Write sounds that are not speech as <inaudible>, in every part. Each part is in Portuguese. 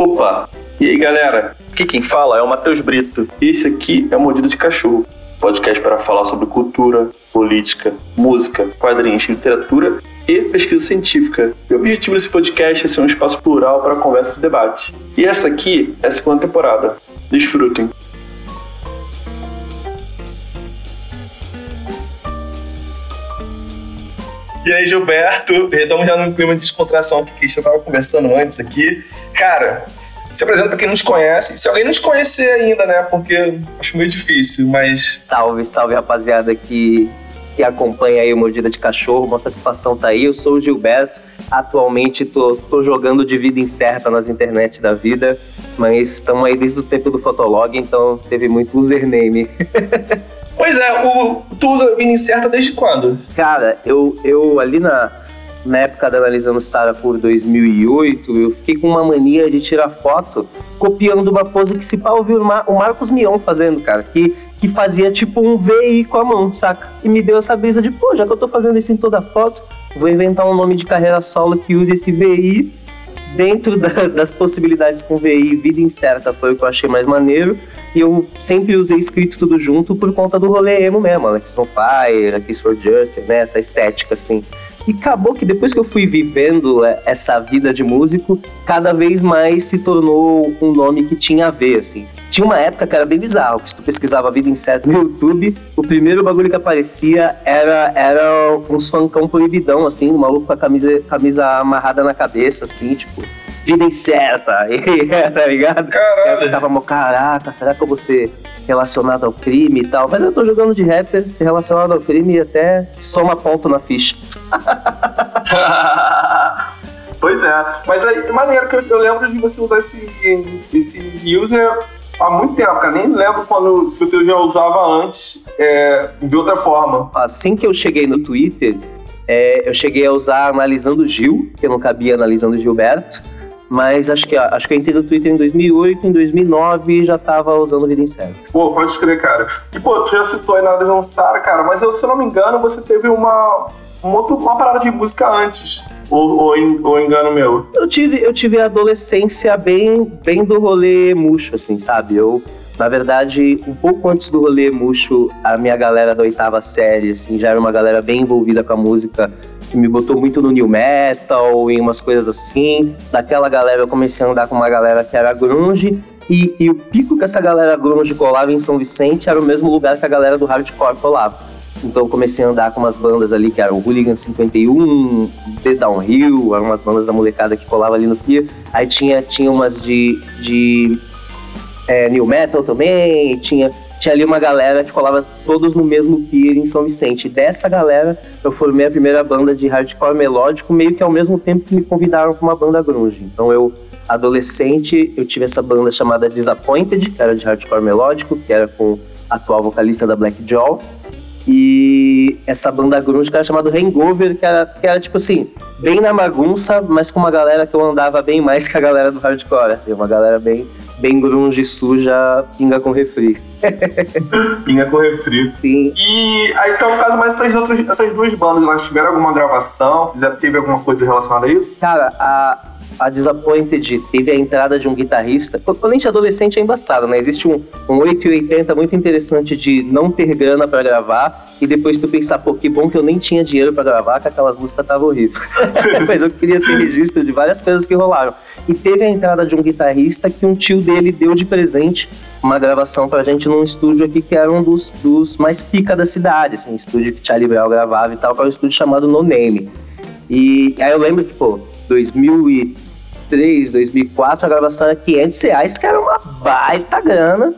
Opa! E aí galera, aqui quem fala é o Matheus Brito. E esse aqui é o Mordida de Cachorro, podcast para falar sobre cultura, política, música, quadrinhos, literatura e pesquisa científica. E o objetivo desse podcast é ser um espaço plural para conversa e debate. E essa aqui é a segunda temporada. Desfrutem! E aí, Gilberto, estamos já num clima de descontração que a gente estava conversando antes aqui. Cara, se apresenta para quem não nos conhece. Se alguém não nos conhecer ainda, né? Porque acho meio difícil, mas. Salve, salve, rapaziada que, que acompanha aí o Mordida de Cachorro. Uma satisfação tá aí. Eu sou o Gilberto. Atualmente tô, tô jogando de vida incerta nas internet da vida, mas estamos aí desde o tempo do Fotolog, então teve muito username. <laughs> Pois é, o, tu usa vida incerta desde quando? Cara, eu, eu ali na, na época da Analisando Sara por 2008, eu fiquei com uma mania de tirar foto copiando uma pose que se pá ouviu o Marcos Mion fazendo, cara, que, que fazia tipo um VI com a mão, saca? E me deu essa brisa de, pô, já que eu tô fazendo isso em toda foto, vou inventar um nome de carreira solo que use esse VI dentro da, das possibilidades com VI, vida incerta foi o que eu achei mais maneiro. E eu sempre usei escrito tudo junto por conta do rolê emo mesmo, Alex on Fire, Kiss for Justice, né? Essa estética, assim. E acabou que depois que eu fui vivendo é, essa vida de músico, cada vez mais se tornou um nome que tinha a ver, assim. Tinha uma época que era bem bizarro, que se tu pesquisava a vida incerta no YouTube, o primeiro bagulho que aparecia era, era uns funkão proibidão, assim, um maluco com a camisa, camisa amarrada na cabeça, assim, tipo vida incerta. <laughs> tá ligado? Caralho. Eu tava, caraca, será que eu vou ser relacionado ao crime e tal? Mas eu tô jogando de rapper, ser relacionado ao crime e até soma ponto na ficha. <laughs> pois é. Mas aí, maneiro que eu, eu lembro de você usar esse, esse user há muito tempo, cara. Nem lembro quando, se você já usava antes é, de outra forma. Assim que eu cheguei no Twitter, é, eu cheguei a usar analisando Gil, que eu não cabia analisando Gilberto. Mas acho que, acho que eu entrei no Twitter em 2008, em 2009 já tava usando Vida Incerta. Pô, pode escrever, cara. E, pô, tu já citou aí na Lesão Sara, cara, mas eu, se eu não me engano, você teve uma, uma, uma parada de música antes. Ou, ou, ou, engano meu? Eu tive, eu tive a adolescência bem, bem do rolê murcho, assim, sabe? Eu, na verdade, um pouco antes do rolê murcho, a minha galera da oitava série, assim, já era uma galera bem envolvida com a música que me botou muito no new metal e umas coisas assim. Daquela galera eu comecei a andar com uma galera que era grunge e, e o pico que essa galera grunge colava em São Vicente era o mesmo lugar que a galera do hardcore colava. Então comecei a andar com umas bandas ali que eram o Hooligan 51, The Downhill, eram umas bandas da molecada que colava ali no Pier. Aí tinha, tinha umas de, de é, new metal também, tinha tinha ali uma galera que colava todos no mesmo pier em São Vicente. Dessa galera, eu formei a primeira banda de hardcore melódico, meio que ao mesmo tempo que me convidaram para uma banda grunge. Então eu, adolescente, eu tive essa banda chamada Disappointed, que era de hardcore melódico, que era com a atual vocalista da Black Jaw. E essa banda grunge que era chamada Hangover, que era, que era tipo assim, bem na bagunça, mas com uma galera que eu andava bem mais <laughs> que a galera do hardcore. Uma galera bem, bem grunge suja, pinga com refri. <laughs> Pinga com refri. Sim. E aí, então, no caso, mas essas, outras, essas duas bandas, elas tiveram alguma gravação? Teve alguma coisa relacionada a isso? Cara, a, a Disappointed teve a entrada de um guitarrista. Quando a gente é adolescente é embaçado, né? Existe um, um 880 muito interessante de não ter grana para gravar e depois tu pensar, pô, que bom que eu nem tinha dinheiro para gravar, que aquelas músicas estavam horríveis. <laughs> Mas eu queria ter registro de várias coisas que rolaram. E teve a entrada de um guitarrista que um tio dele deu de presente uma gravação pra gente num estúdio aqui que era um dos, dos mais pica da cidade, assim, estúdio que Charlie Brown gravava e tal, que era um estúdio chamado No Name. E aí eu lembro que, pô, 2000 2003, 2004, a gravação era 500 reais, que era uma baita grana.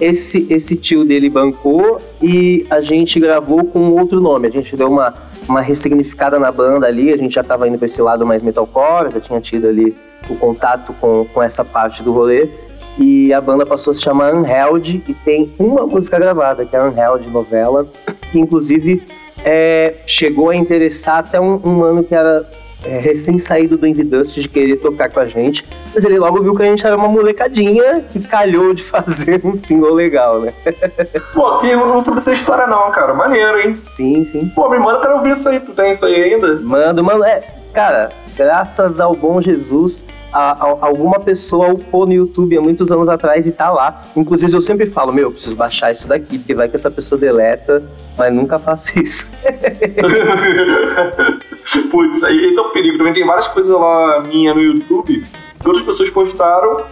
Esse, esse tio dele bancou e a gente gravou com outro nome. A gente deu uma, uma ressignificada na banda ali, a gente já estava indo para esse lado mais metalcore, já tinha tido ali o contato com, com essa parte do rolê. E a banda passou a se chamar Unheld e tem uma música gravada, que é Unheld Novela, que inclusive é, chegou a interessar até um, um ano que era é, recém-saído do Envidust de querer tocar com a gente, mas ele logo viu que a gente era uma molecadinha que calhou de <laughs> fazer um single legal, né? <laughs> Pô, eu não soube essa história não, cara. Maneiro, hein? Sim, sim. Pô, me manda pra ouvir isso aí. Tu tem isso aí ainda? Mando, mano. É, cara, graças ao bom Jesus, a, a, alguma pessoa upou no YouTube há muitos anos atrás e tá lá. Inclusive, eu sempre falo, meu, eu preciso baixar isso daqui, porque vai que essa pessoa deleta, mas nunca faço isso. <laughs> Putz, esse é o perigo. Também tem várias coisas lá minha no YouTube que outras pessoas postaram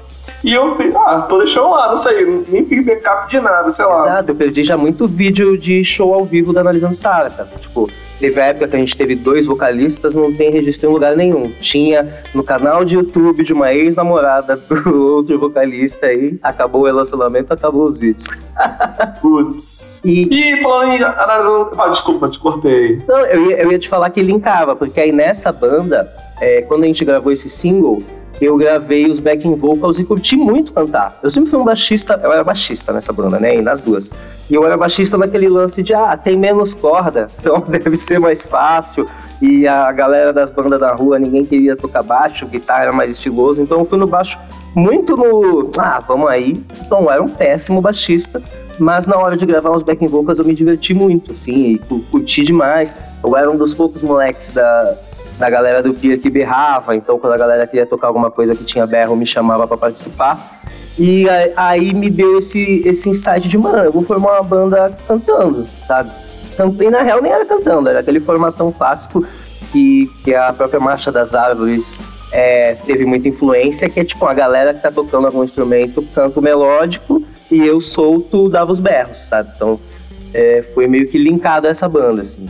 e eu, ah, tô deixando lá, não sei, nem fiz backup de nada, sei lá. Exato, eu perdi já muito vídeo de show ao vivo da Analisando Sara, cara. Tipo, Teve a época que a gente teve dois vocalistas, não tem registro em lugar nenhum. Tinha no canal de YouTube de uma ex-namorada do <laughs> outro vocalista aí, acabou o relacionamento, acabou os vídeos. <laughs> Putz. E... e falando em Ah, desculpa, te cortei. Não, eu ia, eu ia te falar que linkava, porque aí nessa banda, é, quando a gente gravou esse single, eu gravei os backing vocals e curti muito cantar. Eu sempre fui um baixista, eu era baixista nessa banda, né? E nas duas. E eu era baixista naquele lance de, ah, tem menos corda, <laughs> então deve ser mais fácil. E a galera das bandas da rua, ninguém queria tocar baixo, guitarra era mais estiloso, então eu fui no baixo muito no, ah, vamos aí. Então eu era um péssimo baixista, mas na hora de gravar os backing vocals eu me diverti muito, assim, e curti demais. Eu era um dos poucos moleques da, da galera do Pia que berrava, então quando a galera queria tocar alguma coisa que tinha berro, me chamava para participar. E aí me deu esse, esse insight de, mano, eu vou formar uma banda cantando, sabe? E na real nem era cantando, era aquele formatão clássico que, que a própria Marcha das Árvores é, teve muita influência, que é tipo a galera que tá tocando algum instrumento, canto melódico, e eu solto, dava os berros, sabe? Então é, foi meio que linkado a essa banda, assim.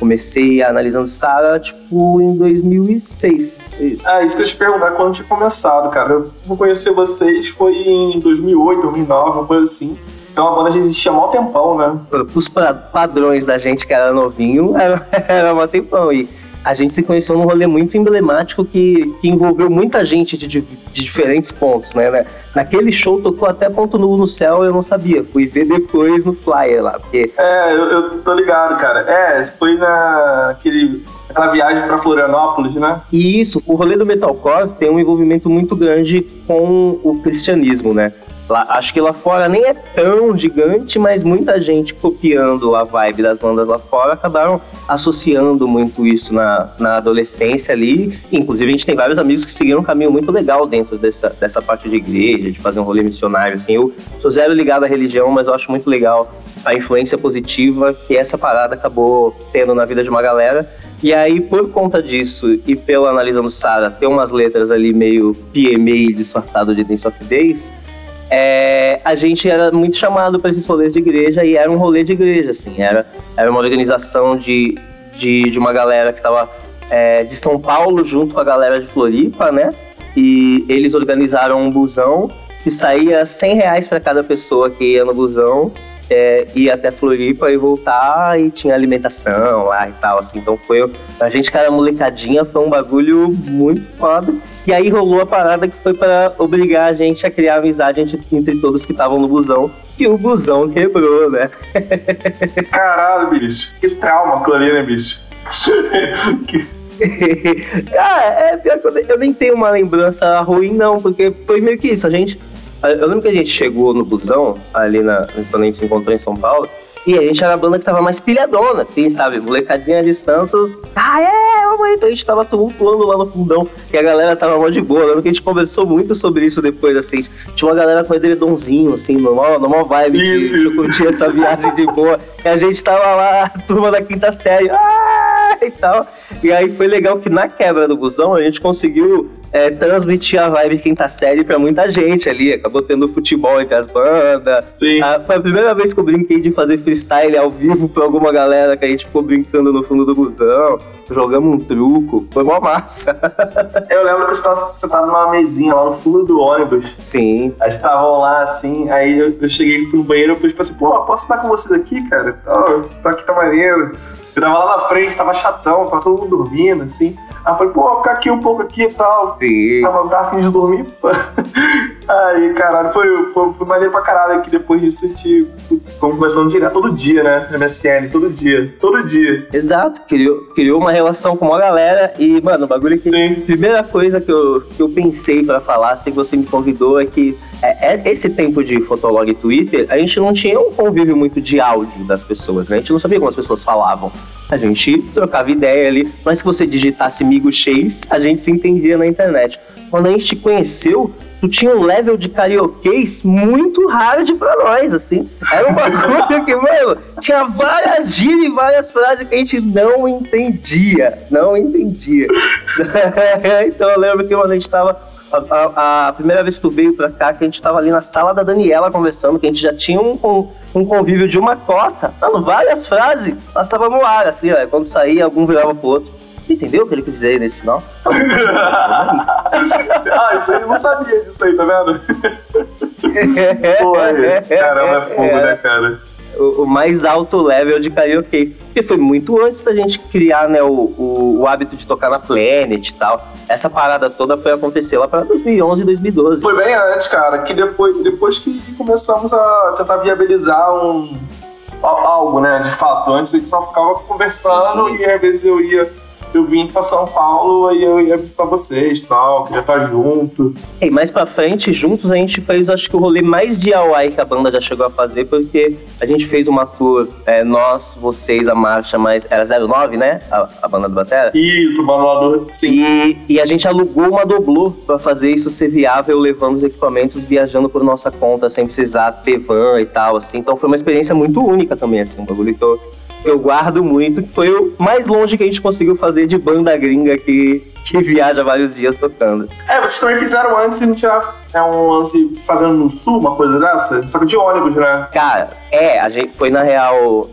Comecei analisando Sara, tipo, em 2006. Isso. É, isso que eu te perguntar quando tinha começado, cara. Eu vou conhecer vocês foi em 2008, 2009, uma coisa assim. Então a banda já existia há mó tempão, né? Os padrões da gente que era novinho, <laughs> era, era mó tempão. E a gente se conheceu num rolê muito emblemático que, que envolveu muita gente de, de, de diferentes pontos, né? Naquele show tocou até ponto nulo no céu, eu não sabia. Fui ver depois no flyer lá, porque... É, eu, eu tô ligado, cara. É, foi naquele aquela viagem para Florianópolis, né? E isso, o rolê do metalcore tem um envolvimento muito grande com o cristianismo, né? Lá, acho que lá fora nem é tão gigante, mas muita gente copiando a vibe das bandas lá fora acabaram associando muito isso na, na adolescência ali. Inclusive, a gente tem vários amigos que seguiram um caminho muito legal dentro dessa, dessa parte de igreja, de fazer um rolê missionário. Assim, eu sou zero ligado à religião, mas eu acho muito legal a influência positiva que essa parada acabou tendo na vida de uma galera. E aí, por conta disso, e pelo Analisando Sara, ter umas letras ali meio PMA disfarçado de Dance é, a gente era muito chamado para esses rolês de igreja e era um rolê de igreja, assim, era, era uma organização de, de, de uma galera que estava é, de São Paulo junto com a galera de Floripa, né? E eles organizaram um busão que saía 100 reais para cada pessoa que ia no busão é, ir até Floripa e voltar e tinha alimentação lá e tal, assim. Então foi. A gente, cara, molecadinha, foi um bagulho muito foda. E aí rolou a parada que foi para obrigar a gente a criar amizade entre, entre todos que estavam no busão. E o busão quebrou, né? <laughs> Caralho, bicho. Que trauma aquilo ali, né, bicho? <laughs> ah, é pior que eu, eu nem tenho uma lembrança ruim, não, porque foi meio que isso. A gente eu lembro que a gente chegou no busão, ali na, quando a gente se encontrou em São Paulo, e a gente era a banda que tava mais pilhadona, assim, sabe? Molecadinha de Santos. Ah, é, vamos aí. Então a gente tava tumultuando lá no fundão, e a galera tava mó de boa. Eu lembro que a gente conversou muito sobre isso depois, assim. Tinha uma galera com edredomzinho, assim, normal, normal vibe. Isso, que, isso. curtia essa viagem de boa. E a gente tava lá, a turma da quinta série, ah, e tal. E aí foi legal que na quebra do busão a gente conseguiu é, transmitir a vibe quinta série pra muita gente ali. Acabou tendo futebol entre as bandas. Sim. Ah, foi a primeira vez que eu brinquei de fazer freestyle ao vivo pra alguma galera que a gente ficou brincando no fundo do busão. Jogamos um truco. Foi mó massa. <laughs> eu lembro que você tava, você tava numa mesinha lá no fundo do ônibus. Sim. Aí estavam lá assim, aí eu, eu cheguei pro banheiro e falei assim, pô, posso estar com vocês aqui, cara? Oh, tô aqui tá maneiro. Eu tava lá na frente, tava chatão, tava todo mundo dormindo, assim. Aí eu falei, pô, vou ficar aqui um pouco aqui e tal. Sim. Tava, tava afim de dormir. <laughs> Aí, caralho, foi, foi, foi maneiro pra caralho que depois disso a gente ficou conversando direto todo dia, né? MSN, todo dia. Todo dia. Exato, criou, criou uma relação com uma galera e, mano, o bagulho que. Sim. Primeira coisa que eu, que eu pensei pra falar, assim que você me convidou, é que é, é, esse tempo de Fotolog e Twitter, a gente não tinha um convívio muito de áudio das pessoas, né? A gente não sabia como as pessoas falavam. A gente trocava ideia ali, mas se você digitasse Migo Chase, a gente se entendia na internet. Quando a gente te conheceu, tu tinha um level de carioquês muito hard pra nós, assim. Era um bagulho que, mano, tinha várias gírias e várias frases que a gente não entendia. Não entendia. <laughs> então eu lembro que quando a gente tava a, a, primeira vez que tu veio pra cá, que a gente tava ali na sala da Daniela conversando, que a gente já tinha um, um, convívio de uma cota, falando várias frases, passava no ar, assim, ó, quando saía, algum virava pro outro. entendeu o que ele quis dizer nesse final? <laughs> ah, isso aí eu não sabia disso aí, tá vendo? <laughs> Pô, caramba, é fogo, né, cara? O, mais alto level de karaokê. Porque foi muito antes da gente criar né, o, o, o, hábito de tocar na Planet e tal. Essa parada toda foi acontecer lá para 2011 e 2012. Foi bem antes, cara, que depois, depois que começamos a tentar viabilizar um, algo, né, de fato. Antes a gente só ficava conversando e às vezes eu ia eu vim pra São Paulo aí eu ia visitar vocês tal, queria estar junto. E mais pra frente, juntos, a gente fez acho que o rolê mais DIY que a banda já chegou a fazer, porque a gente fez uma tour, é, nós, vocês, a marcha, mas era 09, né? A, a banda do Batera? Isso, Manuador, sim. E, e a gente alugou uma doblô pra fazer isso ser viável, levando os equipamentos, viajando por nossa conta, sem precisar ter van e tal, assim. Então foi uma experiência muito única também, assim, um bagulho que eu eu guardo muito, que foi o mais longe que a gente conseguiu fazer de banda gringa que, que viaja vários dias tocando. É, vocês também fizeram antes de tirar é um lance fazendo no sul, uma coisa dessa? Só que de ônibus, né? Cara, é, a gente foi na real.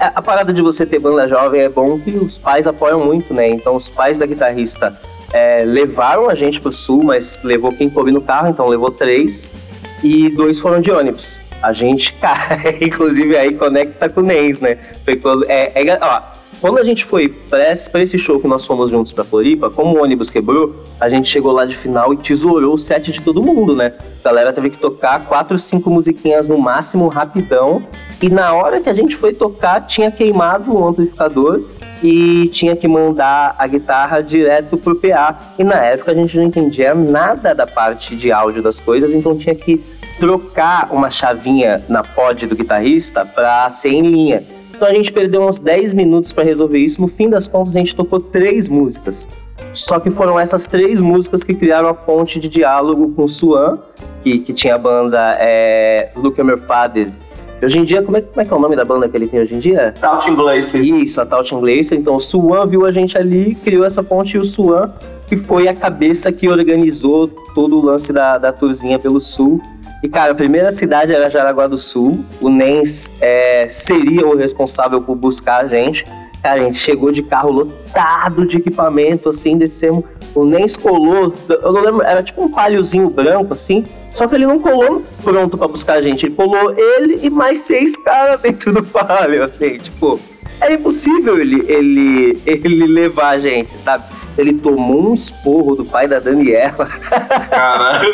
A parada de você ter banda jovem é bom que os pais apoiam muito, né? Então os pais da guitarrista é, levaram a gente pro sul, mas levou quem coube no carro, então levou três. E dois foram de ônibus a gente, <laughs> cara, inclusive aí conecta com o Nens, né? Foi quando, é, é, ó, quando a gente foi para esse show que nós fomos juntos pra Floripa, como o ônibus quebrou, a gente chegou lá de final e tesourou o set de todo mundo, né? A galera teve que tocar quatro, cinco musiquinhas no máximo, rapidão. E na hora que a gente foi tocar, tinha queimado o amplificador e tinha que mandar a guitarra direto pro PA. E na época a gente não entendia nada da parte de áudio das coisas, então tinha que trocar uma chavinha na pod do guitarrista para ser em linha. Então a gente perdeu uns 10 minutos para resolver isso. No fim das contas, a gente tocou três músicas. Só que foram essas três músicas que criaram a ponte de diálogo com o Suan, que, que tinha a banda é, Look at Your Father. Hoje em dia, como é, como é que é o nome da banda que ele tem hoje em dia? Touching Glaciers. Isso, a Touching Glaciers. Então o Suan viu a gente ali, criou essa ponte e o Suan que foi a cabeça que organizou todo o lance da, da tourzinha pelo sul. E, cara, a primeira cidade era Jaraguá do Sul. O Nens é, seria o responsável por buscar a gente. Cara, a gente chegou de carro lotado de equipamento, assim, descemos. O Nens colou, eu não lembro, era tipo um palhozinho branco, assim. Só que ele não colou pronto para buscar a gente. Ele colou ele e mais seis caras dentro do palio, assim, tipo. É impossível ele, ele, <laughs> ele levar a gente, sabe? Ele tomou um esporro do pai da Daniela. Caralho!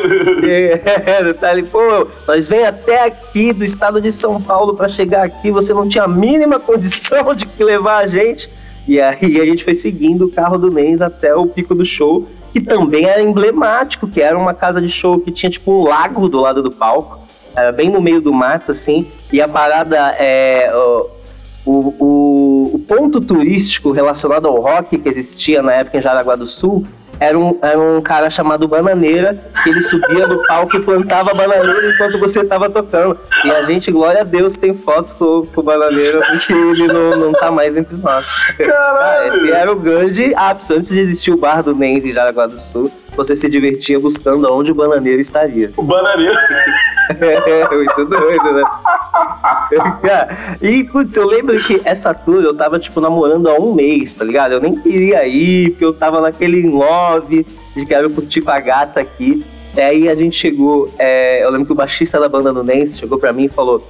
<laughs> é, tá ali, pô, nós vem até aqui do estado de São Paulo para chegar aqui, você não tinha a mínima condição de levar a gente. E aí a gente foi seguindo o carro do mês até o pico do show, que também era emblemático, que era uma casa de show que tinha tipo um lago do lado do palco, era bem no meio do mato, assim, e a parada é o, o, o, ponto turístico relacionado ao rock que existia na época em Jaraguá do Sul era um, era um cara chamado Bananeira, que ele subia no palco e plantava bananeira enquanto você estava tocando. E a gente, glória a Deus, tem foto com, com o Bananeira, porque ele não, não tá mais entre nós. Caralho! Ah, esse era o grande ápice. Antes de existir o bar do Nens em Jaraguá do Sul, você se divertia buscando onde o Bananeira estaria. O Bananeira? <laughs> é, muito doido, né? <laughs> e, putz, eu lembro que essa tour eu tava, tipo, namorando há um mês, tá ligado? Eu nem queria ir, porque eu tava naquele love de quero curtir com a gata aqui. E aí a gente chegou, é, eu lembro que o baixista da banda do Nens chegou pra mim e falou: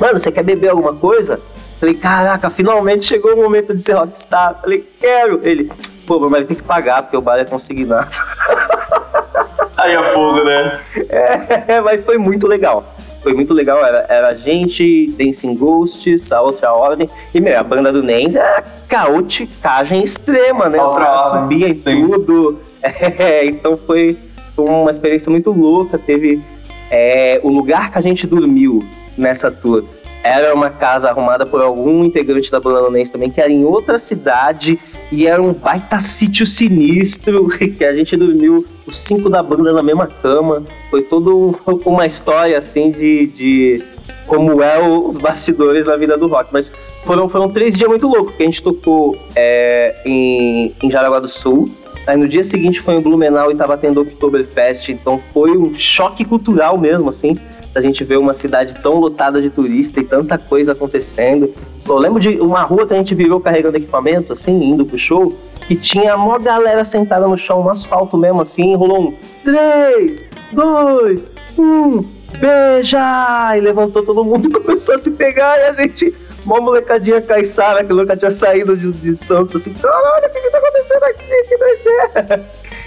Mano, você quer beber alguma coisa? Falei, caraca, finalmente chegou o momento de ser rockstar. Falei, quero. Ele, pô, mas vai ter que pagar, porque o bar é consignado. <laughs> Aí é fogo, né? É, <laughs> mas foi muito legal. Foi muito legal, era, era a gente, Dancing Ghosts, a outra ordem, e meu, a banda do Nens é caoticagem extrema, né? Os caras subiam em tudo. <laughs> É, então foi uma experiência muito louca. Teve é, o lugar que a gente dormiu nessa tour era uma casa arrumada por algum integrante da banda Nens também, que era em outra cidade e era um baita sítio sinistro, <laughs> que a gente dormiu os cinco da banda na mesma cama. Foi toda <laughs> uma história assim de, de como é os bastidores na vida do rock. Mas foram, foram três dias muito loucos, que a gente tocou é, em, em Jaraguá do Sul. Aí no dia seguinte foi em Blumenau e tava tendo Oktoberfest, então foi um choque cultural mesmo, assim a gente vê uma cidade tão lotada de turista e tanta coisa acontecendo. Eu lembro de uma rua que a gente virou carregando equipamento, assim, indo pro show, que tinha mó galera sentada no chão, no asfalto mesmo, assim, rolou um 3, 2, 1, beija! E levantou todo mundo e <laughs> começou a se pegar, e a gente, mó molecadinha caiçara, que nunca tinha saído de, de Santos, assim, olha o que, que tá acontecendo aqui, que doideira!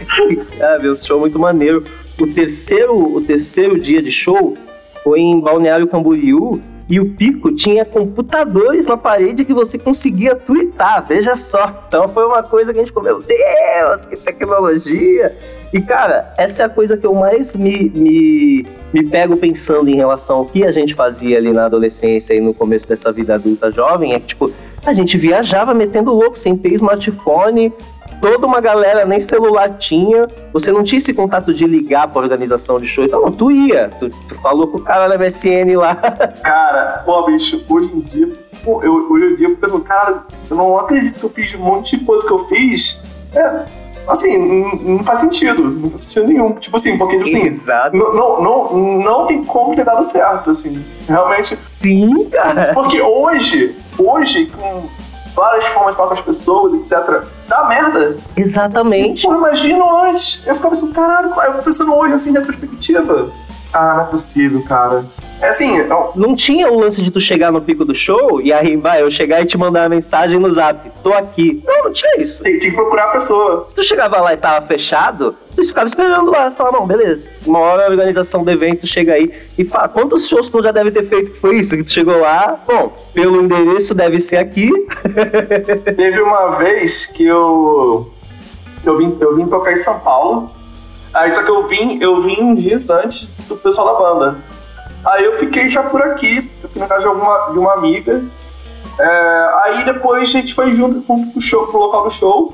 <laughs> ah, meu, show muito maneiro. O terceiro, o terceiro dia de show, foi em Balneário Camboriú e o Pico tinha computadores na parede que você conseguia twittar, veja só. Então foi uma coisa que a gente ficou, meu Deus, que tecnologia! E cara, essa é a coisa que eu mais me, me, me pego pensando em relação ao que a gente fazia ali na adolescência e no começo dessa vida adulta jovem, é que tipo, a gente viajava metendo louco, sem ter smartphone, toda uma galera nem celular tinha, você não tinha esse contato de ligar pra organização de show, então não, tu ia, tu, tu falou com o cara da MSN lá. <laughs> Cara, pô, bicho, hoje em dia, pô, eu, hoje em dia eu fico pensando, cara, eu não acredito que eu fiz um monte de coisa que eu fiz. É, assim, não, não faz sentido, não faz sentido nenhum. Tipo assim, porque, tipo assim, Exato. não, não, não, não tem como ter dado certo, assim, realmente. Sim, cara. Porque hoje, hoje, com várias formas de falar com as pessoas, etc. Dá merda. Exatamente. Pô, imagino antes. Eu ficava assim, caralho, eu pensando hoje, assim, retrospectiva. Ah, não é possível, cara. É assim, eu... Não tinha o lance de tu chegar no pico do show e aí, vai, eu chegar e te mandar uma mensagem no zap, tô aqui. Não, não tinha isso. Tinha, tinha que procurar a pessoa. Se tu chegava lá e tava fechado, tu ficava esperando lá. Falava, não, beleza. Uma hora a organização do evento chega aí e fala, quantos shows tu já deve ter feito que foi isso? Que tu chegou lá, bom, pelo endereço deve ser aqui. <laughs> Teve uma vez que eu. Eu vim, eu vim tocar em São Paulo. Aí só que eu vim, eu vim dias antes do pessoal da banda. Aí eu fiquei já por aqui, eu fui na casa de, alguma, de uma amiga. É, aí depois a gente foi junto, junto pro, show, pro local do show.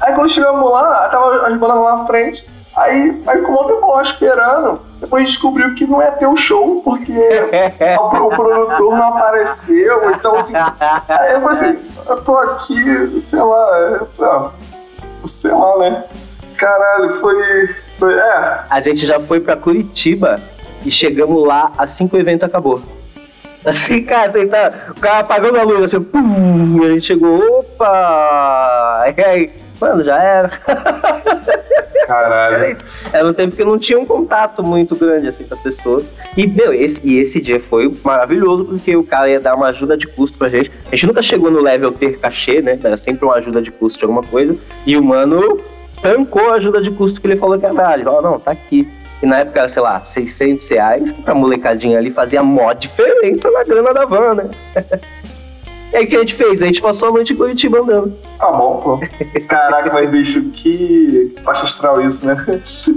Aí quando chegamos lá, tava as bandas lá na frente. Aí, aí ficou muito bom esperando. Depois descobriu que não ter o show, porque <laughs> o, produtor não apareceu. Então, assim. Aí eu falei assim: eu tô aqui, sei lá. Não, sei lá, né? Caralho, foi. foi é. A gente já foi pra Curitiba e chegamos lá assim que o evento acabou. <laughs> Assim, cara, tá, o cara apagando a luz, assim, pum, e a gente chegou, opa! E aí, mano, já era. <laughs> Caralho. Era, isso. era um tempo que não tinha um contato muito grande, assim, com as pessoas. E, meu, esse, e esse dia foi maravilhoso, porque o cara ia dar uma ajuda de custo pra gente. A gente nunca chegou no level ter cachê, né? Era sempre uma ajuda de custo de alguma coisa. E o mano tancou a ajuda de custo que ele falou que era verdade. Falou, não, tá aqui. E na época era, sei lá, 600 reais, que pra molecadinha ali fazia mó diferença na grana da van, né? E <laughs> aí o que a gente fez? A gente passou a noite em Curitiba andando. Tá bom, pô. Caraca, mas bicho, que faixa astral isso, né?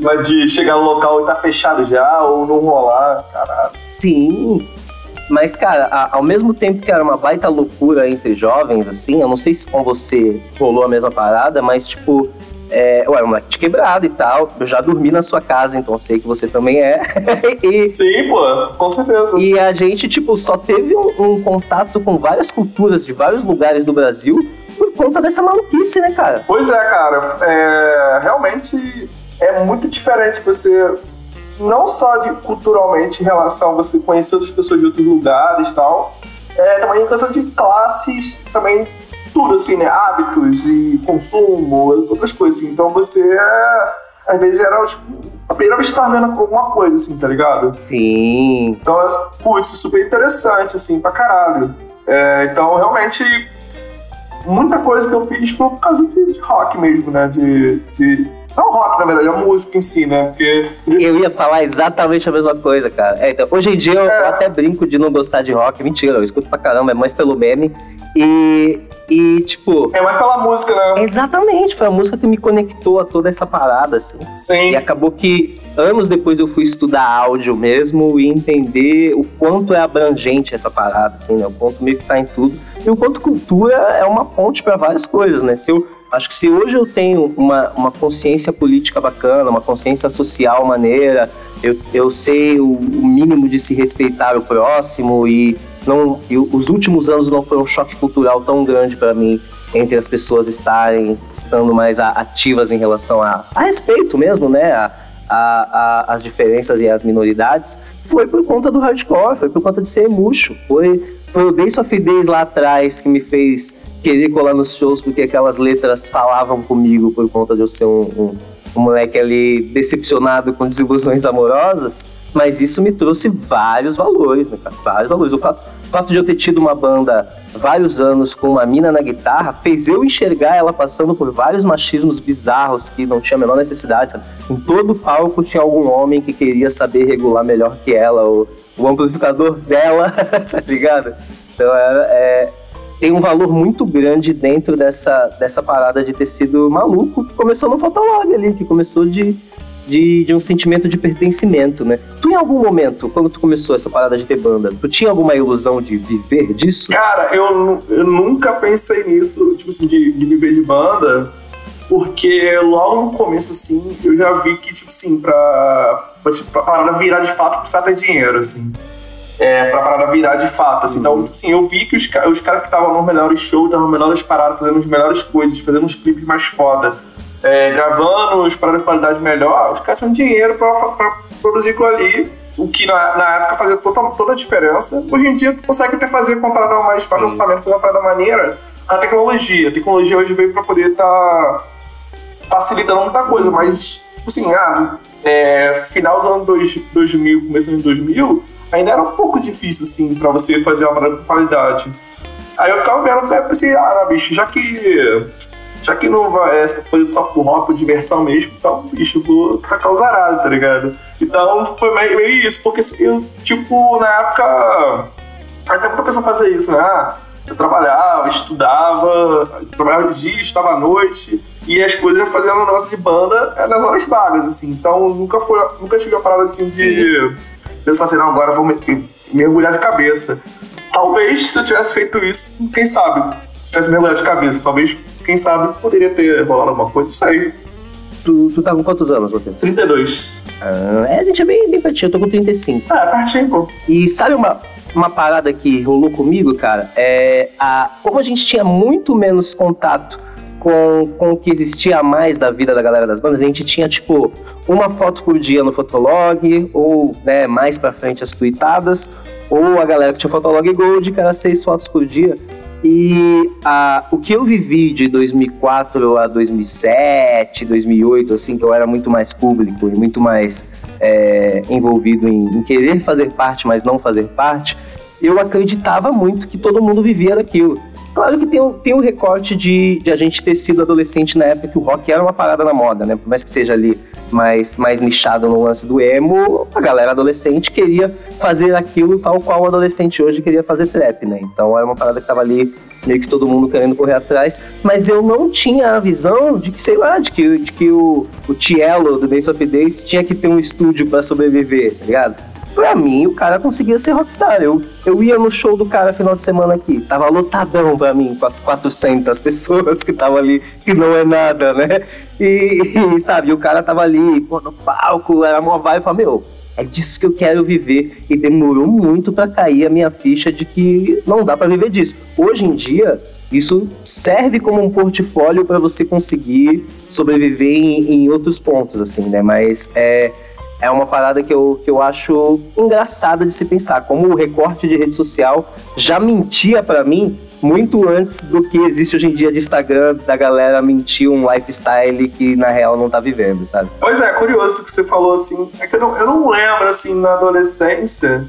Mas de chegar no local e tá fechado já, ou não rolar, caralho. Sim. Mas, cara, a- ao mesmo tempo que era uma baita loucura entre jovens, assim, eu não sei se com você rolou a mesma parada, mas, tipo, é, ué, um moleque de quebrado e tal. Eu já dormi na sua casa, então sei que você também é. <laughs> e, Sim, pô, com certeza. e a gente, tipo, só teve um, um contato com várias culturas de vários lugares do Brasil por conta dessa maluquice, né, cara? Pois é, cara, é, realmente é muito diferente você, não só de culturalmente em relação a você conhecer outras pessoas de outros lugares e tal, é, também em questão de classes, também tudo assim, né, hábitos e consumo, outras coisas assim. Então você, é, às vezes era tipo, a primeira vez que tá vendo alguma coisa assim, tá ligado? Sim. Então, é, pô, isso é super interessante, assim, pra caralho. É, então, realmente, muita coisa que eu fiz foi por causa de, de rock mesmo, né? De, de Não o rock, na verdade, a música em si, né? Porque. Eu ia falar exatamente a mesma coisa, cara. É, então, hoje em dia eu, É. até brinco de não gostar de rock. Mentira, eu escuto pra caramba, é mais pelo meme. E, e tipo, É mais pela música, né? exatamente, foi a música que me conectou a toda essa parada, assim. Sim. E acabou que anos depois eu fui estudar áudio mesmo e entender o quanto é abrangente essa parada, assim, né? O quanto meio que tá em tudo. E o quanto cultura é uma ponte para várias coisas, né? Se eu, acho que se hoje eu tenho uma, uma consciência política bacana, uma consciência social maneira, eu, eu sei o, o mínimo de se respeitar o próximo e não e os últimos anos não foi um choque cultural tão grande para mim entre as pessoas estarem estando mais ativas em relação a, a respeito mesmo, né? A, a- a- as diferenças e as minoridades, foi por conta do hardcore, foi por conta de ser murcho. Foi, foi o Days of lá atrás que me fez querer colar nos shows porque aquelas letras falavam comigo por conta de eu ser um, um, um moleque ali decepcionado com desilusões amorosas. Mas isso me trouxe vários valores, né, cara? Vários valores. O fato, o fato de eu ter tido uma banda vários anos com uma mina na guitarra fez eu enxergar ela passando por vários machismos bizarros que não tinha a menor necessidade, sabe? Em todo palco tinha algum homem que queria saber regular melhor que ela, o, o amplificador dela, <laughs> tá ligado? Então é, é- tem um valor muito grande dentro dessa, dessa parada de ter sido maluco, que começou no Fotolog ali, que começou de, de, de um sentimento de pertencimento, né? Tu em algum momento, quando tu começou essa parada de ter banda, tu tinha alguma ilusão de viver disso? Cara, eu, eu nunca pensei nisso, tipo assim, de, de viver de banda, porque logo no começo, assim, eu já vi que, tipo assim, pra, pra, tipo, pra parada virar de fato, precisa ter dinheiro, assim. É, pra parada virar de fato, assim. Então, tipo assim, eu vi que os, os caras que estavam nos melhores shows, estavam nas melhores paradas, fazendo as melhores coisas, fazendo uns clipes mais foda, é, gravando as paradas de qualidade melhor, os caras tinham dinheiro pra, pra produzir aquilo ali, o que na, na época fazia toda, toda a diferença. Hoje em dia, tu consegue até fazer com uma parada mais baixo orçamento, fazer uma parada maneira, a tecnologia. A tecnologia hoje veio pra poder estar facilitando muita coisa, mas, tipo assim, ah, é, final dos anos dois- 2000, começo dos 2000, ainda era um pouco difícil, assim, pra você fazer uma parada com qualidade. Aí eu ficava vendo, eu pensei, ah, bicho, já que. Já que não vai é, fazer só por rock, por diversão mesmo, então, bicho, vou tacar arados, tá ligado? Então foi meio, meio isso, porque eu, tipo, na época. Até muita pessoa fazia isso, né? Ah, eu trabalhava, estudava, trabalhava de dia, estudava à noite, e as coisas eu fazia no negócio de banda é, nas horas vagas, assim. Então nunca foi, nunca tive a parada assim de pensar assim, não, agora vou me- mergulhar de cabeça. Talvez se eu tivesse feito isso, quem sabe, se tivesse mergulhado de cabeça, talvez, quem sabe, poderia ter rolado alguma coisa, isso aí. Tu, tu tá com quantos anos, Matheus? 32. Ah, é, a gente é bem, bem pertinho, eu tô com 35. Ah, pertinho, pô. E sabe uma, uma parada que rolou comigo, cara? É a, como a gente tinha muito menos contato com, com o que existia a mais da vida da galera das bandas, a gente tinha, tipo, uma foto por dia no Fotolog, ou, né, mais pra frente as tweetadas, ou a galera que tinha Fotolog Gold, que era seis fotos por dia. E a, o que eu vivi de 2004 a 2007, 2008, assim, que eu era muito mais público e muito mais é, envolvido em, em querer fazer parte, mas não fazer parte, eu acreditava muito que todo mundo vivia daquilo. Claro que tem, um- tem um recorte de, de a gente ter sido adolescente na época que o rock era uma parada na moda, né? Por mais que seja ali mais, mais nichado no lance do emo, a galera adolescente queria fazer aquilo tal qual o adolescente hoje queria fazer trap, né? Então era uma parada que tava ali meio que todo mundo querendo correr atrás, mas eu não tinha a visão de que, sei lá, de que, de que o, o Tielo do Days of Days tinha que ter um estúdio pra sobreviver, tá ligado? Pra mim, o cara conseguia ser rockstar. Eu, eu ia no show do cara final de semana aqui, tava lotadão pra mim, com as 400 <laughs> pessoas que estavam ali, que não é nada, né? E, e, sabe, o cara tava ali, pô, no palco, era mó vibe, eu falei, meu, é disso que eu quero viver. E demorou muito pra cair a minha ficha de que não dá pra viver disso. Hoje em dia, isso serve como um portfólio pra você conseguir sobreviver em, em outros pontos, assim, né? Mas é, é uma parada que eu, que eu acho engraçada de se pensar. Como o recorte de rede social já mentia pra mim muito antes do que existe hoje em dia de Instagram, da galera mentir um lifestyle que na real não tá vivendo, sabe? Pois é, curioso que você falou assim. É que eu não, eu não lembro, assim, na adolescência,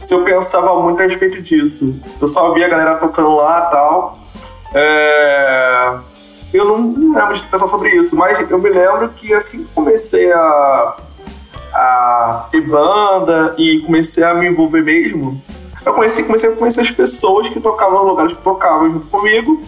se eu pensava muito a respeito disso. Eu só via a galera tocando lá e tal. É, eu não, não lembro de pensar sobre isso, mas eu me lembro que assim comecei a, a ter banda e comecei a me envolver mesmo, eu comecei, comecei a conhecer as pessoas que tocavam no lugares que tocavam junto comigo,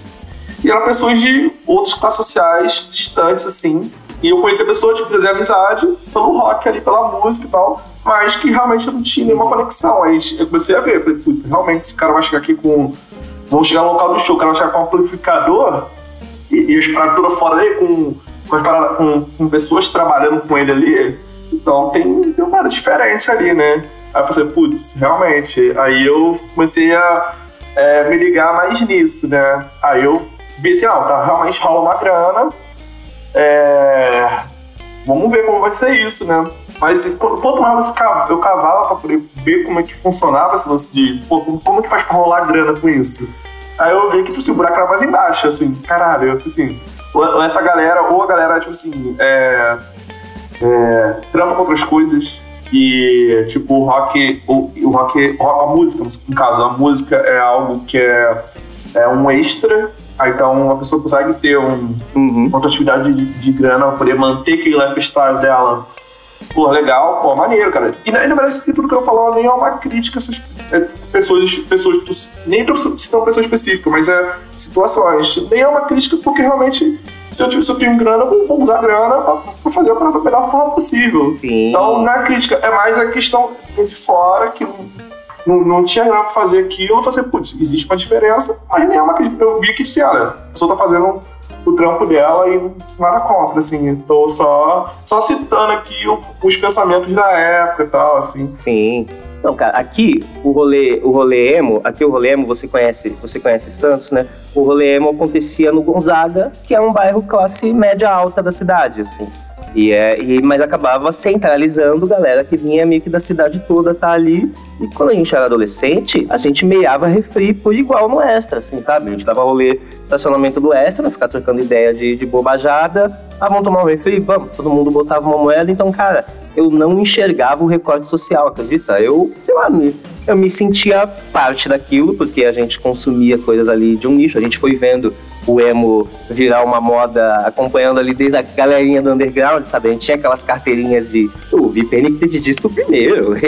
e eram pessoas de outras classes sociais distantes, assim. E eu conhecia pessoas, tipo, fazer amizade pelo rock ali, pela música e tal, mas que realmente não tinha nenhuma conexão. Aí eu comecei a ver, eu falei, puta, realmente esse cara vai chegar aqui com. Vamos chegar no local do show, o cara vai chegar com um amplificador e, e as paradas fora ali, com, com, com, com, pessoas trabalhando com ele ali. Então tem, tem uma parada diferente ali, né? Aí eu pensei, putz, realmente. Aí eu comecei a é, me ligar mais nisso, né? Aí eu vi assim, não, tá, realmente rola uma grana. É, vamos ver como vai ser isso, né? Mas quanto mais eu cavava pra poder ver como é que funcionava esse lance de, pô, como é que faz pra rolar grana com isso? Aí eu vi que, tipo assim, o buraco era mais embaixo, assim, caralho, eu, assim, ou essa galera, ou a galera, tipo assim, é, é, trampa com outras coisas, e tipo o rock o, o rock a música no caso a música é algo que é, é um extra então a pessoa consegue ter um, uhum. uma atividade de, de grana para poder manter aquele lifestyle dela pô, legal, pô, maneiro, cara. E na, verdade, tudo que eu falo nem é uma crítica a essas é, pessoas, pessoas, nem pra citar uma pessoa específica, mas é situações. Nem é uma crítica porque realmente, se eu, se eu tenho grana, eu vou usar grana pra, pra fazer a melhor forma possível. Sim. Então, não é crítica, é mais a questão de fora que não, não tinha grana pra fazer aquilo, eu falei, putz, existe uma diferença, mas nem é uma crítica. Eu vi que se, olha, a pessoa tá fazendo o trampo dela e nada contra, assim. Tô só, só citando aqui os pensamentos da época e tal, assim. Sim. Não, cara, aqui o rolê, o rolê emo, aqui o rolê emo, você conhece, você conhece Santos, né? O rolê emo acontecia no Gonzaga, que é um bairro classe média alta da cidade, assim. E é, e, mas acabava centralizando galera que vinha meio que da cidade toda tá ali. E quando a gente era adolescente, a gente meiava refri por igual no extra, assim, sabe? A gente dava rolê estacionamento do extra, ficar trocando ideia de, de bobajada. Ah, vamos tomar um refri? Vamos. Todo mundo botava uma moeda. Então, cara, eu não enxergava o recorte social, acredita? Eu, sei lá, me, eu me sentia parte daquilo, porque a gente consumia coisas ali de um nicho. A gente foi vendo o emo virar uma moda, acompanhando ali desde a galerinha do underground, sabe? A gente tinha aquelas carteirinhas de o vi PNP de disco primeiro. <laughs>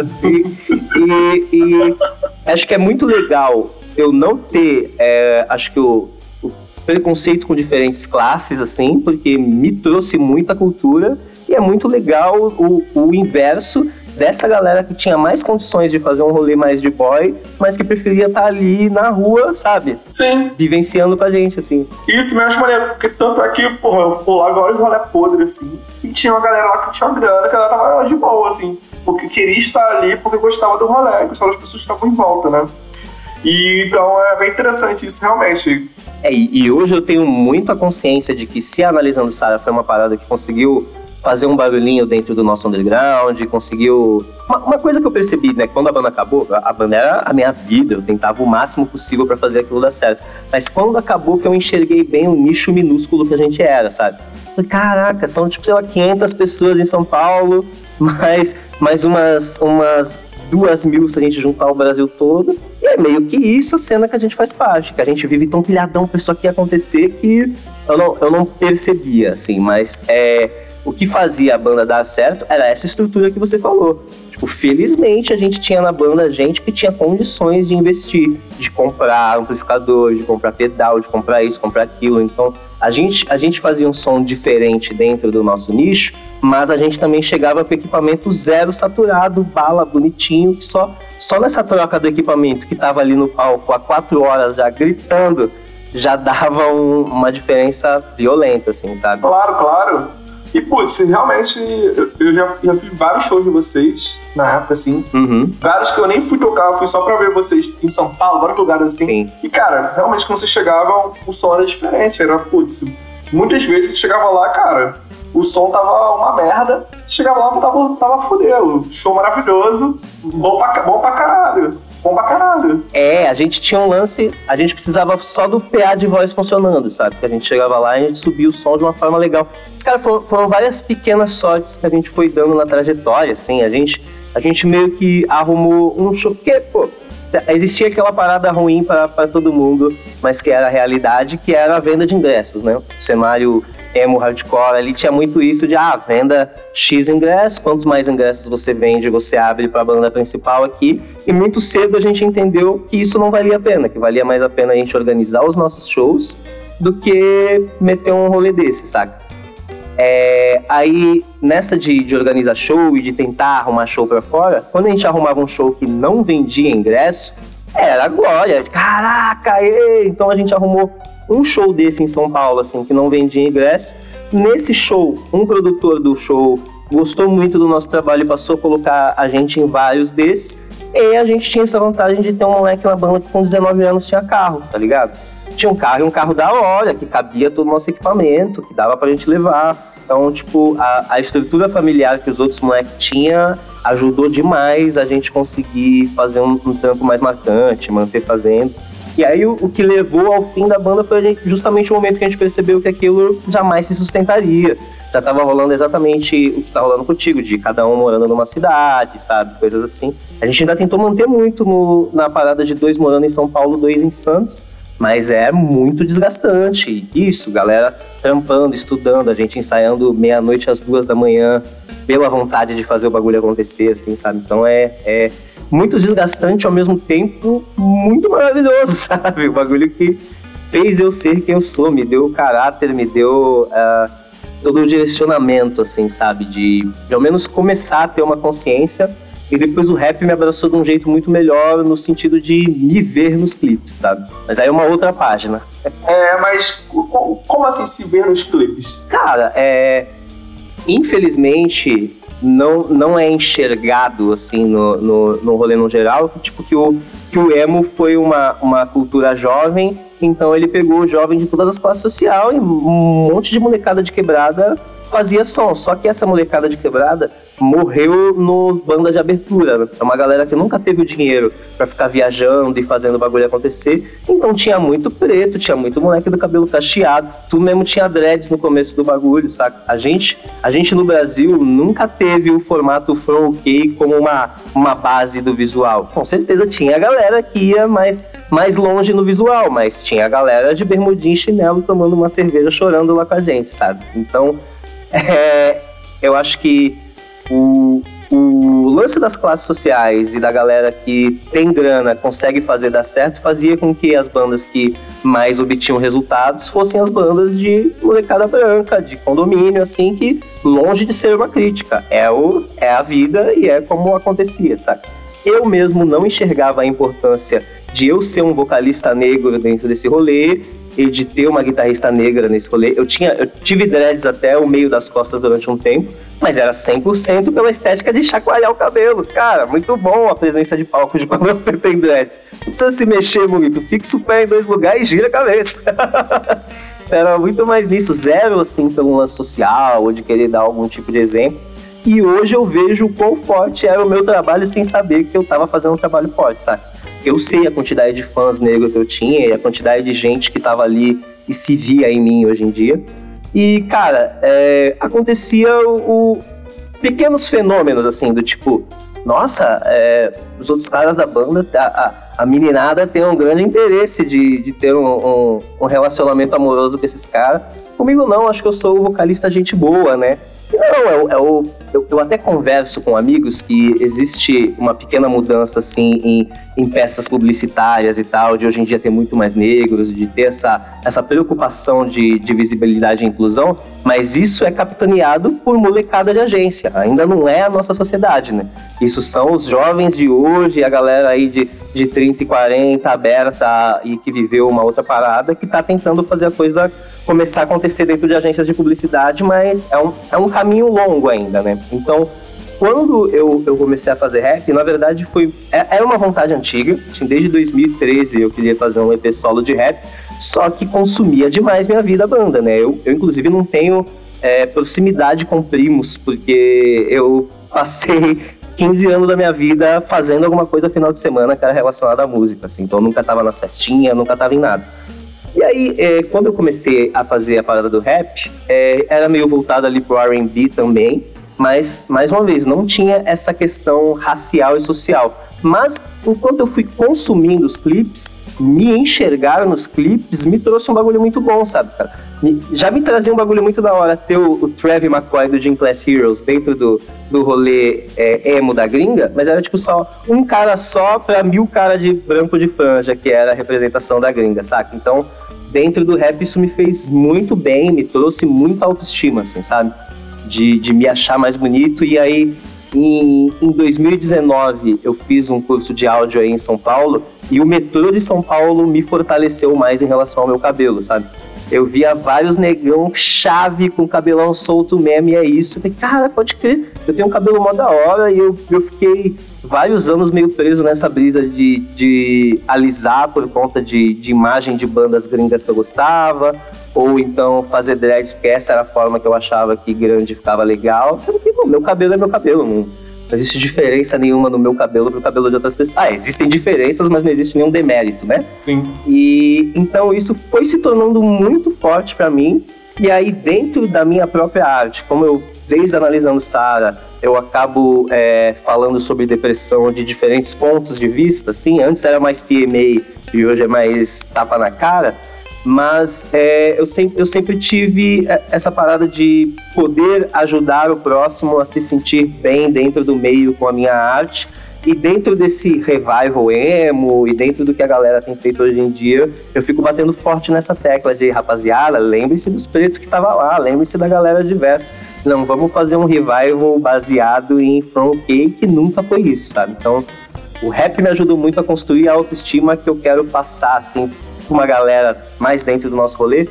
assim. e, e acho que é muito legal eu não ter, é, acho que o, o preconceito com diferentes classes, assim, porque me trouxe muita cultura e é muito legal o, o inverso dessa galera que tinha mais condições de fazer um rolê mais de boy, mas que preferia estar tá ali na rua, sabe? Sim. Vivenciando com a gente, assim. Isso me acha maneiro, porque tanto é que, porra, eu vou lá agora e rolê podre, assim. E tinha uma galera lá que tinha grana, que ela tava de boa, assim. Porque queria estar ali porque gostava do rolê, gostava das pessoas que estavam em volta, né? E então é bem interessante isso realmente. É, e hoje eu tenho muita consciência de que se analisando Sara foi uma parada que conseguiu fazer um barulhinho dentro do nosso underground, conseguiu. Uma, uma, coisa que eu percebi, né? Quando a banda acabou, a, a banda era a minha vida, eu tentava o máximo possível para fazer aquilo dar certo. Mas quando acabou, que eu enxerguei bem o nicho minúsculo que a gente era, sabe? Falei, caraca, são tipo, sei lá, 500 pessoas em São Paulo, <laughs> mais, mais umas, umas duas mil se a gente juntar o Brasil todo. E é meio que isso a cena que a gente faz parte, que a gente vive tão pilhadão pra isso aqui acontecer que eu não, eu não percebia, assim, mas é o que fazia a banda dar certo era essa estrutura que você falou. Tipo, felizmente a gente tinha na banda gente que tinha condições de investir, de comprar amplificador, de comprar pedal, de comprar isso, comprar aquilo. Então, a gente, a gente fazia um som diferente dentro do nosso nicho, mas a gente também chegava com equipamento zero saturado, bala, bonitinho, que só, só nessa troca do equipamento que estava ali no palco há quatro horas já gritando, já dava um, uma diferença violenta, assim, sabe? Claro, claro. E, putz, realmente, eu já, já fiz vários shows de vocês na época, assim. Uhum. Vários que eu nem fui tocar, eu fui só pra ver vocês em São Paulo, vários lugares assim. Sim. E, cara, realmente, quando você chegava, o som era diferente. Era, putz, muitas vezes você chegava lá, cara, o som tava uma merda. Você chegava lá, tava, tava fudeu. Show maravilhoso, bom pra, bom pra caralho bom pra caralho. É, a gente tinha um lance, a gente precisava só do PA de voz funcionando, sabe? Que a gente chegava lá e a gente subia o som de uma forma legal. Os caras foram, foram, várias pequenas sortes que a gente foi dando na trajetória, assim. A gente, a gente meio que arrumou um show. Porque, pô, existia aquela parada ruim para todo mundo, mas que era a realidade, que era a venda de ingressos, né? O cenário emo hardcore ali tinha muito isso de ah, venda X ingressos, quantos mais ingressos você vende, você abre para a banda principal aqui. E muito cedo a gente entendeu que isso não valia a pena, que valia mais a pena a gente organizar os nossos shows do que meter um rolê desse, saca? É, aí, nessa de, de organizar show e de tentar arrumar show pra fora, quando a gente arrumava um show que não vendia ingresso, era glória. Caraca, ê! então a gente arrumou um show desse em São Paulo, assim, que não vendia ingresso. Nesse show, um produtor do show gostou muito do nosso trabalho e passou a colocar a gente em vários desses. E a gente tinha essa vantagem de ter um moleque na banda que com 19 anos tinha carro, tá ligado? Tinha um carro e um carro da hora, que cabia todo o nosso equipamento, que dava pra gente levar. Então, tipo, a, a estrutura familiar que os outros moleques tinham ajudou demais a gente conseguir fazer um, um trampo mais marcante, manter fazendo. E aí o, o, que levou ao fim da banda foi justamente o momento que a gente percebeu que aquilo jamais se sustentaria. Já tava rolando exatamente o que tá rolando contigo, de cada um morando numa cidade, sabe? Coisas assim. A gente ainda tentou manter muito no, na parada de dois morando em São Paulo, dois em Santos mas é muito desgastante. Isso, galera trampando, estudando, a gente ensaiando meia-noite às duas da manhã, pela vontade de fazer o bagulho acontecer, assim, sabe? Então é, é muito desgastante ao mesmo tempo muito maravilhoso, <laughs> sabe? O bagulho que fez eu ser quem eu sou, me deu caráter, me deu uh, todo o direcionamento, assim, sabe? De, de ao menos começar a ter uma consciência e depois o rap me abraçou de um jeito muito melhor no sentido de me ver nos clipes, sabe? Mas aí é uma outra página. É, mas como assim se ver nos clipes? Cara, é. Infelizmente, não, não é enxergado assim no, no, no rolê no geral, tipo que o, que o emo foi uma, uma cultura jovem, então ele pegou o jovem de todas as classes sociais e um monte de molecada de quebrada fazia som. Só que essa molecada de quebrada morreu no banda de abertura. É uma galera que nunca teve o dinheiro para ficar viajando e fazendo o bagulho acontecer. Então tinha muito preto, tinha muito moleque do cabelo cacheado. Tu mesmo tinha dreads no começo do bagulho, saca? A gente, a gente no Brasil nunca teve o formato From OK como uma, uma base do visual. Com certeza tinha a galera que ia mais, mais longe no visual, mas tinha a galera de bermudinho e chinelo tomando uma cerveja chorando lá com a gente, sabe? Então, <laughs> é, eu acho que o, o lance das classes sociais e da galera que tem grana, consegue fazer dar certo, fazia com que as bandas que mais obtinham resultados fossem as bandas de molecada branca, de condomínio, assim, que longe de ser uma crítica, é, o, é a vida e é como acontecia, sabe? Eu mesmo não enxergava a importância de eu ser um vocalista negro dentro desse rolê e de ter uma guitarrista negra nesse rolê. Eu tinha, eu tive dreads até o meio das costas durante um tempo, mas era 100% pela estética de chacoalhar o cabelo. Cara, muito bom a presença de palco de quando <laughs> você tem dreads. Não precisa se mexer muito, fixa o pé em dois lugares e gira a cabeça. <laughs> era muito mais nisso, zero assim pelo lance social ou de querer dar algum tipo de exemplo. E hoje eu vejo o quão forte era o meu trabalho sem saber que eu estava fazendo um trabalho forte, sabe? Eu sei a quantidade de fãs negros que eu tinha e a quantidade de gente que tava ali e se via em mim hoje em dia. E, cara, é, acontecia o, o, pequenos fenômenos, assim, do tipo, nossa, é, os outros caras da banda, a, a, a, meninada tem um grande interesse de, de ter um, um, um relacionamento amoroso com esses caras. Comigo não, acho que eu sou o vocalista gente boa, né? Não, é, é o, eu, eu, até converso com amigos que existe uma pequena mudança assim em, em, peças publicitárias e tal, de hoje em dia ter muito mais negros, de ter essa, essa preocupação de, de visibilidade e inclusão, mas isso é capitaneado por molecada de agência, ainda não é a nossa sociedade, né? Isso são os jovens de hoje, a galera aí de, de 30 e 40 aberta e que viveu uma outra parada, que tá tentando fazer a coisa começar a acontecer dentro de agências de publicidade, mas é um, é um caminho longo ainda, né? Então, quando eu, eu comecei a fazer rap, na verdade foi é, era uma vontade antiga. Assim, desde 2013 eu queria fazer um EP solo de rap, só que consumia demais minha vida a banda, né? Eu, eu inclusive não tenho é, proximidade com primos, porque eu passei 15 anos da minha vida fazendo alguma coisa final de semana que era relacionada à música, assim. Então eu nunca tava nas festinhas, nunca tava em nada. E aí, é, quando eu comecei a fazer a parada do rap, é, era meio voltado ali pro R&B também, mas, mais uma vez, não tinha essa questão racial e social. Mas enquanto eu fui consumindo os clipes, me enxergar nos clipes me trouxe um bagulho muito bom, sabe, cara? Já me trazia um bagulho muito da hora ter o, o Travis McCoy do Gym Class Heroes dentro do, do rolê é, emo da gringa, mas era tipo só um cara só pra mil cara de branco de franja, que era a representação da gringa, saca? Então, dentro do rap, isso me fez muito bem, me trouxe muita autoestima, assim, sabe? De, de me achar mais bonito. E aí, em, em 2019, eu fiz um curso de áudio aí em São Paulo e o metrô de São Paulo me fortaleceu mais em relação ao meu cabelo, sabe? Eu via vários negão chave com cabelão solto mesmo, e é isso. Eu falei, cara, pode crer, eu tenho um cabelo mó da hora, e eu, eu fiquei vários anos meio preso nessa brisa de, de alisar por conta de, de imagem de bandas gringas que eu gostava, ou então fazer dreads, porque essa era a forma que eu achava que grande ficava legal. Sendo que, pô, meu cabelo é meu cabelo, não não existe diferença nenhuma no meu cabelo pro cabelo de outras pessoas. Ah, existem diferenças, mas não existe nenhum demérito, né? Sim. E então isso foi se tornando muito forte para mim. E aí, dentro da minha própria arte, como eu, desde analisando Sara, eu acabo é, falando sobre depressão de diferentes pontos de vista, assim, antes era mais PMA e hoje é mais tapa na cara mas é, eu, sempre, eu sempre tive é, essa parada de poder ajudar o próximo a se sentir bem dentro do meio com a minha arte. E dentro desse revival emo e dentro do que a galera tem feito hoje em dia, eu fico batendo forte nessa tecla de rapaziada, lembre-se dos pretos que tava lá, lembre-se da galera diversa. Não, vamos fazer um revival baseado em front que nunca foi isso, sabe? Então, o rap me ajudou muito a construir a autoestima que eu quero passar, assim, uma galera mais dentro do nosso rolê,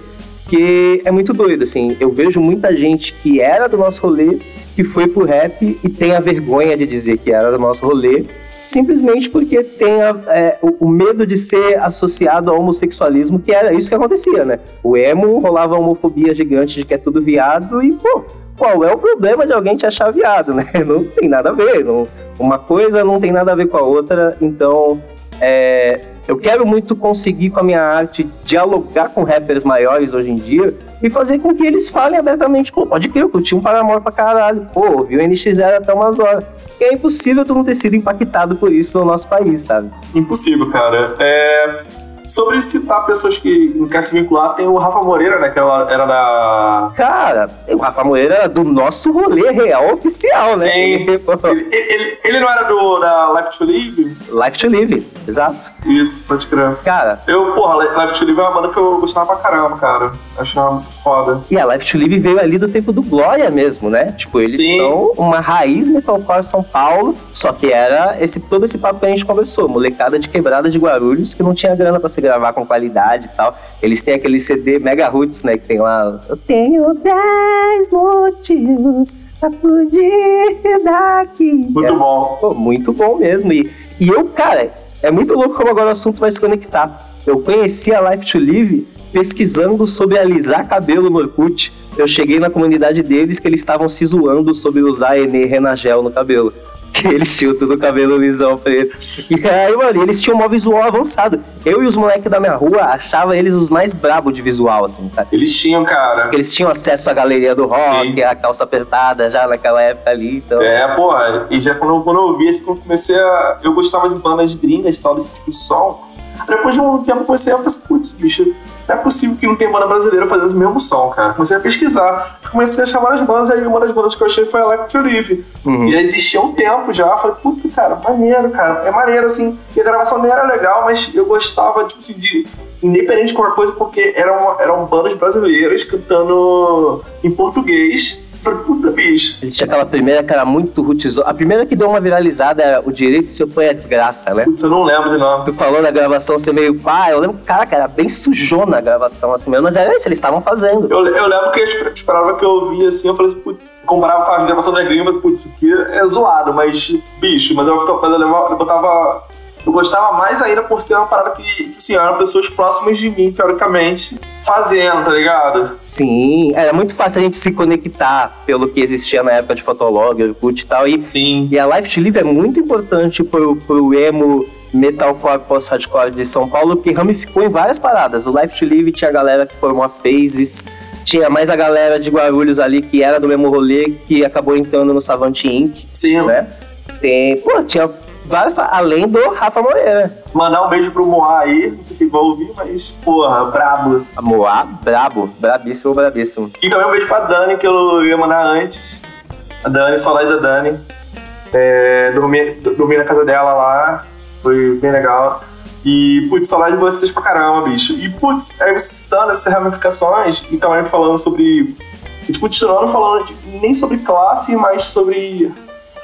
que é muito doido, assim. Eu vejo muita gente que era do nosso rolê, que foi pro rap e tem a vergonha de dizer que era do nosso rolê, simplesmente porque tem a, é, o, o, medo de ser associado ao homossexualismo, que era isso que acontecia, né? O emo rolava uma homofobia gigante de que é tudo viado e, pô, qual é o problema de alguém te achar viado, né? <laughs> Não tem nada a ver. Não, uma coisa não tem nada a ver com a outra, então é, eu quero muito conseguir com a minha arte dialogar com rappers maiores hoje em dia e fazer com que eles falem abertamente, pô, pode crer, eu curti um Paramore pra caralho, pô, viu o NX0 até umas horas. E é impossível tu não ter sido impactado por isso no nosso país, sabe? Impossível, cara. É... Sobre citar pessoas que não querem se vincular, tem o Rafa Moreira, né? Que era da. Cara, o Rafa Moreira era do nosso rolê real oficial, né? Sim. Ele, ele, ele, não era do da Life to Live? Life to Live, exato. Isso, pode crer. Cara. Eu, porra, Life to Live é uma banda que eu gostava pra caramba, cara. Achava muito foda. E a Life to Live veio ali do tempo do Glória mesmo, né? Tipo, eles Sim. são uma raiz metalcore São Paulo, só que era esse, todo esse papo que a gente conversou. Molecada de quebrada de Guarulhos que não tinha grana pra se gravar com qualidade e tal. Eles têm aquele CD Mega Roots, né? Que tem lá. Eu tenho 10 motivos pra fugir daqui. Muito é, bom. Pô, muito bom mesmo. E, e eu, cara, é muito louco como agora o assunto vai se conectar. Eu conheci a Life to Live pesquisando sobre alisar cabelo no Orkut. Eu cheguei na comunidade deles que eles estavam se zoando sobre usar Enê Renagel no cabelo que eles tinham tudo cabelo lisão preto. E aí, mano, eles tinham um visual avançado. Eu e os moleques da minha rua achava eles os mais brabos de visual, assim, sabe? Eles tinham, cara. Porque eles tinham acesso à galeria do rock, Sim. a calça apertada já naquela época ali, então... É, porra, e já quando, quando eu vi esse, quando comecei a... Eu gostava de bandas gringas e tal, desse tipo de som. Depois de um tempo comecei a fazer, putz, bicho, não é possível que não tenha banda brasileira fazendo esse mesmo som, cara. Comecei a pesquisar, comecei a chamar as bandas, aí uma das bandas que eu achei foi a Life to Live. Uhum. Já existia um tempo já, falei, puta, cara, maneiro, cara. É maneiro, assim, e a gravação nem era legal, mas eu gostava, tipo assim, de independente de qualquer coisa, porque eram, eram bandas brasileiras cantando em português puta, bicho. Existia aquela primeira que era muito rootzona. A primeira que deu uma viralizada era O Direito Se Foi a Desgraça, né? Putz, eu não lembro de nome. Tu falou na gravação ser meio pá, eu lembro, cara, que era bem sujona a gravação assim mesmo, mas era isso, eles estavam fazendo. Eu, eu lembro que eu esperava que eu ouvia assim, eu falei assim, putz, comparava com a gravação da gringa, putz, isso aqui é zoado, mas, bicho, mas eu, mas eu, eu botava eu gostava mais ainda por ser uma parada que, assim, eram pessoas próximas de mim, teoricamente, fazendo, tá ligado? Sim, era muito fácil a gente se conectar pelo que existia na época de Fotolog, Orkut e tal. E, Sim. E a Life to Live é muito importante pro, pro emo metalcore post-hardcore de São Paulo, que ramificou em várias paradas. O Life to Live tinha a galera que formou a Phases, tinha mais a galera de Guarulhos ali que era do mesmo rolê, que acabou entrando no Savante Inc. Sim. Né? Tem, pô, tinha além do Rafa Moreira. Mandar um beijo pro Moá aí, não sei se vai ouvir, mas, porra, brabo. A Moá, brabo, brabíssimo, brabíssimo. E também um beijo pra Dani, que eu ia mandar antes. A Dani, saudades da Dani. É, dormi, dormi na casa dela lá, foi bem legal. E, putz, saudade de vocês pra caramba, bicho. E, putz, aí você citando essas ramificações e também falando sobre. E, continuando falando de, nem sobre classe, mas sobre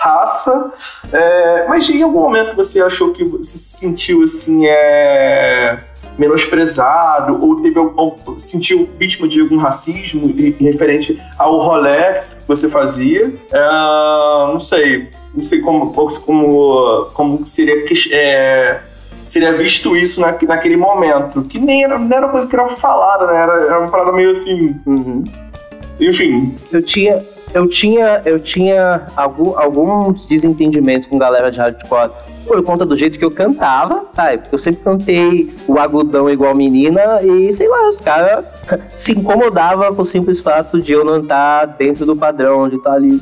raça. É, mas em algum momento você achou que você se sentiu assim, é, menosprezado ou teve ou sentiu vítima de algum racismo referente ao rolê que você fazia? É, não sei, não sei como como como seria é, seria visto isso na, naquele momento, que nem era, não era coisa que era falada, né? Era, era uma parada meio assim. Uhum. Enfim. Eu tinha, eu tinha, eu tinha algum, alguns desentendimentos com galera de hardcore por conta do jeito que eu cantava, sabe? Eu sempre cantei o agudão igual menina e sei lá, os caras <laughs> se incomodavam com o simples fato de eu não estar dentro do padrão, de estar ali.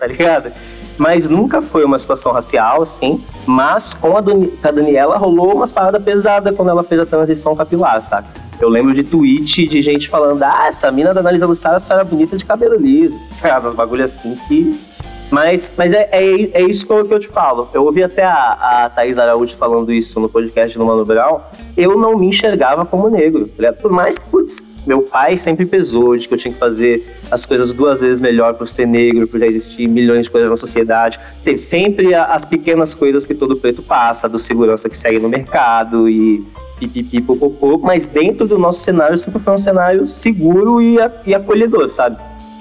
Tá ligado? mas nunca foi uma situação racial, assim. Mas com a, a Daniela rolou umas paradas pesadas quando ela fez a transição capilar, sabe? Eu lembro de tweet de gente falando: ah, essa mina da Analisa Lussara só era bonita de cabelo liso. Cara, uns bagulho assim que. Mas, mas é, é, é isso que eu te falo. Eu ouvi até a, a Thaís Araújo falando isso no podcast do Mano Brown. Eu não me enxergava como negro. Tá Por mais que, putz, meu pai sempre pesou de que eu tinha que fazer as coisas duas vezes melhor por ser negro, por já existir milhões de coisas na sociedade. Teve sempre as pequenas coisas que todo preto passa, do segurança que segue no mercado e pipipi, popopô, mas dentro do nosso cenário sempre foi um cenário seguro e, e acolhedor, sabe?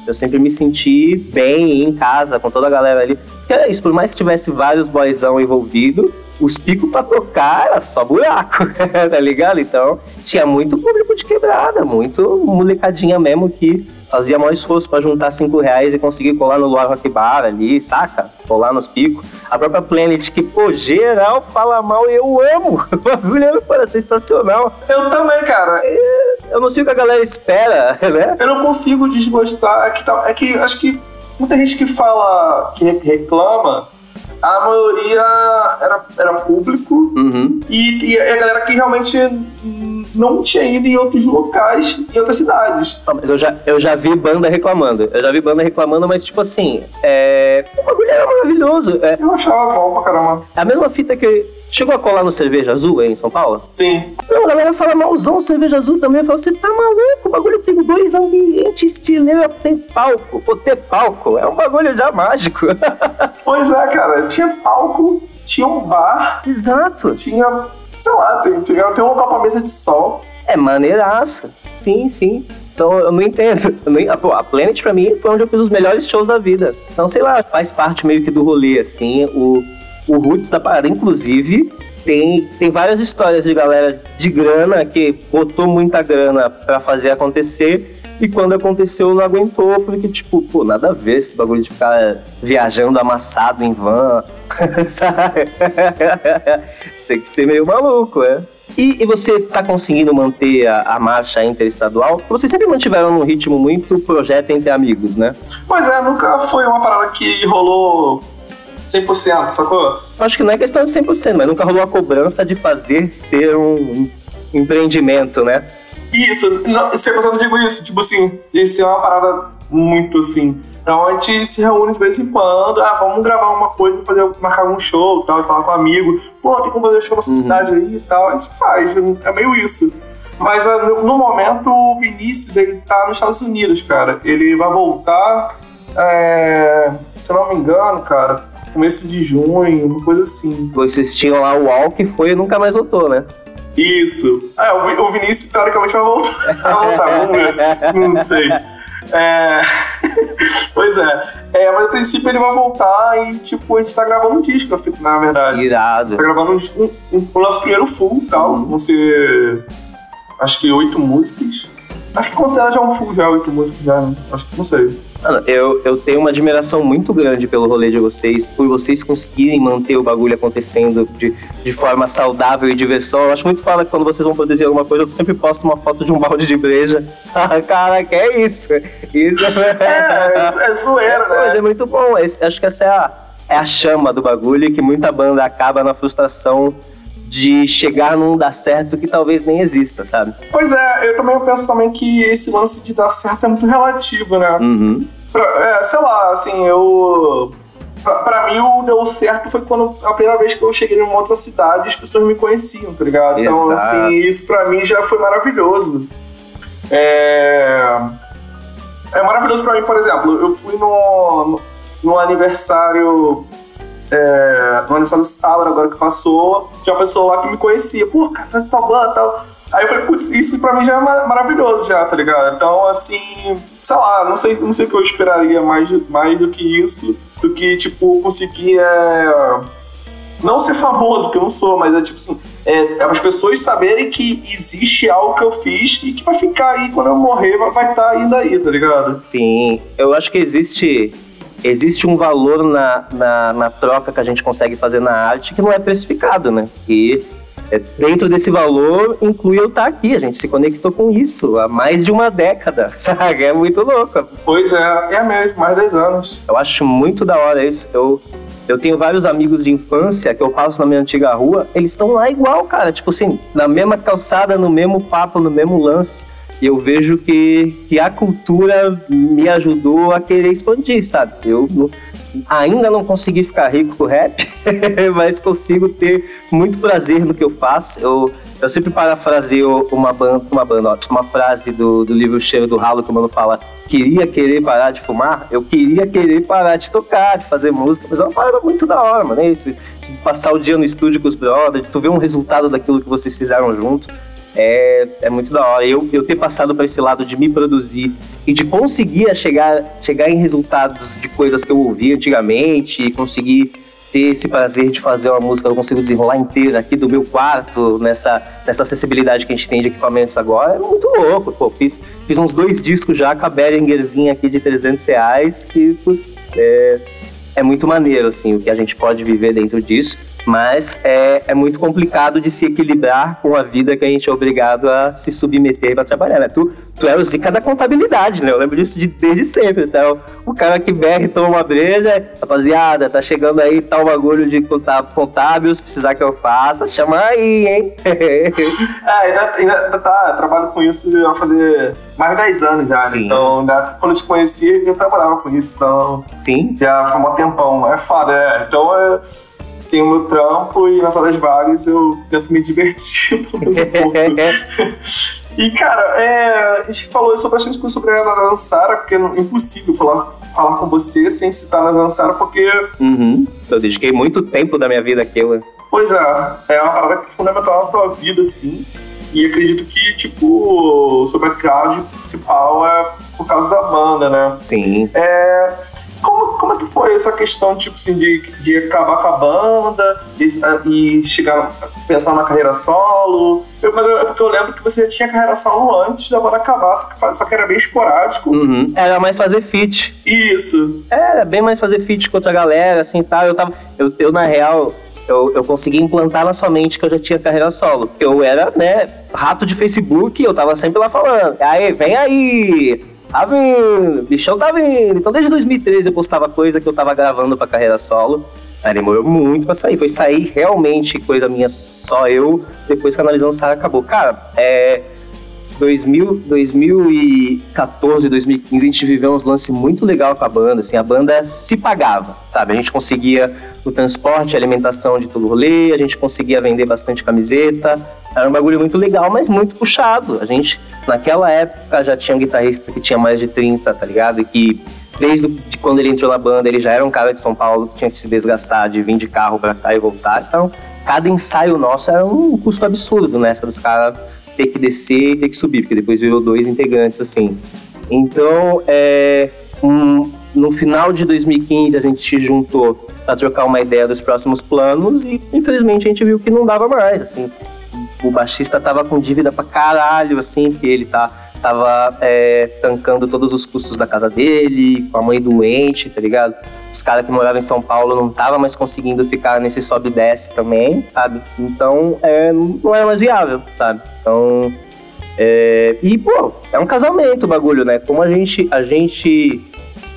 Eu sempre me senti bem em casa, com toda a galera ali. Porque é isso, por mais que tivesse vários boyzão envolvidos, os picos pra tocar era só buraco, <laughs> tá ligado? Então tinha muito público de quebrada, muito molecadinha mesmo que fazia maior esforço para juntar cinco reais e conseguir colar no Luar Rock Bar ali, saca? Colar nos picos. A própria Planet, que, pô, geral fala mal e eu amo. <laughs> O bagulho era sensacional. Eu também, cara. É, eu não sei o que a galera espera, <laughs> né? Eu não consigo desgostar. É que, tá, é que acho que muita gente que fala, que reclama, a maioria era, era público uhum. e, e a galera que realmente não tinha ido em outros locais, em outras cidades. Mas eu já, eu já vi banda reclamando. Eu já vi banda reclamando, mas tipo assim, é... o bagulho era maravilhoso. É... Eu achava bom pra caramba. A mesma fita que chegou a colar no Cerveja Azul aí em São Paulo? Sim. Não, a galera fala malzão Cerveja Azul também. Fala, você tá maluco? O bagulho tem dois ambientes estileiro, tem palco. Pô, ter palco é um bagulho já mágico. <laughs> pois é, cara. Tinha palco, tinha um bar. Exato. Tinha sei lá, tem, tem, tem um lugar pra mesa de sol. É maneiraço. Sim, sim. Então eu não entendo. <laughs> Eu não, pô, a Planet pra mim foi onde eu fiz os melhores shows da vida. Então, sei lá, faz parte meio que do rolê, assim. O, o Roots da parada, inclusive, tem, tem várias histórias de galera de grana que botou muita grana para fazer acontecer. E quando aconteceu, não aguentou, porque, tipo, pô, nada a ver esse bagulho de ficar viajando amassado em van. <laughs> Tem que ser meio maluco, é. E, e, você tá conseguindo manter a, a, marcha interestadual? Vocês sempre mantiveram num ritmo muito projeto entre amigos, né? Pois é, nunca foi uma parada que rolou 100%, sacou? Acho que não é questão de 100%, mas nunca rolou a cobrança de fazer ser um empreendimento, né? Isso, não, 100% eu digo isso, tipo assim, de ser uma parada muito assim então a gente se reúne de vez em quando, ah, vamos gravar uma coisa, fazer, marcar um show tal, falar com um amigo, pô, tem como fazer show na sua uhum. cidade aí e tal, a gente faz, é meio isso. Mas ah, no momento o Vinícius, ele tá nos Estados Unidos, cara. Ele vai voltar, é, se não me engano, cara, começo de junho, uma coisa assim. Vocês tinham lá o Walk foi e nunca mais voltou, né? Isso. É, o Vinícius teoricamente vai voltar. <laughs> Vai voltar, vamos ver. Não sei. É... <laughs> pois é. é. Mas a princípio ele vai voltar e, tipo, a gente tá gravando um disco, na verdade. Irado. Tá gravando um disco, um, um, o nosso primeiro full e tal. Uhum. Vão ser. Acho que oito músicas. Acho que considera já um full já, oito músicas já, né? Acho que não sei. Mano, eu, eu tenho uma admiração muito grande pelo rolê de vocês, por vocês conseguirem manter o bagulho acontecendo de, de forma saudável e diversão. Eu acho muito foda que quando vocês vão produzir alguma coisa, eu sempre posto uma foto de um balde de breja. <laughs> Ah, cara, que é isso? isso é, <laughs> é, é zoeira, né? Mas é muito bom. Acho que essa é a é a chama do bagulho que muita banda acaba na frustração de chegar num dar certo que talvez nem exista, sabe? Pois é, eu também penso também que esse lance de dar certo é muito relativo, né? Uhum. Pra, é, sei lá, assim, eu. Pra, pra, mim, o deu certo foi quando a primeira vez que eu cheguei numa outra cidade as pessoas me conheciam, tá ligado? Então, Exato. assim, isso pra mim já foi maravilhoso. É. É maravilhoso pra mim, por exemplo, eu fui no, no aniversário é, no aniversário do sábado agora que passou, tinha uma pessoa lá que me conhecia, pô, cara, tá tal banda tal. Aí eu falei, putz, isso pra mim já é maravilhoso já, tá ligado? Então, assim, sei lá, não sei, não sei o que eu esperaria mais, mais do que isso, do que, tipo, conseguir é, não ser famoso, porque eu não sou, mas é tipo assim, é, é as pessoas saberem que existe algo que eu fiz e que vai ficar aí quando eu morrer, vai, estar ainda aí, tá ligado? Sim, eu acho que existe existe um valor na, na, na, troca que a gente consegue fazer na arte que não é precificado, né? E é, dentro desse valor inclui eu estar aqui. A gente se conectou com isso há mais de uma década, <laughs> sabe? É muito louco. Pois é, é mesmo, mais de 10 anos. Eu acho muito da hora isso. Eu, eu tenho vários amigos de infância que eu passo na minha antiga rua, eles estão lá igual, cara. Tipo assim, na mesma calçada, no mesmo papo, no mesmo lance. Eu vejo que, que a cultura me ajudou a querer expandir, sabe? Eu ainda não consegui ficar rico com rap, <laughs> mas consigo ter muito prazer no que eu faço. Eu, eu sempre parafraseio uma banda, uma, banda, uma frase do, do livro Cheiro do Ralo, que o mano fala: queria querer parar de fumar, eu queria querer parar de tocar, de fazer música, mas é uma parada muito da hora, mano. É isso, de passar o dia no estúdio com os brothers, tu ver um resultado daquilo que vocês fizeram junto é, é muito da hora. Eu, eu ter passado para esse lado de me produzir e de conseguir chegar, chegar em resultados de coisas que eu ouvi antigamente e conseguir ter esse prazer de fazer uma música que eu consigo desenrolar inteira aqui do meu quarto, nessa, nessa acessibilidade que a gente tem de equipamentos agora, é muito louco. Pô, fiz, fiz uns dois discos já com a Behringerzinha aqui de 300 reais, que, putz, é, é muito maneiro, assim, o que a gente pode viver dentro disso mas é, é muito complicado de se equilibrar com a vida que a gente é obrigado a se submeter para trabalhar, né? Tu, tu é o zica da contabilidade, né? Eu lembro disso de, desde sempre. Então, o cara que berre toma uma breja, rapaziada, tá chegando aí tal bagulho de contábil, se precisar que eu faça, chama aí, hein? <laughs> é, ainda, ainda tá, trabalho com isso há fazer mais de 10 anos já, né? Então, ainda, quando eu te conheci, eu trabalhava com isso, então... Sim. Já foi um tempão. É foda, é. Então, é tenho meu trampo e nas horas vagas eu tento me divertir pelo menos um pouco. e, cara, é, a gente falou sobre bastante coisa sobre a Nansara, porque é impossível falar, falar com você sem citar a Nansara, porque... Uhum. Eu dediquei muito tempo da minha vida àquilo. Pois é, é uma parada que é fundamental na tua vida, assim. E acredito que, tipo, o seu background principal é por causa da banda, né? Sim. É... Como, como é que foi essa questão, tipo assim, de, de acabar com a banda e, e chegar a pensar na carreira solo? Eu, mas eu, é porque eu lembro que você já tinha carreira solo antes da banda acabar, só que, só que era bem esporádico. Uhum. Era mais fazer feat. Isso. Era bem mais fazer feat com outra galera, assim, tal. Eu tava... Eu, eu na real... Eu, eu consegui implantar na sua mente que eu já tinha carreira solo. Eu era, né, rato de Facebook, eu tava sempre lá falando. Aí, vem aí! Tá vindo, bichão tá vindo. Então desde 2013 eu postava coisa que eu tava gravando pra carreira solo. Aí demorou muito pra sair. Foi sair realmente coisa minha, só eu, depois que a Analisando Sara acabou. Cara, é. 2000, 2014, 2015, a gente viveu uns lances muito legal com a banda, assim, a banda se pagava, sabe? A gente conseguia o transporte, a alimentação de todo o rolê, a gente conseguia vender bastante camiseta, era um bagulho muito legal, mas muito puxado. A gente, naquela época, já tinha um guitarrista que tinha mais de 30, tá ligado? E que, desde de quando ele entrou na banda, ele já era um cara de São Paulo que tinha que se desgastar de vir de carro pra cá e voltar. Então, cada ensaio nosso era um custo absurdo, né? Dos caras ter que descer e ter que subir, porque depois virou dois integrantes, assim. Então, é, um, no final de 2015, a gente se juntou para trocar uma ideia dos próximos planos e, infelizmente, a gente viu que não dava mais, assim o baixista tava com dívida pra caralho, assim, porque ele tá, tava é, tancando todos os custos da casa dele, com a mãe doente, tá ligado? Os caras que moravam em São Paulo não tava mais conseguindo ficar nesse sobe e desce também, sabe? Então, é, não era mais viável, sabe? Então, é, e, pô, é um casamento o bagulho, né? Como a gente, a gente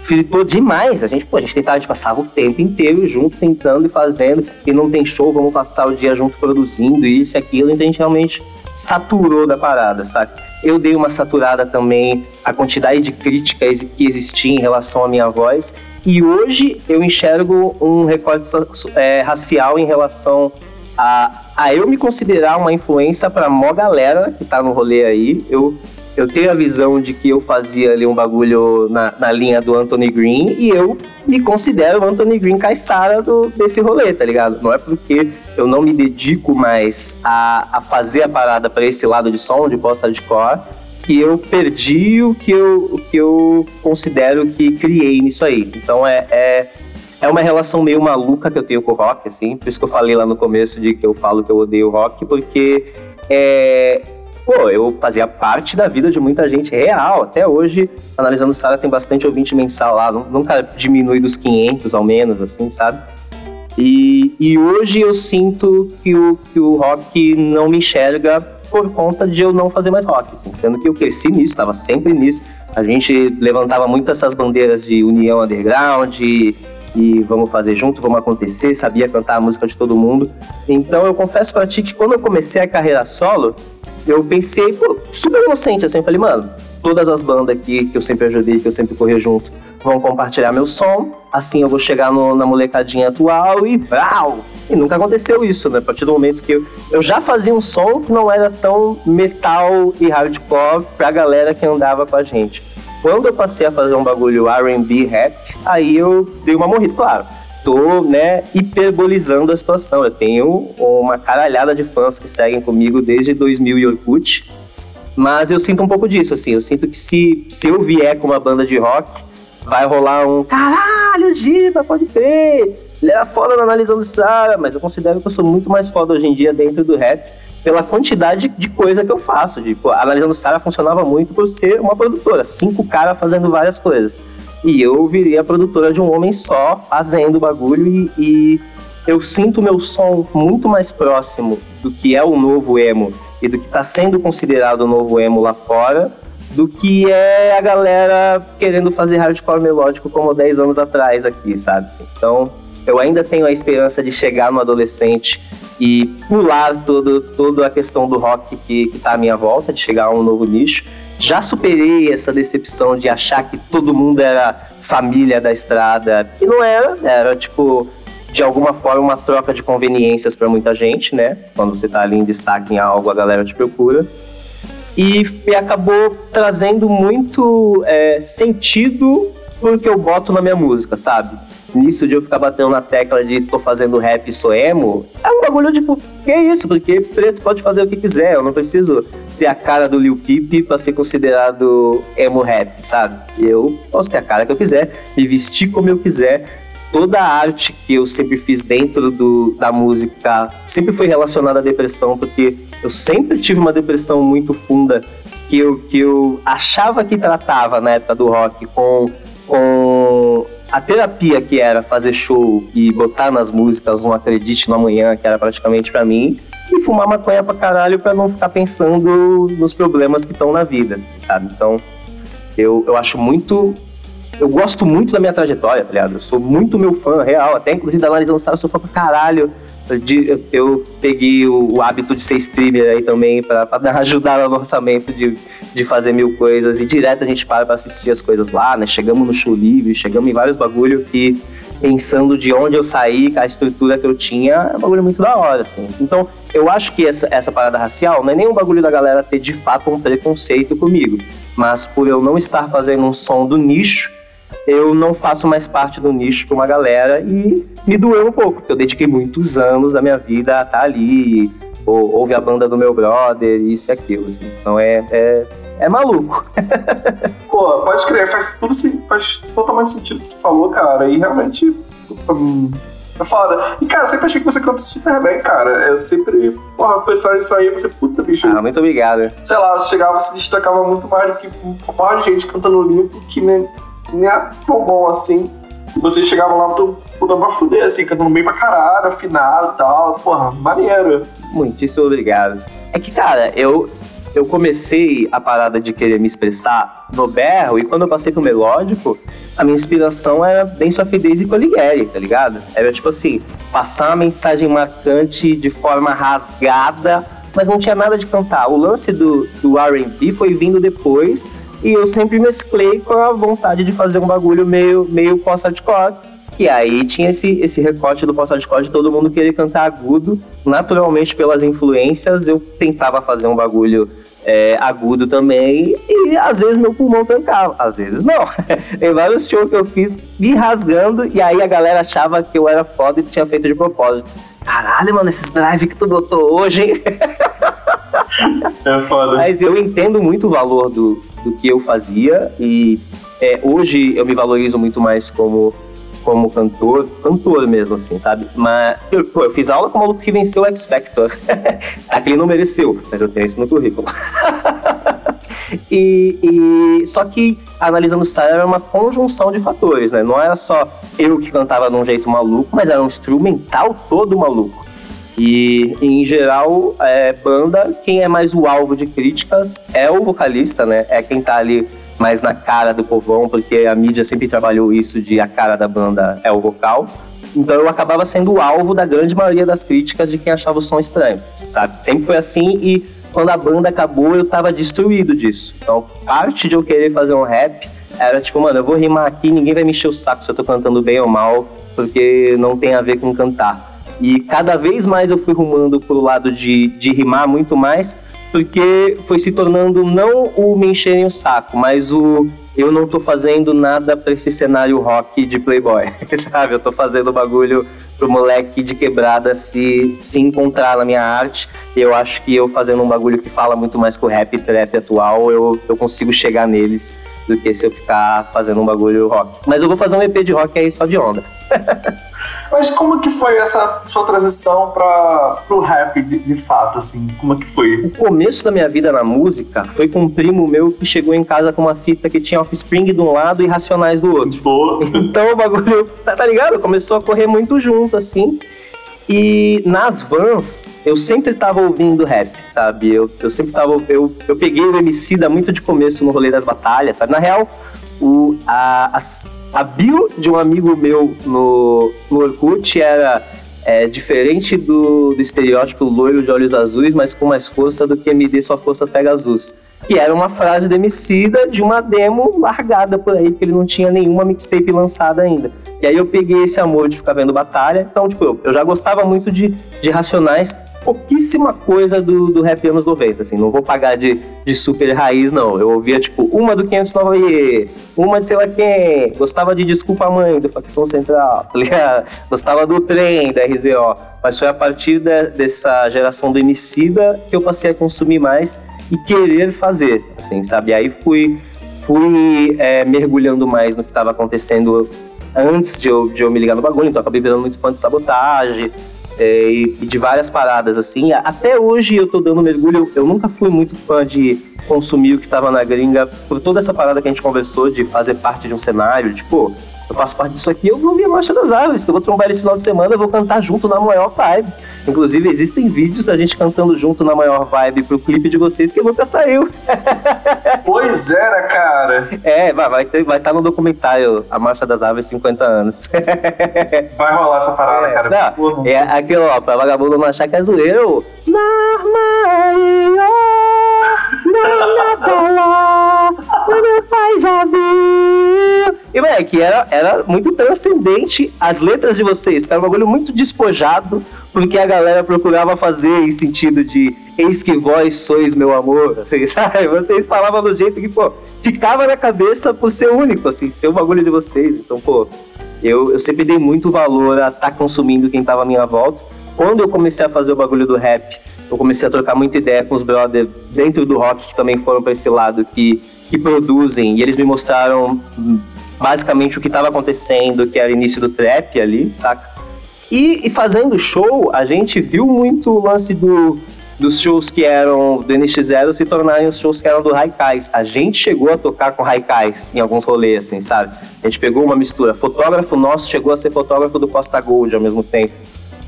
fritou demais. A gente, pô, a gente tentava, a gente passava o tempo inteiro junto, tentando e fazendo, e não tem show, vamos passar o dia junto produzindo isso e aquilo, então a gente realmente saturou da parada, sabe? Eu dei uma saturada também a quantidade de críticas que existia em relação à minha voz, e hoje eu enxergo um recorte é, racial em relação a, a eu me considerar uma influência para mó galera que tá no rolê aí. Eu eu tenho a visão de que eu fazia ali um bagulho na, na linha do Anthony Green e eu me considero o Anthony Green Caissara do, desse rolê, tá ligado? Não é porque eu não me dedico mais a, a fazer a parada para esse lado de som, de post-hardcore, que eu perdi o que eu, o que eu considero que criei nisso aí. Então é, é, é uma relação meio maluca que eu tenho com o rock, assim. Por isso que eu falei lá no começo de que eu falo que eu odeio rock, porque é, pô, eu fazia parte da vida de muita gente real. Até hoje, analisando Sara, tem bastante ouvinte mensal lá, nunca diminui dos 500 ao menos, assim, sabe? E, e hoje eu sinto que o, que o rock não me enxerga por conta de eu não fazer mais rock, assim, sendo que eu cresci nisso, estava sempre nisso. A gente levantava muito essas bandeiras de união underground, e vamos fazer junto, vamos acontecer, sabia cantar a música de todo mundo. Então eu confesso para ti que quando eu comecei a carreira solo, eu pensei, pô, super inocente, assim, falei, mano, todas as bandas aqui que eu sempre ajudei, que eu sempre corri junto, vão compartilhar meu som, assim eu vou chegar no, na molecadinha atual e vrau! E nunca aconteceu isso, né? A partir do momento que eu, eu já fazia um som que não era tão metal e hardcore pra galera que andava com a gente. Quando eu passei a fazer um bagulho R&B rap, aí eu dei uma morrida, claro tô, né, hiperbolizando a situação. Eu tenho uma caralhada de fãs que seguem comigo desde 2000 e Orkut, mas eu sinto um pouco disso, assim. Eu sinto que se, se eu vier com uma banda de rock, vai rolar um caralho, Giba, pode crer. Ele era foda na analisando Sara, mas eu considero que eu sou muito mais foda hoje em dia dentro do rap pela quantidade de coisa que eu faço. De, pô, analisando Sara funcionava muito por ser uma produtora, cinco caras fazendo várias coisas. E eu virei a produtora de um homem só, fazendo o bagulho e, e eu sinto meu som muito mais próximo do que é o novo emo e do que está sendo considerado o novo emo lá fora do que é a galera querendo fazer hardcore melódico como 10 anos atrás aqui, sabe? Então, eu ainda tenho a esperança de chegar no adolescente e pular todo, toda a questão do rock que, que tá à minha volta, de chegar a um novo nicho já superei essa decepção de achar que todo mundo era família da estrada. E não era, era tipo, de alguma forma, uma troca de conveniências para muita gente, né? Quando você tá ali em destaque em algo, a galera te procura. E, e acabou trazendo muito é, sentido porque eu boto na minha música, sabe? Nisso de eu ficar batendo na tecla de tô fazendo rap e sou emo, é um bagulho tipo, que é isso? Porque preto pode fazer o que quiser, eu não preciso ter a cara do Lil Peep pra ser considerado emo rap, sabe? Eu posso ter a cara que eu quiser, me vestir como eu quiser. Toda a arte que eu sempre fiz dentro do, da música sempre foi relacionada à depressão, porque eu sempre tive uma depressão muito funda que eu, que eu achava que tratava na época do rock com, com a terapia que era fazer show e botar nas músicas um acredite no amanhã, que era praticamente para mim, e fumar maconha pra caralho pra não ficar pensando nos problemas que estão na vida, sabe? Então, eu, eu acho muito. Eu gosto muito da minha trajetória, tá ligado? Eu sou muito meu fã, real. Até inclusive da Larissa Gonçalves, eu sou fã pra caralho. De, eu peguei o, o, hábito de ser streamer aí também para ajudar no orçamento de, de fazer mil coisas e direto a gente para pra assistir as coisas lá, né? Chegamos no show livre, chegamos em vários bagulho que pensando de onde eu saí, a estrutura que eu tinha, é um bagulho muito da hora, assim. Então, eu acho que essa, essa parada racial não é nem um bagulho da galera ter de fato um preconceito comigo, mas por eu não estar fazendo um som do nicho, eu não faço mais parte do nicho para uma galera e me doeu um pouco, porque eu dediquei muitos anos da minha vida a estar tá ali, ou, ouve a banda do meu brother, isso e aquilo. Assim. Então é, é, é maluco. <laughs> Pô, pode crer, faz tudo faz totalmente sentido o que tu falou, cara, e realmente. Hum, é foda. E, cara, sempre achei que você canta super bem, cara. Eu sempre, porra, o pessoal isso aí, você, puta, bicho. Ah, muito obrigado. Sei lá, você chegava, se destacava muito mais do que mais gente cantando limpo, que nem nem é tão bom assim. Você chegava lá, tô dando pra fuder, assim, cantando bem pra caralho, afinado e tal. Porra, maneiro. Muitíssimo obrigado. É que, cara, eu, eu comecei a parada de querer me expressar no berro, e quando eu passei pro melódico, a minha inspiração era bem Sophie Daisy e Coligueri, tá ligado? Era tipo assim, passar uma mensagem marcante de forma rasgada, mas não tinha nada de cantar. O lance do, do R&B foi vindo depois, e eu sempre mesclei com a vontade de fazer um bagulho meio, meio post-hardcore, e aí tinha esse, esse recorte do post-hardcore de todo mundo querer cantar agudo. Naturalmente, pelas influências, eu tentava fazer um bagulho é, agudo também. E às vezes meu pulmão tancava, às vezes não. <laughs> Tem vários shows que eu fiz me rasgando e aí a galera achava que eu era foda e tinha feito de propósito. Caralho, mano, esses drive que tu botou hoje, hein? <laughs> É foda. Mas eu entendo muito o valor do, do que eu fazia e é, hoje eu me valorizo muito mais como como cantor, cantor mesmo, assim, sabe? Mas eu, pô, eu fiz aula com o maluco que venceu o X Factor. <laughs> Aquele não mereceu, mas eu tenho isso no currículo. <laughs> e, e, só que analisando o Sarah era uma conjunção de fatores, né? Não era só eu que cantava de um jeito maluco, mas era um instrumental todo maluco. E em geral, é, banda, quem é mais o alvo de críticas é o vocalista, né? É quem tá ali mais na cara do povão, porque a mídia sempre trabalhou isso de a cara da banda é o vocal. Então eu acabava sendo o alvo da grande maioria das críticas de quem achava o som estranho, sabe? Sempre foi assim e quando a banda acabou eu tava destruído disso. Então parte de eu querer fazer um rap era tipo, mano, eu vou rimar aqui, ninguém vai me encher o saco se eu tô cantando bem ou mal, porque não tem a ver com cantar. E cada vez mais eu fui rumando pro lado de, de rimar muito mais, porque foi se tornando não o me encherem o saco, mas o eu não tô fazendo nada pra esse cenário rock de Playboy, <laughs> sabe? Eu tô fazendo bagulho pro moleque de quebrada se, se encontrar na minha arte. Eu acho que eu fazendo um bagulho que fala muito mais com o rap e trap atual, eu, eu consigo chegar neles do que se eu ficar fazendo um bagulho rock. Mas eu vou fazer um EP de rock aí só de onda. <laughs> Mas como que foi essa sua transição para o rap de, de, fato, assim? Como é que foi? O começo da minha vida na música foi com um primo meu que chegou em casa com uma fita que tinha Offspring de um lado e Racionais do outro. Boa. Então o bagulho, <laughs> tá ligado? Começou a correr muito junto, assim. E nas vans, eu sempre tava ouvindo rap, sabe? Eu, eu sempre tava. Eu, eu peguei o MC da muito de começo no rolê das batalhas, sabe? Na real, o, a, a, a bio de um amigo meu no, no Orkut era é, diferente do, do estereótipo loiro de olhos azuis, mas com mais força do que MD Sua Força Pega Azuis. Que era uma frase demicida de uma demo largada por aí, porque ele não tinha nenhuma mixtape lançada ainda. E aí eu peguei esse amor de ficar vendo batalha. Então, tipo, eu, eu já gostava muito de, de Racionais, pouquíssima coisa do, do rap anos 90, assim, não vou pagar de, de super raiz, não. Eu ouvia, tipo, uma do 509E, uma de sei lá quem, gostava de Desculpa Mãe, do Facção Central, tá? <laughs> Gostava do Trem, da RZO, mas foi a partir de, dessa geração do Emicida que eu passei a consumir mais e querer fazer, assim, sabe? Aí fui, fui é, mergulhando mais no que estava acontecendo antes de eu, de eu me ligar no bagulho, então acabei virando muito fã de sabotagem, é, e, de várias paradas assim. Até hoje eu tô dando mergulho, eu, nunca fui muito fã de consumir o que tava na gringa, por toda essa parada que a gente conversou de fazer parte de um cenário, tipo, eu faço parte disso aqui, eu vou ver a Marcha das Árvores, que eu vou trombar esse final de semana, eu vou cantar junto na maior vibe. Inclusive, existem vídeos da gente cantando junto na maior vibe pro clipe de vocês que nunca saiu. <laughs> Pois era, cara. É, vai vai estar vai tá no documentário A Marcha das Árvores 50 anos. <laughs> Vai rolar essa parada, é, cara. Não, é aquilo, ó, pra vagabundo não achar que é zoeiro. Marmaio, não meu pai já viu. E, moleque, era, era muito transcendente as letras de vocês, cara, um bagulho muito despojado, porque a galera procurava fazer em sentido de eis que vós sois meu amor, <laughs> assim, sabe? Vocês falavam do jeito que, pô, ficava na cabeça por ser único, assim, ser o bagulho de vocês. Então, pô, eu, eu sempre dei muito valor a estar tá consumindo quem tava à minha volta. Quando eu comecei a fazer o bagulho do rap, eu comecei a trocar muita ideia com os brothers dentro do rock que também foram para esse lado, que, que produzem, e eles me mostraram basicamente o que estava acontecendo, que era o início do trap ali, saca? E, e, fazendo show, a gente viu muito o lance do, dos shows que eram do NX0 se tornarem os shows que eram do Raikais. A gente chegou a tocar com Raikais em alguns rolês, assim, sabe? A gente pegou uma mistura. Fotógrafo nosso chegou a ser fotógrafo do Costa Gold ao mesmo tempo.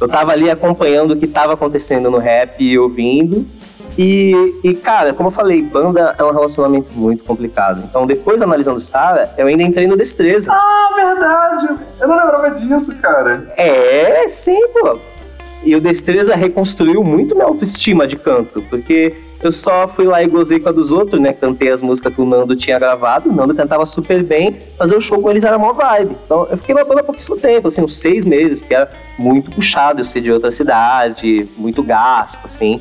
Eu tava ali acompanhando o que tava acontecendo no rap e ouvindo. E, e, cara, como eu falei, banda é um relacionamento muito complicado. Então, depois analisando Sara, eu ainda entrei no Destreza. Ah, verdade! Eu não lembrava disso, cara. É, sim, pô. E o Destreza reconstruiu muito minha autoestima de canto, porque eu só fui lá e gozei com a dos outros, né? Cantei as músicas que o Nando tinha gravado, o Nando cantava super bem, fazer o show com eles era mó vibe. Então eu fiquei na banda pouquíssimo tempo, assim, uns seis meses, porque era muito puxado eu ser de outra cidade, muito gasto, assim.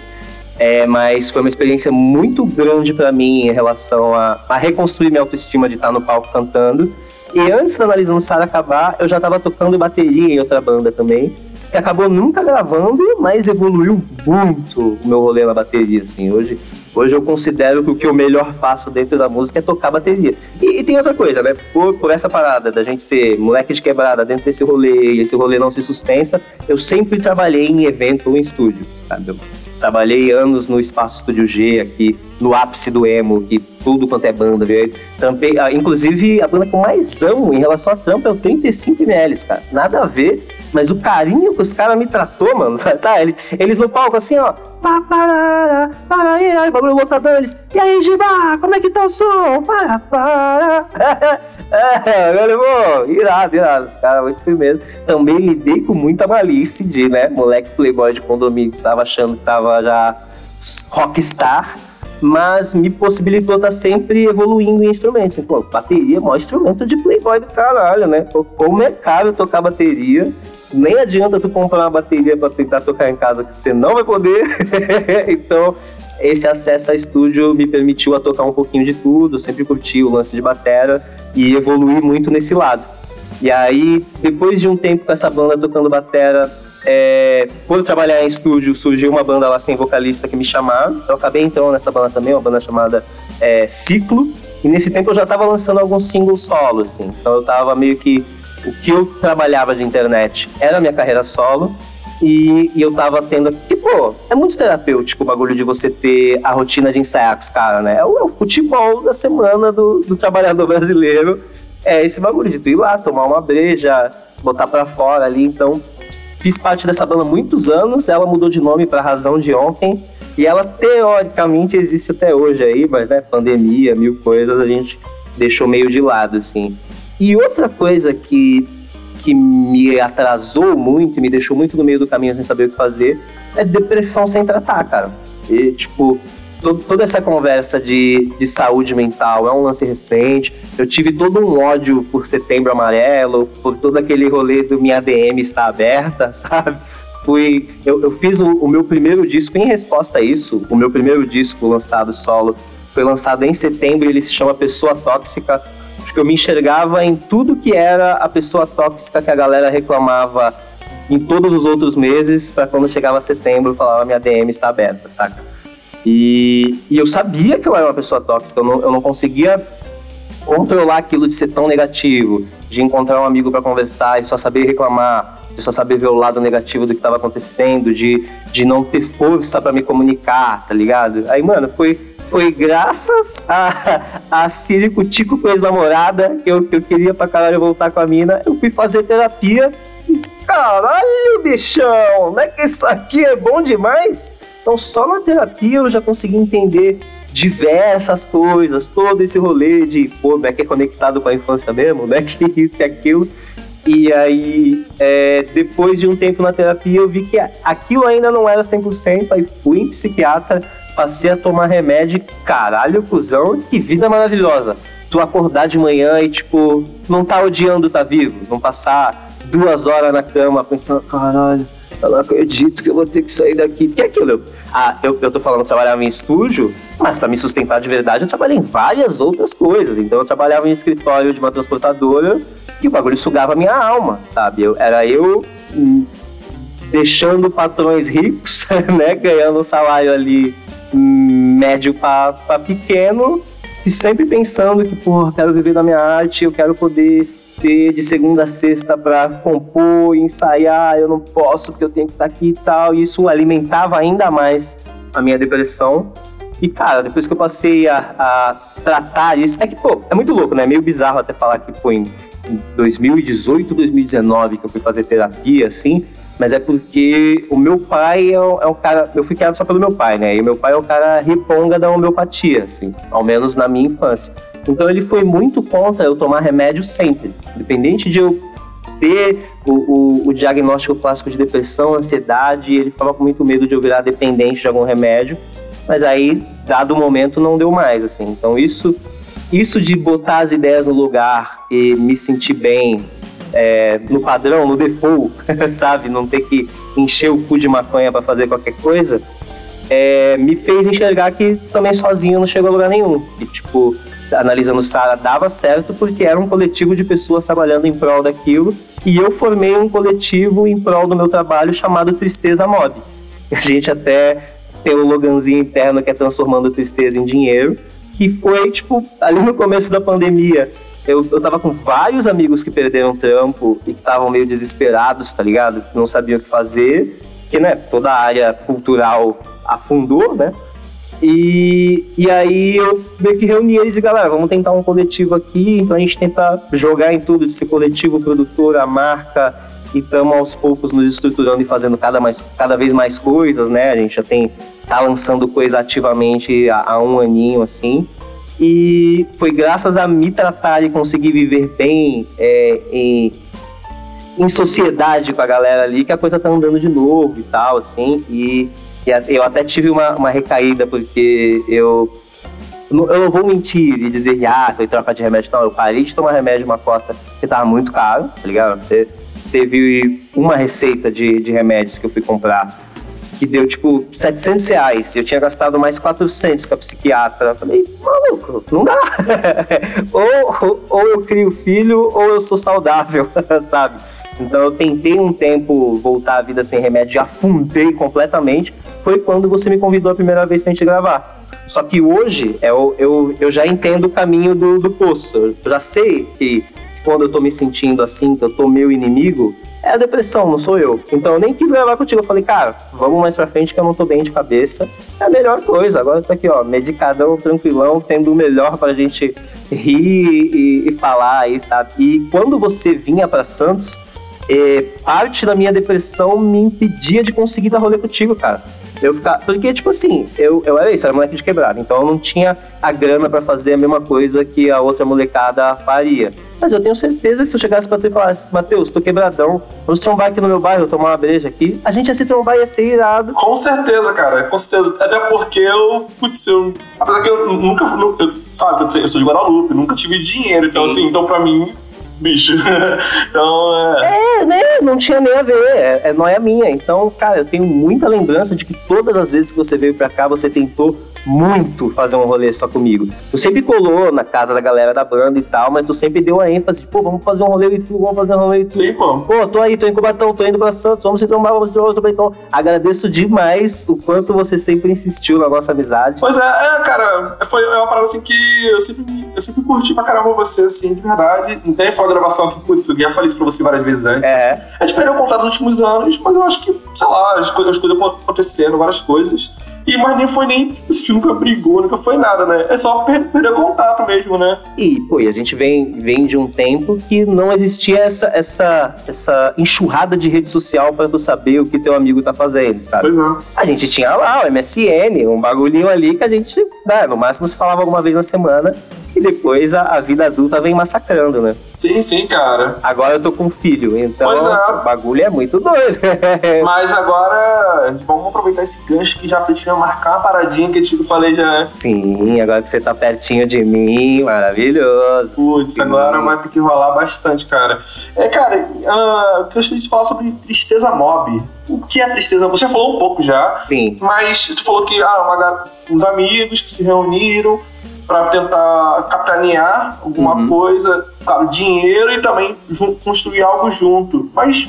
É, mas foi uma experiência muito grande para mim em relação a, a, reconstruir minha autoestima de estar no palco cantando. E antes da Analisando Sara acabar, eu já estava tocando bateria em outra banda também, que acabou nunca gravando, mas evoluiu muito o meu rolê na bateria, assim. Hoje, hoje eu considero que o que eu melhor faço dentro da música é tocar bateria. E, e tem outra coisa, né? Por, por essa parada da gente ser moleque de quebrada dentro desse rolê e esse rolê não se sustenta, eu sempre trabalhei em evento ou em estúdio, sabe? Trabalhei anos no Espaço Estúdio G, aqui no ápice do emo, que tudo quanto é banda, viu? Ah, inclusive, a banda que eu mais amo em relação a trampa é o 35ml, cara. Nada a ver, mas o carinho que os caras me tratou, mano, <laughs> tá? Eles, eles no palco assim, ó. Pá, para, aí, bagulho lotador, eles. E aí, Giba, como é que tá o som? Para, para. <laughs> é, meu irmão, irado, irado. Cara, muito firmeza. Também lidei com muita malícia de, né, moleque playboy de condomínio que tava achando que tava já rockstar mas me possibilitou estar tá sempre evoluindo em instrumentos. Pô, bateria é o maior instrumento de playboy do caralho, né? Como é caro tocar bateria, nem adianta tu comprar uma bateria para tentar tocar em casa que você não vai poder. <laughs> então, esse acesso a estúdio me permitiu a tocar um pouquinho de tudo, sempre curti o lance de batera e evoluí muito nesse lado. E aí, depois de um tempo com essa banda tocando batera, é, por trabalhar em estúdio, surgiu uma banda lá sem vocalista que me chamaram. Eu acabei então nessa banda também, uma banda chamada é, Ciclo. E nesse tempo eu já estava lançando alguns singles solo, assim. Então eu estava meio que. O que eu trabalhava de internet era a minha carreira solo. E, e, eu tava tendo. E, pô, é muito terapêutico o bagulho de você ter a rotina de ensaiar com os caras, né? É o, é o, futebol da semana do, do trabalhador <laughs> brasileiro. É esse bagulho de tu ir lá, tomar uma breja, botar pra fora ali. Então, Fiz parte dessa banda há muitos anos, ela mudou de nome para Razão de Ontem, e ela teoricamente existe até hoje aí, mas né, pandemia, mil coisas, a gente deixou meio de lado, assim. E outra coisa que, que me atrasou muito, me deixou muito no meio do caminho sem saber o que fazer, é depressão sem tratar, cara. E, tipo, toda essa conversa de, de saúde mental é um lance recente. Eu tive todo um ódio por Setembro Amarelo, por todo aquele rolê do minha DM está aberta, <laughs> sabe? Fui, eu, eu fiz o, o meu primeiro disco em resposta a isso. O meu primeiro disco lançado solo foi lançado em setembro ele se chama Pessoa Tóxica. Porque eu me enxergava em tudo que era a pessoa tóxica que a galera reclamava em todos os outros meses, para quando chegava setembro, falava minha DM está aberta, saca? E, e eu sabia que eu era uma pessoa tóxica, eu não, eu não conseguia controlar aquilo de ser tão negativo, de encontrar um amigo para conversar e só saber reclamar, de só saber ver o lado negativo do que estava acontecendo, de, de não ter força para me comunicar, tá ligado? Aí, mano, foi, foi graças a, a Círico Tico com ex-namorada, que eu, que eu queria pra caralho voltar com a mina, eu fui fazer terapia caralho, bichão, não é que isso aqui é bom demais? Então, só na terapia eu já consegui entender diversas coisas, todo esse rolê de, pô, é que é conectado com a infância mesmo, <laughs> né? Que isso e aquilo. E aí, é, depois de um tempo na terapia, eu vi que aquilo ainda não era 100%, aí fui em psiquiatra, passei a tomar remédio, caralho, cuzão, que vida maravilhosa. Tu acordar de manhã e, tipo, não tá odiando tá vivo, não passar duas horas na cama pensando, caralho, eu não acredito que eu vou ter que sair daqui. Que é aquilo? Ah, eu, eu tô falando eu trabalhava em estúdio, mas para me sustentar de verdade eu trabalhei em várias outras coisas. Então eu trabalhava em escritório de uma transportadora e o bagulho sugava a minha alma, sabe? Eu, era eu hum, deixando patrões ricos, <laughs> né? Ganhando um salário ali hum, médio para pequeno e sempre pensando que, porra, quero viver da minha arte, eu quero poder ter de segunda a sexta para compor, ensaiar, eu não posso porque eu tenho que estar tá aqui e tal. E isso alimentava ainda mais a minha depressão. E, cara, depois que eu passei a, a tratar isso, é que, pô, é muito louco, né? É meio bizarro até falar que foi em 2018, 2019 que eu fui fazer terapia, assim. Mas é porque o meu pai é é cara. Eu fui criado só pelo meu pai, né? E o meu pai é o cara riponga da homeopatia, assim, ao menos na minha infância. Então ele foi muito contra eu tomar remédio sempre. Independente de eu ter o, o, o diagnóstico clássico de depressão, ansiedade, ele ficava com muito medo de eu virar dependente de algum remédio. Mas aí, dado o momento, não deu mais, assim. Então isso, isso de botar as ideias no lugar e me sentir bem é, no padrão, no default, <laughs> sabe? Não ter que encher o cu de maconha para fazer qualquer coisa, é, me fez enxergar que também sozinho não chegou a lugar nenhum. E, tipo, analisando o Sara, dava certo porque era um coletivo de pessoas trabalhando em prol daquilo. E eu formei um coletivo em prol do meu trabalho chamado Tristeza Mob. <laughs> A gente até tem um loganzinho interno que é transformando tristeza em dinheiro, que foi, tipo, ali no começo da pandemia, eu, eu tava com vários amigos que perderam trampo e que estavam meio desesperados, tá ligado? Não sabiam o que fazer, porque, né, toda a área cultural afundou, né? E, e aí eu meio que reuni eles e, galera, vamos tentar um coletivo aqui, então a gente tenta jogar em tudo, de ser coletivo, produtor, a marca, e estamos aos poucos nos estruturando e fazendo cada, mais, cada vez mais coisas, né? A gente já tem, tá lançando coisa ativamente há, há um aninho, assim. E foi graças a me tratar e conseguir viver bem é, em, em sociedade com a galera ali que a coisa tá andando de novo e tal, assim. E, e eu até tive uma, uma recaída porque eu eu não vou mentir e dizer que, ah, foi troca de remédio. Não, eu parei de tomar remédio uma cota que tava muito caro, tá ligado? Teve uma receita de, de remédios que eu fui comprar que deu tipo 700 reais. Eu tinha gastado mais 400 com a psiquiatra. Eu falei, maluco, não dá. <laughs> ou, ou eu crio filho ou eu sou saudável, <laughs> sabe? Então eu tentei um tempo voltar à vida sem remédio e afundei completamente. Foi quando você me convidou a primeira vez pra gente gravar. Só que hoje eu, eu, eu já entendo o caminho do, do poço. Eu já sei que quando eu tô me sentindo assim, que eu tô meu inimigo, é a depressão, não sou eu. Então eu nem quis gravar contigo. Eu falei, cara, vamos mais pra frente que eu não tô bem de cabeça. É a melhor coisa. Agora eu tô aqui, ó, medicadão, tranquilão, tendo o melhor pra gente rir e, e falar aí, sabe? E quando você vinha para Santos, eh, parte da minha depressão me impedia de conseguir dar rolê contigo, cara. Eu ficava, porque, tipo assim, eu, eu era isso, era moleque de quebrada, então eu não tinha a grana para fazer a mesma coisa que a outra molecada faria. Mas eu tenho certeza que se eu chegasse pra tu e falasse, Matheus, tô quebradão, vamos trombar aqui no meu bairro, tomar uma breja aqui, a gente ia se trombar e ia ser irado. Com certeza, cara, com certeza. Até porque eu, putz, eu. Apesar que eu nunca, nunca sabe, eu sou de Guadalupe, nunca tive dinheiro, então, Sim. então assim, então pra mim, bicho. <laughs> então, é... é, né? Não tinha nem a ver. É, é, não é a minha. Então, cara, eu tenho muita lembrança de que todas as vezes que você veio pra cá, você tentou muito fazer um rolê só comigo. Tu sempre colou na casa da galera da banda e tal, mas tu sempre deu a ênfase, de, pô, vamos fazer um rolê e tu, vamos fazer um rolê e tu. Sim, pô. Pô, tô aí, tô em Cubatão, tô indo pra Santos, vamos se trombar, vamos se trombar, então. Agradeço demais o quanto você sempre insistiu na nossa amizade. Pois é, é cara, foi uma parada assim que eu sempre, eu sempre curti pra caramba você, assim, de verdade. Não tem foda gravação aqui, putz, eu já falei isso pra você várias vezes antes. É. A gente perdeu contato nos últimos anos, mas eu acho que, sei lá, as coisas, as coisas acontecendo, várias coisas. E, mas nem foi nem. A gente nunca brigou, nunca foi nada, né? É só per perder contato mesmo, né? E, pô, e a gente vem, vem de um tempo que não existia essa, essa, essa enxurrada de rede social para tu saber o que teu amigo tá fazendo, sabe? Pois é. A gente tinha lá o MSN, um bagulhinho ali que a gente, né, no máximo se falava alguma vez na semana e depois a, a, vida adulta vem massacrando, né? Sim, sim, cara. Agora eu tô com filho, então é. o bagulho é muito doido. <laughs> Mas agora, vamos aproveitar esse gancho que já tinha marcar uma paradinha que eu falei já. Sim, agora que você tá pertinho de mim, maravilhoso. Putz, agora vai ter que rolar bastante, cara. É, cara, uh, eu gostaria de falar sobre tristeza mob. O que é tristeza? Você falou um pouco já. Sim. Mas tu falou que ah, uma, uns amigos que se reuniram para tentar capitanear alguma uhum. coisa, claro, dinheiro e também construir algo junto. Mas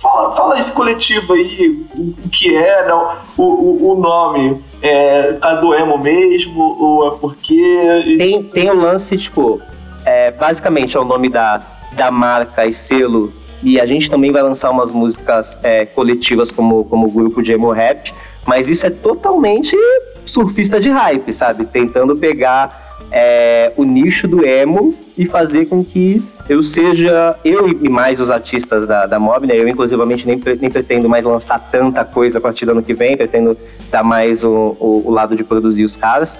fala, fala esse coletivo aí, o, que é, não, o, o, o nome. É tá do emo mesmo? Ou é porque. Tem, tem o lance, tipo, é, basicamente é o nome da, da marca e selo. E a gente também vai lançar umas músicas é, coletivas como, como grupo de emo rap. Mas isso é totalmente surfista de hype, sabe? Tentando pegar é, o nicho do emo e fazer com que eu seja, eu e mais os artistas da, da Mob, né? Eu, inclusivamente, nem, nem pretendo mais lançar tanta coisa a partir do ano que vem, pretendo dar mais o, o, o lado de produzir os caras.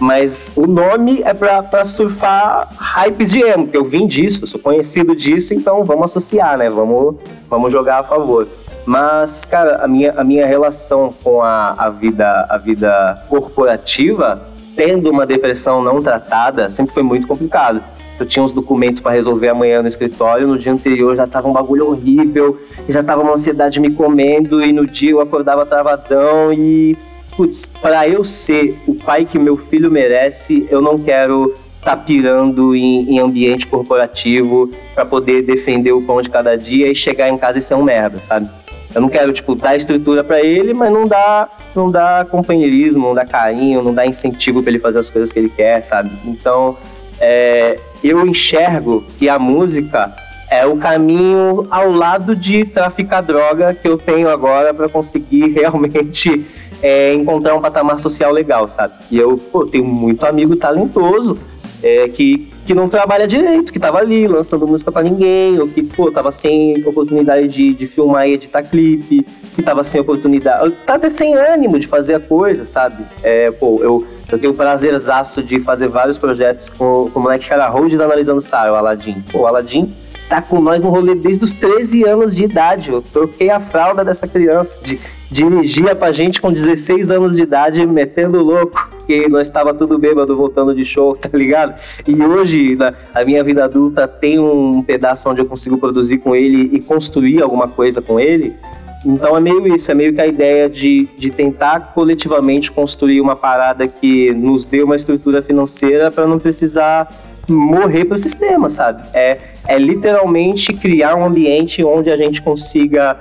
Mas o nome é pra surfar hypes de emo, porque eu vim disso, sou conhecido disso, então vamos associar, né? Vamos, vamos jogar a favor. Mas, cara, a minha, a minha relação com a, a, vida, a vida corporativa tendo uma depressão não tratada, sempre foi muito complicado. Eu tinha uns documentos para resolver amanhã no escritório, no dia anterior já tava um bagulho horrível, já tava uma ansiedade me comendo, e no dia eu acordava travadão e. Putz, para eu ser o pai que meu filho merece, eu não quero estar tá pirando em, em ambiente corporativo para poder defender o pão de cada dia e chegar em casa e ser um merda, sabe? Eu não quero, tipo, dar estrutura para ele, mas não dá, não dá companheirismo, não dá carinho, não dá incentivo para ele fazer as coisas que ele quer, sabe? Então, é, eu enxergo que a música é o caminho ao lado de traficar droga que eu tenho agora para conseguir <laughs> realmente é, encontrar um patamar social legal, sabe? E eu, pô, tenho muito amigo talentoso é, que, que não trabalha direito, que tava ali lançando música para ninguém, ou que, pô, tava sem oportunidade de, de filmar e editar clipe, que tava sem oportunidade, tá até sem ânimo de fazer a coisa, sabe? É, pô, eu, eu tenho o prazerzaço de fazer vários projetos com, com o moleque Cara Hold da Analisando Sara, o Aladdin. Pô, o Aladdin tá com nós no rolê desde os 13 anos de idade. Eu troquei a fralda dessa criança. De, dirigia pra gente com 16 anos de idade, metendo louco, que nós estava tudo bêbado voltando de show, <laughs> tá ligado? E hoje, na, a minha vida adulta tem um pedaço onde eu consigo produzir com ele e construir alguma coisa com ele. Então é meio isso, é meio que a ideia de, de tentar coletivamente construir uma parada que nos dê uma estrutura financeira para não precisar morrer pro sistema, sabe? É, é literalmente criar um ambiente onde a gente consiga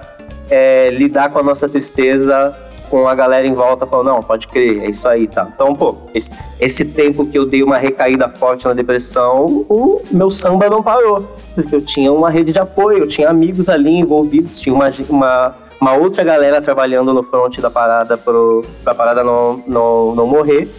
é, lidar com a nossa tristeza com a galera em volta falando, não, pode crer, é isso aí, tá? Então, pô, esse, esse, tempo que eu dei uma recaída forte na depressão, o meu samba não parou. Porque eu tinha uma rede de apoio, eu tinha amigos ali envolvidos, tinha uma, uma, uma outra galera trabalhando no front da parada pro, pra parada não, não, não morrer.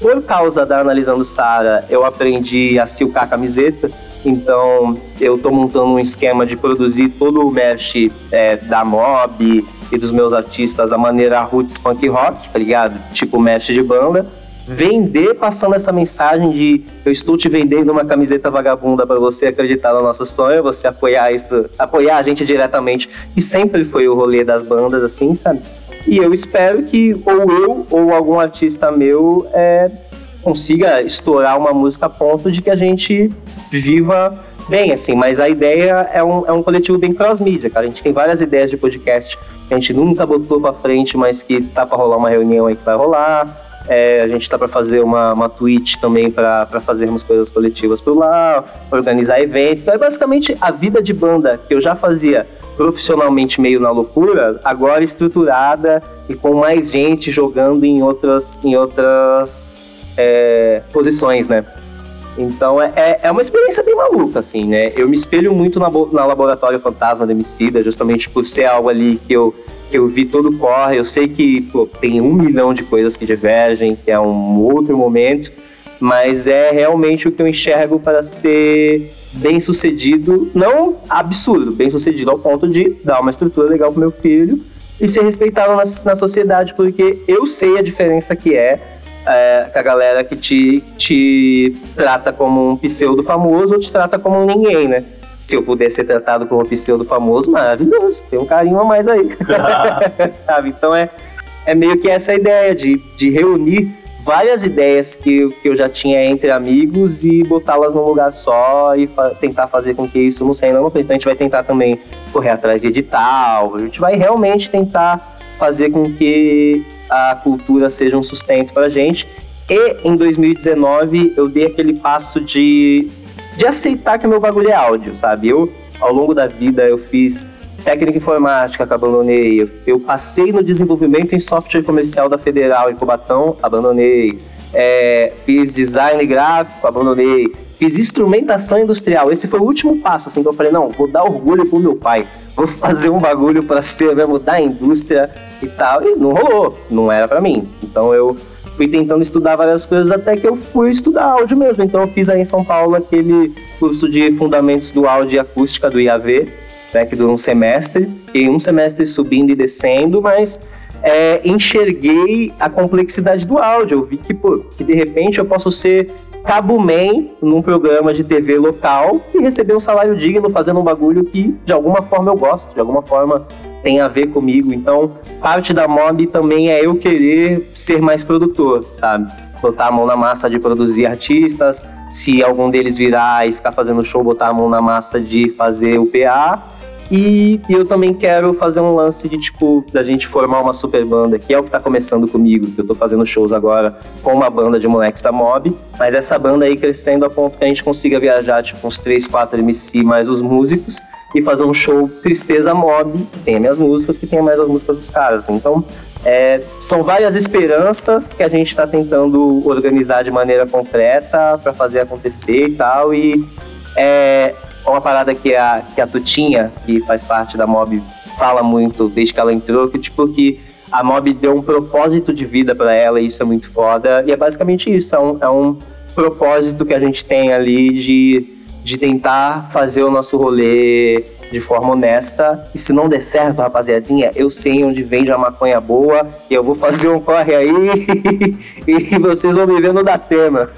Por causa da Analisando Sara, eu aprendi a silcar camiseta. Então, eu estou montando um esquema de produzir todo o merch é, da Mob e dos meus artistas da maneira roots punk rock, tá ligado? Tipo merch de banda. Vender passando essa mensagem de eu estou te vendendo uma camiseta vagabunda para você acreditar no nosso sonho, você apoiar isso, apoiar a gente diretamente. E sempre foi o rolê das bandas, assim, sabe? E eu espero que ou eu ou algum artista meu é, consiga estourar uma música a ponto de que a gente viva bem, assim. Mas a ideia é um, é um coletivo bem cross-mídia, cara. A gente tem várias ideias de podcast que a gente nunca botou pra frente, mas que tá pra rolar uma reunião aí que vai rolar. É, a gente tá para fazer uma, uma Twitch também para fazermos coisas coletivas por lá, organizar eventos. Então é basicamente a vida de banda que eu já fazia profissionalmente meio na loucura, agora estruturada e com mais gente jogando em outras, em outras é, posições, né? Então é, é, é uma experiência bem maluca, assim, né? Eu me espelho muito na, na Laboratório Fantasma da Emicida, justamente por ser algo ali que eu, que eu vi todo corre. Eu sei que pô, tem um milhão de coisas que divergem, que é um outro momento, mas é realmente o que eu enxergo para ser bem sucedido, não absurdo, bem sucedido ao ponto de dar uma estrutura legal pro meu filho e ser respeitado na, na sociedade, porque eu sei a diferença que é, é a galera que te, te trata como um pseudo famoso ou te trata como um ninguém, né? Se eu puder ser tratado como um pseudo famoso, maravilhoso, tem um carinho a mais aí. <laughs> <laughs> Sabe? Então é, é meio que essa ideia de, de reunir várias ideias que, que eu já tinha entre amigos e botá-las num lugar só e fa tentar fazer com que isso não saia não Então a gente vai tentar também correr atrás de edital, a gente vai realmente tentar fazer com que a cultura seja um sustento pra gente. E em 2019 eu dei aquele passo de, de aceitar que meu bagulho é áudio, sabe? Eu, ao longo da vida, eu fiz técnica informática que abandonei. Eu passei no desenvolvimento em software comercial da Federal em Cubatão, abandonei. É, fiz design gráfico, abandonei. Fiz instrumentação industrial. Esse foi o último passo, assim, que eu falei, não, vou dar orgulho pro meu pai. Vou <laughs> fazer um bagulho para ser mesmo da indústria e tal. E não rolou, não era para mim. Então eu fui tentando estudar várias coisas até que eu fui estudar áudio mesmo. Então eu fiz aí em São Paulo aquele curso de fundamentos do áudio e acústica do IAV, né, que durou um semestre, e um semestre subindo e descendo, mas é, enxerguei a complexidade do áudio. Eu vi que, pô, que de repente eu posso ser cabo man num programa de TV local e receber um salário digno fazendo um bagulho que de alguma forma eu gosto, de alguma forma tem a ver comigo. Então, parte da mob também é eu querer ser mais produtor, sabe? Botar a mão na massa de produzir artistas, se algum deles virar e ficar fazendo show, botar a mão na massa de fazer o PA e eu também quero fazer um lance de, tipo, da gente formar uma super banda, que é o que tá começando comigo, que eu tô fazendo shows agora com uma banda de moleques da Mob, mas essa banda aí crescendo a ponto que a gente consiga viajar, tipo, uns 3, 4 MC mais os músicos e fazer um show Tristeza Mob, que tenha minhas músicas, que tenha mais as músicas dos caras. Então, é, são várias esperanças que a gente está tentando organizar de maneira concreta para fazer acontecer e tal, e é, uma parada que a, que a Tutinha, que faz parte da Mob, fala muito desde que ela entrou, que tipo que a Mob deu um propósito de vida para ela e isso é muito foda. E é basicamente isso, é um, é um propósito que a gente tem ali de, de tentar fazer o nosso rolê de forma honesta. E se não der certo, rapaziadinha, eu sei onde vende a maconha boa e eu vou fazer um corre aí <laughs> e vocês vão me ver no Datena.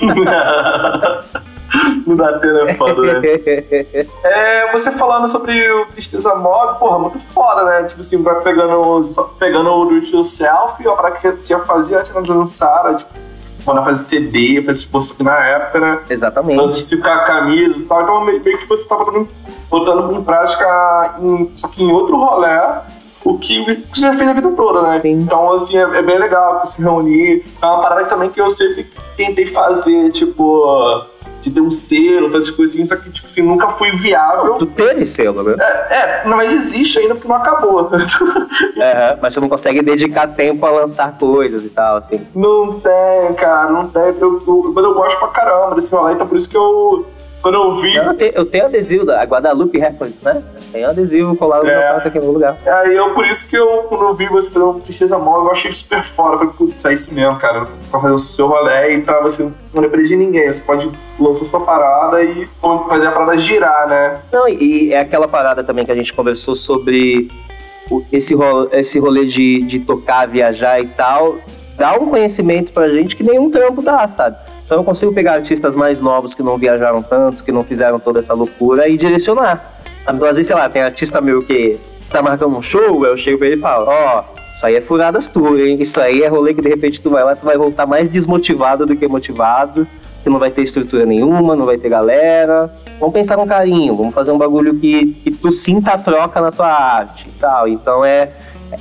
<laughs> <laughs> No Datena é foda, né? <laughs> é, você falando sobre o Tristeza Mob, porra, muito foda, né? Tipo assim, vai pegando, pegando o do it yourself, a parada que já fazia antes de lançar, tipo, quando fazer CD, fazia exposto aqui na época, né? Exatamente. Com a camisa e tal. Então meio, meio que você tava botando em prática, em, só que em outro rolê, o que você já fez a vida toda, né? Sim. Então, assim, é, é, bem legal se reunir. É uma parada também que eu sempre tentei fazer, tipo de ter um selo, essas coisinhas, só que, tipo assim, nunca foi viável. Tu teve selo, né? É, é mas existe ainda porque não acabou. <laughs> é, mas tu não consegue dedicar tempo a lançar coisas e tal, assim. Não tem, cara, não tem. Eu, eu, eu, eu gosto pra caramba desse rolê, então por isso que eu quando eu vi. Eu tenho, eu tenho adesivo da Guadalupe Records, né? Tem adesivo colado é. no meu quarto aqui no lugar. Aí eu, por isso que eu, quando eu vi você uma tristeza móvel, eu achei super foda. Eu falei, putz, é isso mesmo, cara. Pra fazer o seu rolê e pra você não depender de ninguém. Você pode lançar sua parada e fazer a parada girar, né? Não, e é aquela parada também que a gente conversou sobre esse rolê, esse rolê de, de tocar, viajar e tal. Dá um conhecimento pra gente que nenhum trampo dá, sabe? Então eu consigo pegar artistas mais novos que não viajaram tanto, que não fizeram toda essa loucura e direcionar. Então, às vezes, sei lá, tem artista meu que tá marcando um show, eu chego pra ele e falo, ó, oh, isso aí é furadas tu, hein? Isso aí é rolê que de repente tu vai lá, tu vai voltar mais desmotivado do que motivado, que não vai ter estrutura nenhuma, não vai ter galera. Vamos pensar com carinho, vamos fazer um bagulho que, que tu sinta a troca na tua arte e tal. Então é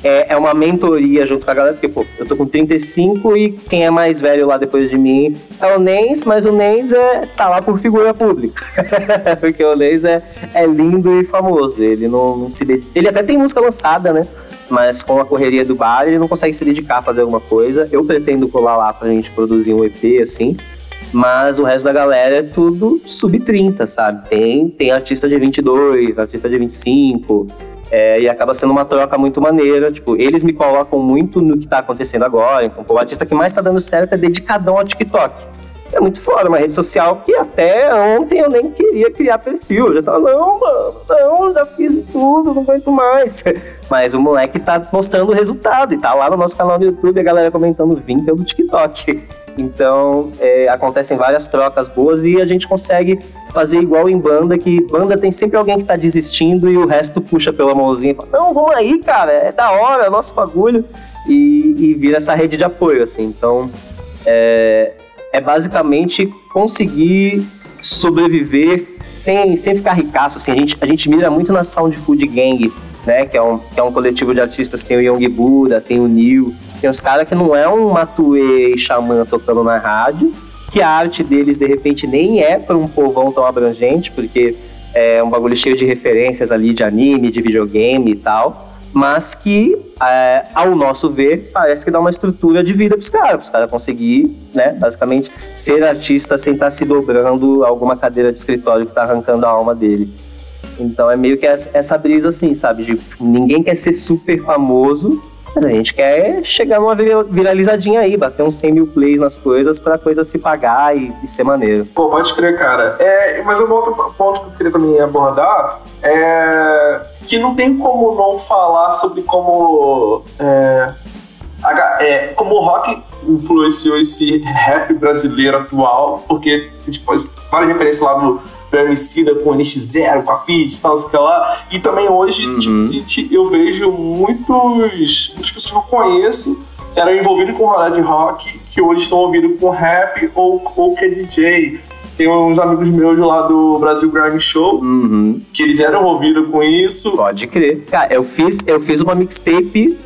é, é uma mentoria junto com a galera, porque, pô, eu tô com 35 e quem é mais velho lá depois de mim é o Nens, mas o Nens é, tá lá por figura pública. <laughs> porque o Nens é, é lindo e famoso. Ele não, não se dedica. Ele até tem música lançada, né? Mas com a correria do bar, ele não consegue se dedicar a fazer alguma coisa. Eu pretendo colar lá pra gente produzir um EP, assim. Mas o resto da galera é tudo sub-30, sabe? Tem, tem artista de 22, artista de 25, é, e acaba sendo uma troca muito maneira. Tipo, eles me colocam muito no que tá acontecendo agora. Então, o artista que mais tá dando certo é dedicadão ao TikTok. É muito fora, uma rede social que até ontem eu nem queria criar perfil. Eu já tava, não, mano, não, já fiz tudo, não aguento mais. <laughs> Mas o moleque tá mostrando o resultado e tá lá no nosso canal do YouTube, a galera comentando, vim pelo TikTok. Então, é, acontecem várias trocas boas e a gente consegue fazer igual em banda, que banda tem sempre alguém que tá desistindo e o resto puxa pela mãozinha e fala, não, vamos aí, cara, é da hora, é nosso bagulho. E, e vira essa rede de apoio, assim. Então, é, é basicamente conseguir sobreviver sem, sem ficar ricaço, assim. A gente, a gente mira muito na Sound Food Gang, né, que é um, que é um coletivo de artistas, tem o Young Buddha, tem o Neil, tem os caras que não é um Matue Xamã tocando na rádio, que a arte deles, de repente, nem é para um povão tão abrangente, porque é um bagulho cheio de referências ali de anime, de videogame e tal, mas que, é, ao nosso ver, parece que dá uma estrutura de vida para os caras, para os caras conseguir, né, basicamente, ser artista sem estar tá se dobrando alguma cadeira de escritório que está arrancando a alma dele. Então é meio que essa, brisa assim, sabe? De ninguém quer ser super famoso, Mas a gente quer chegar numa viralizadinha aí, bater uns 100 mil plays nas coisas pra coisa se pagar e, e ser maneiro. Pô, pode crer, cara. É, mas um outro ponto que eu queria também abordar é que não tem como não falar sobre como. É, é, como o rock influenciou esse rap brasileiro atual, porque a gente pode várias referências lá do Emicida com o NX0, com a Pitch e tal, sei lá. E também hoje, uhum. tipo, eu vejo muitos, muitas pessoas que eu conheço eram envolvidos com rolê de rock, que hoje estão ouvindo com rap ou, ou que é DJ. Tem uns amigos meus lá do Brasil Grime Show, uhum. que eles eram ouvidos com isso. Pode crer. Cara, eu fiz, eu fiz uma mixtape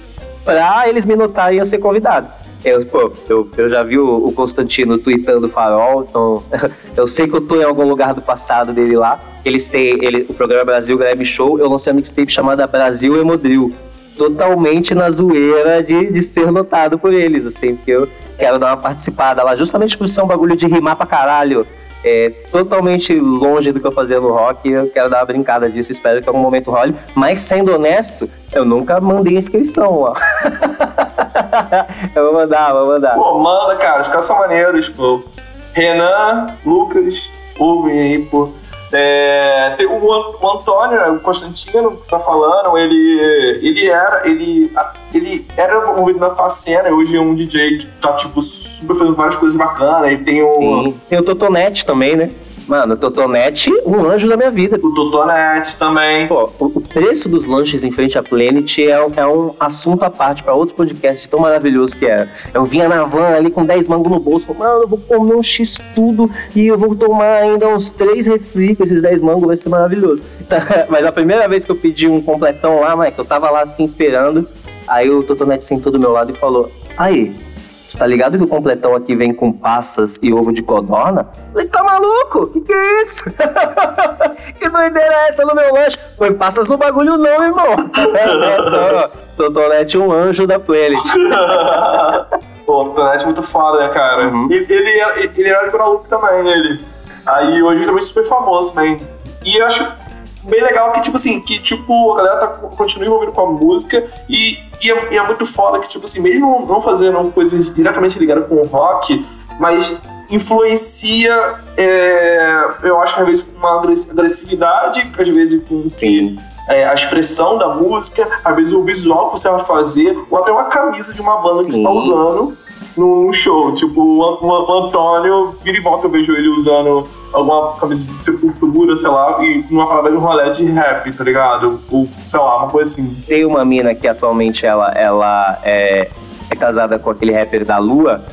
pra eles me notarem e eu ser convidado. Eu, pô, eu, eu já vi o, o Constantino tweetando farol, então <laughs> eu sei que eu tô em algum lugar do passado dele lá. Eles têm ele, o programa Brasil Grab Show, eu lancei uma mixtape chamada Brasil Emodril. Totalmente na zoeira de, de ser notado por eles, assim, porque eu quero dar uma participada lá, justamente por ser um bagulho de rimar pra caralho é totalmente longe do que eu fazia no rock. Eu quero dar uma brincada disso, espero que algum momento role. Mas sendo honesto, eu nunca mandei inscrição, ó. <laughs> eu vou mandar, vou mandar. Pô, manda, cara, os caras são maneiros, pô. Renan, Lucas, ouvem aí, pô. É, tem o, o Antônio, né, o Constantino, que está falando, ele, ele era, ele, ele era envolvido na cena, hoje é um DJ que tá, tipo, super fazendo várias coisas bacanas, e tem o... Sim, tem o Totonete também, né? Mano, o Totonete, um anjo da minha vida. O Totonete também. Pô, o, preço dos lanches em frente à Planet é, é um assunto à parte para outro podcast tão maravilhoso que era. Eu vinha na van ali com 10 mangos no bolso, mano, eu vou comer um X tudo e eu vou tomar ainda uns 3 refri com esses 10 mangos, vai ser maravilhoso. <laughs> Mas a primeira vez que eu pedi um completão lá, Mike, eu tava lá assim esperando, aí o Totonete sentou do meu lado e falou: Aí, Tá ligado que o completão aqui vem com passas e ovo de codorna? Falei, tá maluco? Que que é isso? <laughs> que doideira é essa no meu lanche? Põe passas no bagulho não, irmão. <laughs> Totonete um anjo da playlist. <laughs> Pô, o é muito foda, né, cara? Uhum. Ele, ele, ele era de Guadalupe também, ele. Aí hoje ele é super famoso também. E eu acho bem legal que, tipo assim, que, tipo, a galera tá, continua envolvida com a música e, e, é, e é muito foda que, tipo assim, mesmo não fazendo coisas diretamente ligadas com o rock, mas influencia, é, eu acho que às vezes com uma agressividade, às vezes com Sim. É, a expressão da música, às vezes o visual que você vai fazer, ou até uma camisa de uma banda Sim. que você está usando num show. Tipo, o, o Antônio, vira e volta eu vejo ele usando alguma camisa de sepultura, sei lá, e numa parada de um rolê de rap, tá ligado? Ou, sei lá, uma coisa assim. Tem uma mina que atualmente ela, ela é, é casada com aquele rapper da Lua,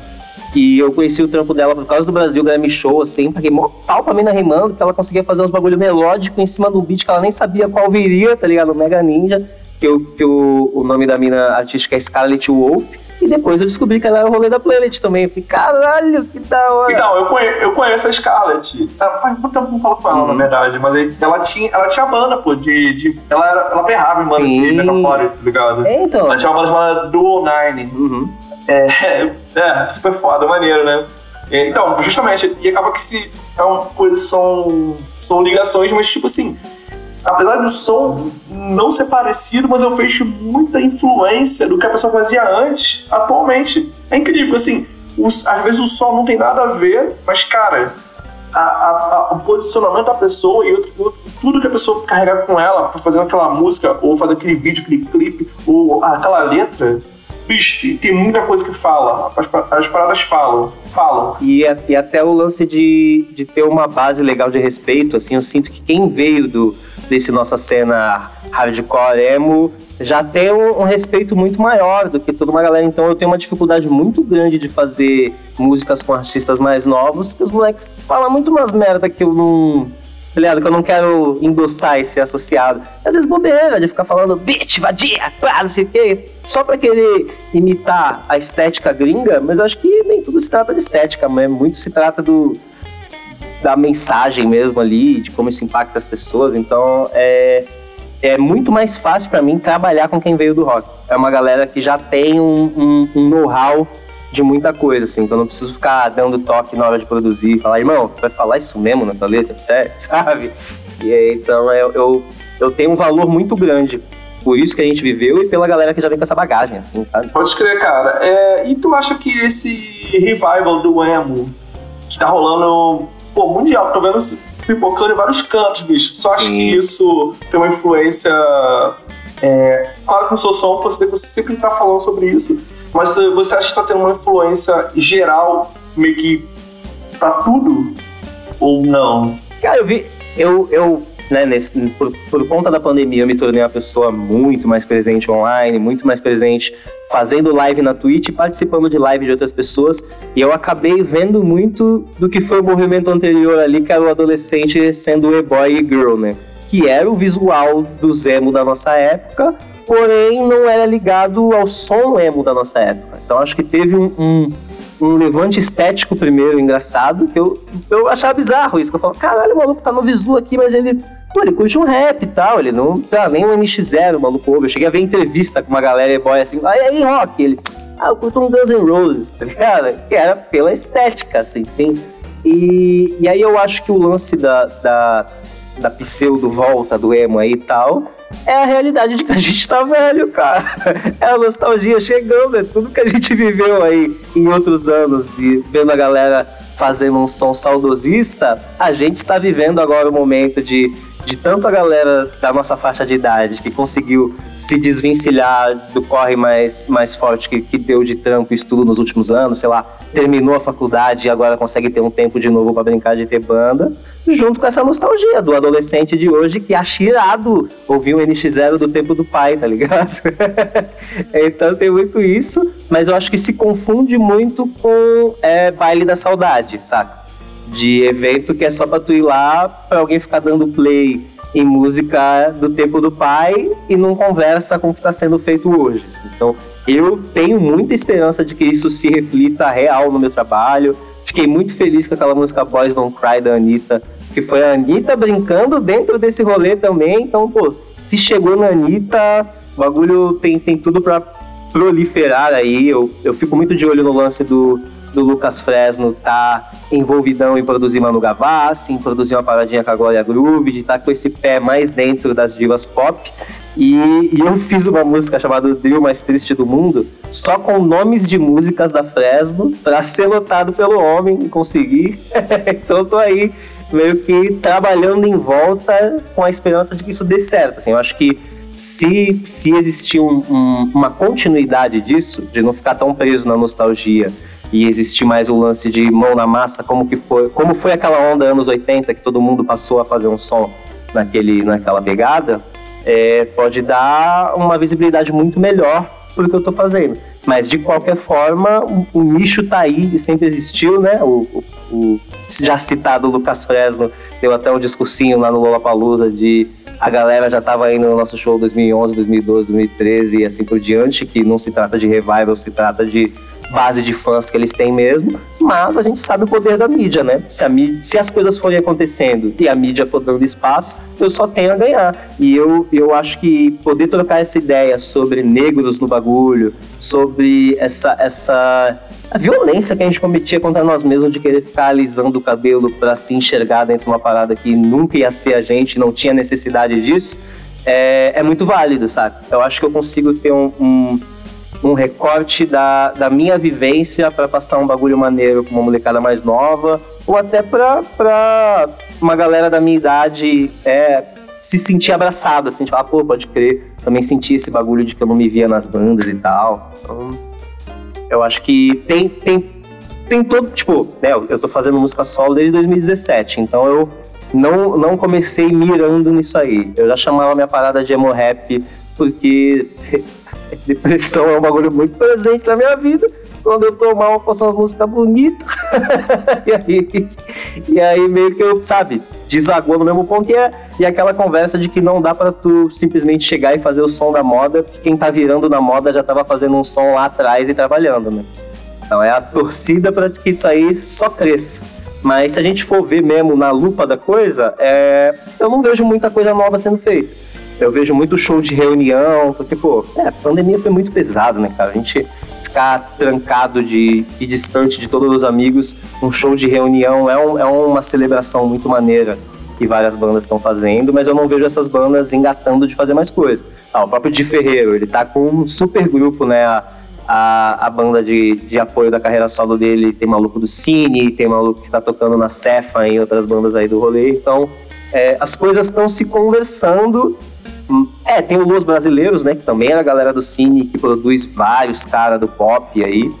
que eu conheci o trampo dela por causa do Brasil Grammy Show, assim, paguei mó pau pra mina rimando, que ela conseguia fazer uns bagulho melódico em cima do beat que ela nem sabia qual viria, tá ligado? O Mega Ninja, que, eu, que o, o nome da mina artística é Scarlett Wolf. E depois eu descobri que ela era o rolê da Planet também. Eu falei, caralho, que da hora. Então, eu conheço, eu conheço a Scarlett. Faz muito tempo que não falo com ela, uhum. na verdade. Mas ela tinha, ela tinha banda, pô, de. de ela, era, ela berrava em banda Sim. de metalcore, tá ligado? É, então. Ela tinha uma banda chamada Dual Nine. Uhum. É, <laughs> é, super foda, maneiro, né? É, então, justamente, e acaba que se. É uma coisa, são, são ligações, mas tipo assim apesar do som não ser parecido, mas eu vejo muita influência do que a pessoa fazia antes, atualmente. É incrível, assim, os, às vezes o som não tem nada a ver, mas, cara, a, a, a, o posicionamento da pessoa e outro, tudo que a pessoa carrega com ela fazer aquela música, ou fazer aquele vídeo, aquele clipe, ou aquela letra, bicho, tem muita coisa que fala. As, as paradas falam, falam. E, e até o lance de, de ter uma base legal de respeito, assim, eu sinto que quem veio do desse nossa cena hardcore emo já tem um, um, respeito muito maior do que toda uma galera. Então eu tenho uma dificuldade muito grande de fazer músicas com artistas mais novos, que os moleques falam muito umas merda que eu não. Tá ligado? Que eu não quero endossar esse associado. Às vezes bobeira de ficar falando bitch, vadia, pá, não sei o quê, só pra querer imitar a estética gringa, mas eu acho que nem tudo se trata de estética, mas muito se trata do, da mensagem mesmo ali, de como isso impacta as pessoas. Então, é, é muito mais fácil para mim trabalhar com quem veio do rock. É uma galera que já tem um, um, um know-how de muita coisa, assim, então eu não preciso ficar dando toque na hora de produzir, falar, irmão, vai falar isso mesmo na tua letra, certo? <laughs> Sabe? E aí, então eu, eu, eu tenho um valor muito grande por isso que a gente viveu e pela galera que já vem com essa bagagem, assim, sabe? Pode crer, cara. É, e tu acha que esse revival do emo que tá rolando, pô, mundial, tô vendo pipocando em vários cantos, bicho. Tu só acha que isso tem uma influência. É, claro que no seu som você sempre tá falando sobre isso, mas você acha que tá tendo uma influência geral, meio que pra tudo? Ou não? Cara, eu vi. Eu, eu né, nesse, por, por conta da pandemia, eu me tornei uma pessoa muito mais presente online, muito mais presente fazendo live na Twitch, participando de live de outras pessoas, e eu acabei vendo muito do que foi o movimento anterior ali, que era o adolescente sendo e-boy e girl, né? Que era o visual do Zemo da nossa época, porém não era ligado ao som emo da nossa época. Então acho que teve um, um um levante estético primeiro, engraçado, que eu, eu achava bizarro isso. Que eu falo, caralho, o maluco tá no visu aqui, mas ele. Pô, ele curte um rap e tal, ele não tá nem um NX0, o maluco ouve. Eu cheguei a ver entrevista com uma galera e boy assim, e aí, rock? Ele, ah, eu curto um Guns N' Roses, tá ligado? Que era pela estética, assim, sim. E, e aí eu acho que o lance da, da, da pseudo volta do emo aí e tal é a realidade de que a gente tá velho, cara. É a nostalgia chegando, é tudo que a gente viveu aí em outros anos e vendo a galera fazendo um som saudosista, a gente está vivendo agora o momento de de tanto a galera da nossa faixa de idade que conseguiu se desvencilhar do corre mais, mais forte que, que deu de trampo e estudo nos últimos anos, sei lá, terminou a faculdade e agora consegue ter um tempo de novo para brincar de ter banda, junto com essa nostalgia do adolescente de hoje que acha irado ouvir o NX0 do tempo do pai, tá ligado? <laughs> então tem muito isso, mas eu acho que se confunde muito com é, baile da saudade, saca? De evento que é só pra tu ir lá pra alguém ficar dando play em música do tempo do pai e não conversa com o que está sendo feito hoje. Então, eu tenho muita esperança de que isso se reflita real no meu trabalho. Fiquei muito feliz com aquela música Boys Don't Cry da Anitta, que foi a Anitta brincando dentro desse rolê também. Então, pô, se chegou na Anitta, o bagulho tem, tem tudo para proliferar aí. Eu, eu fico muito de olho no lance do do Lucas Fresno tá envolvidão em produzir Manu Gavassi, em produzir uma paradinha com a Glória Groove, de estar tá com esse pé mais dentro das divas pop. E, e, eu fiz uma música chamada Drill Mais Triste do Mundo, só com nomes de músicas da Fresno, para ser notado pelo homem e conseguir. <laughs> então tô aí meio que trabalhando em volta com a esperança de que isso dê certo. Assim, eu acho que se, se existir um, um, uma continuidade disso, de não ficar tão preso na nostalgia e existir mais o lance de mão na massa, como que foi, como foi aquela onda anos 80 que todo mundo passou a fazer um som naquele, naquela pegada, é, pode dar uma visibilidade muito melhor pro que eu estou fazendo. Mas de qualquer forma, o, o, nicho tá aí e sempre existiu, né? O, o, o já citado Lucas Fresno deu até um discursinho lá no Lollapalooza de a galera já estava indo no nosso show 2011, 2012, 2013 e assim por diante, que não se trata de revival, se trata de base de fãs que eles têm mesmo, mas a gente sabe o poder da mídia, né? Se, mídia, se as coisas forem acontecendo e a mídia for dando espaço, eu só tenho a ganhar. E eu, eu acho que poder trocar essa ideia sobre negros no bagulho, sobre essa, essa a violência que a gente cometia contra nós mesmos de querer ficar alisando o cabelo para se enxergar dentro de uma parada que nunca ia ser a gente, não tinha necessidade disso, é, é muito válido, sabe? Eu acho que eu consigo ter um, um um recorte da, da minha vivência para passar um bagulho maneiro com uma molecada mais nova, ou até pra, uma galera da minha idade é, se sentir abraçada, assim, tipo, ah, pô, pode crer, também senti esse bagulho de que eu não me via nas bandas e tal. Então, eu acho que tem, tem, tem todo, tipo, né, eu tô fazendo música solo desde 2017, então eu não, não comecei mirando nisso aí. Eu já chamava minha parada de emo rap porque Depressão é um bagulho muito presente na minha vida. Quando eu tô mal, eu faço uma música bonita. <laughs> e, aí, e aí meio que eu, sabe, desagou no mesmo ponto. E é, e aquela conversa de que não dá para tu simplesmente chegar e fazer o som da moda, porque quem tá virando na moda já tava fazendo um som lá atrás e trabalhando, né? Então é a torcida para que isso aí só cresça. Mas se a gente for ver mesmo na lupa da coisa, é... eu não vejo muita coisa nova sendo feita. Eu vejo muito show de reunião, porque, pô, é, a pandemia foi muito pesado, né, cara? A gente ficar trancado de, e distante de todos os amigos, um show de reunião é, um, é uma celebração muito maneira. que várias bandas estão fazendo, mas eu não vejo essas bandas engatando de fazer mais coisa. Ah, o próprio Di Ferreiro, ele tá com um super grupo, né? A, a, a banda de, de apoio da carreira solo dele tem maluco do Cine, tem maluco que tá tocando na Cefa e outras bandas aí do rolê. Então, é, as coisas estão se conversando. É, tem o Los Brasileiros, né? Que também é a galera do Cine, que produz vários caras do pop aí.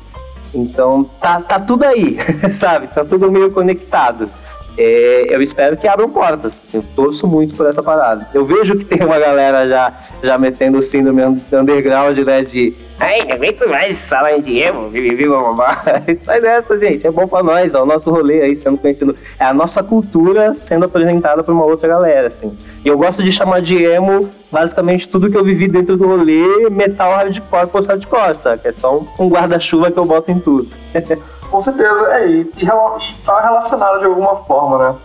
Então, tá, tá tudo aí, <laughs> sabe? Tá tudo meio conectado. É, eu espero que abram portas. Assim, eu torço muito por essa parada. Eu vejo que tem uma galera já, já metendo o síndrome underground, né? De Ai, não aguento mais falar em dinheiro, vivi. <laughs> Sai dessa, gente. É bom pra nós, ó, o nosso rolê aí sendo conhecido. É a nossa cultura sendo apresentada pra uma outra galera, assim. E eu gosto de chamar de emo, basicamente, tudo que eu vivi dentro do rolê, metal hardcore, post-hardcore, sabe? É só um, guarda-chuva que eu boto em tudo. <laughs> Com certeza, é, e, e, e tá relacionado de alguma forma, né?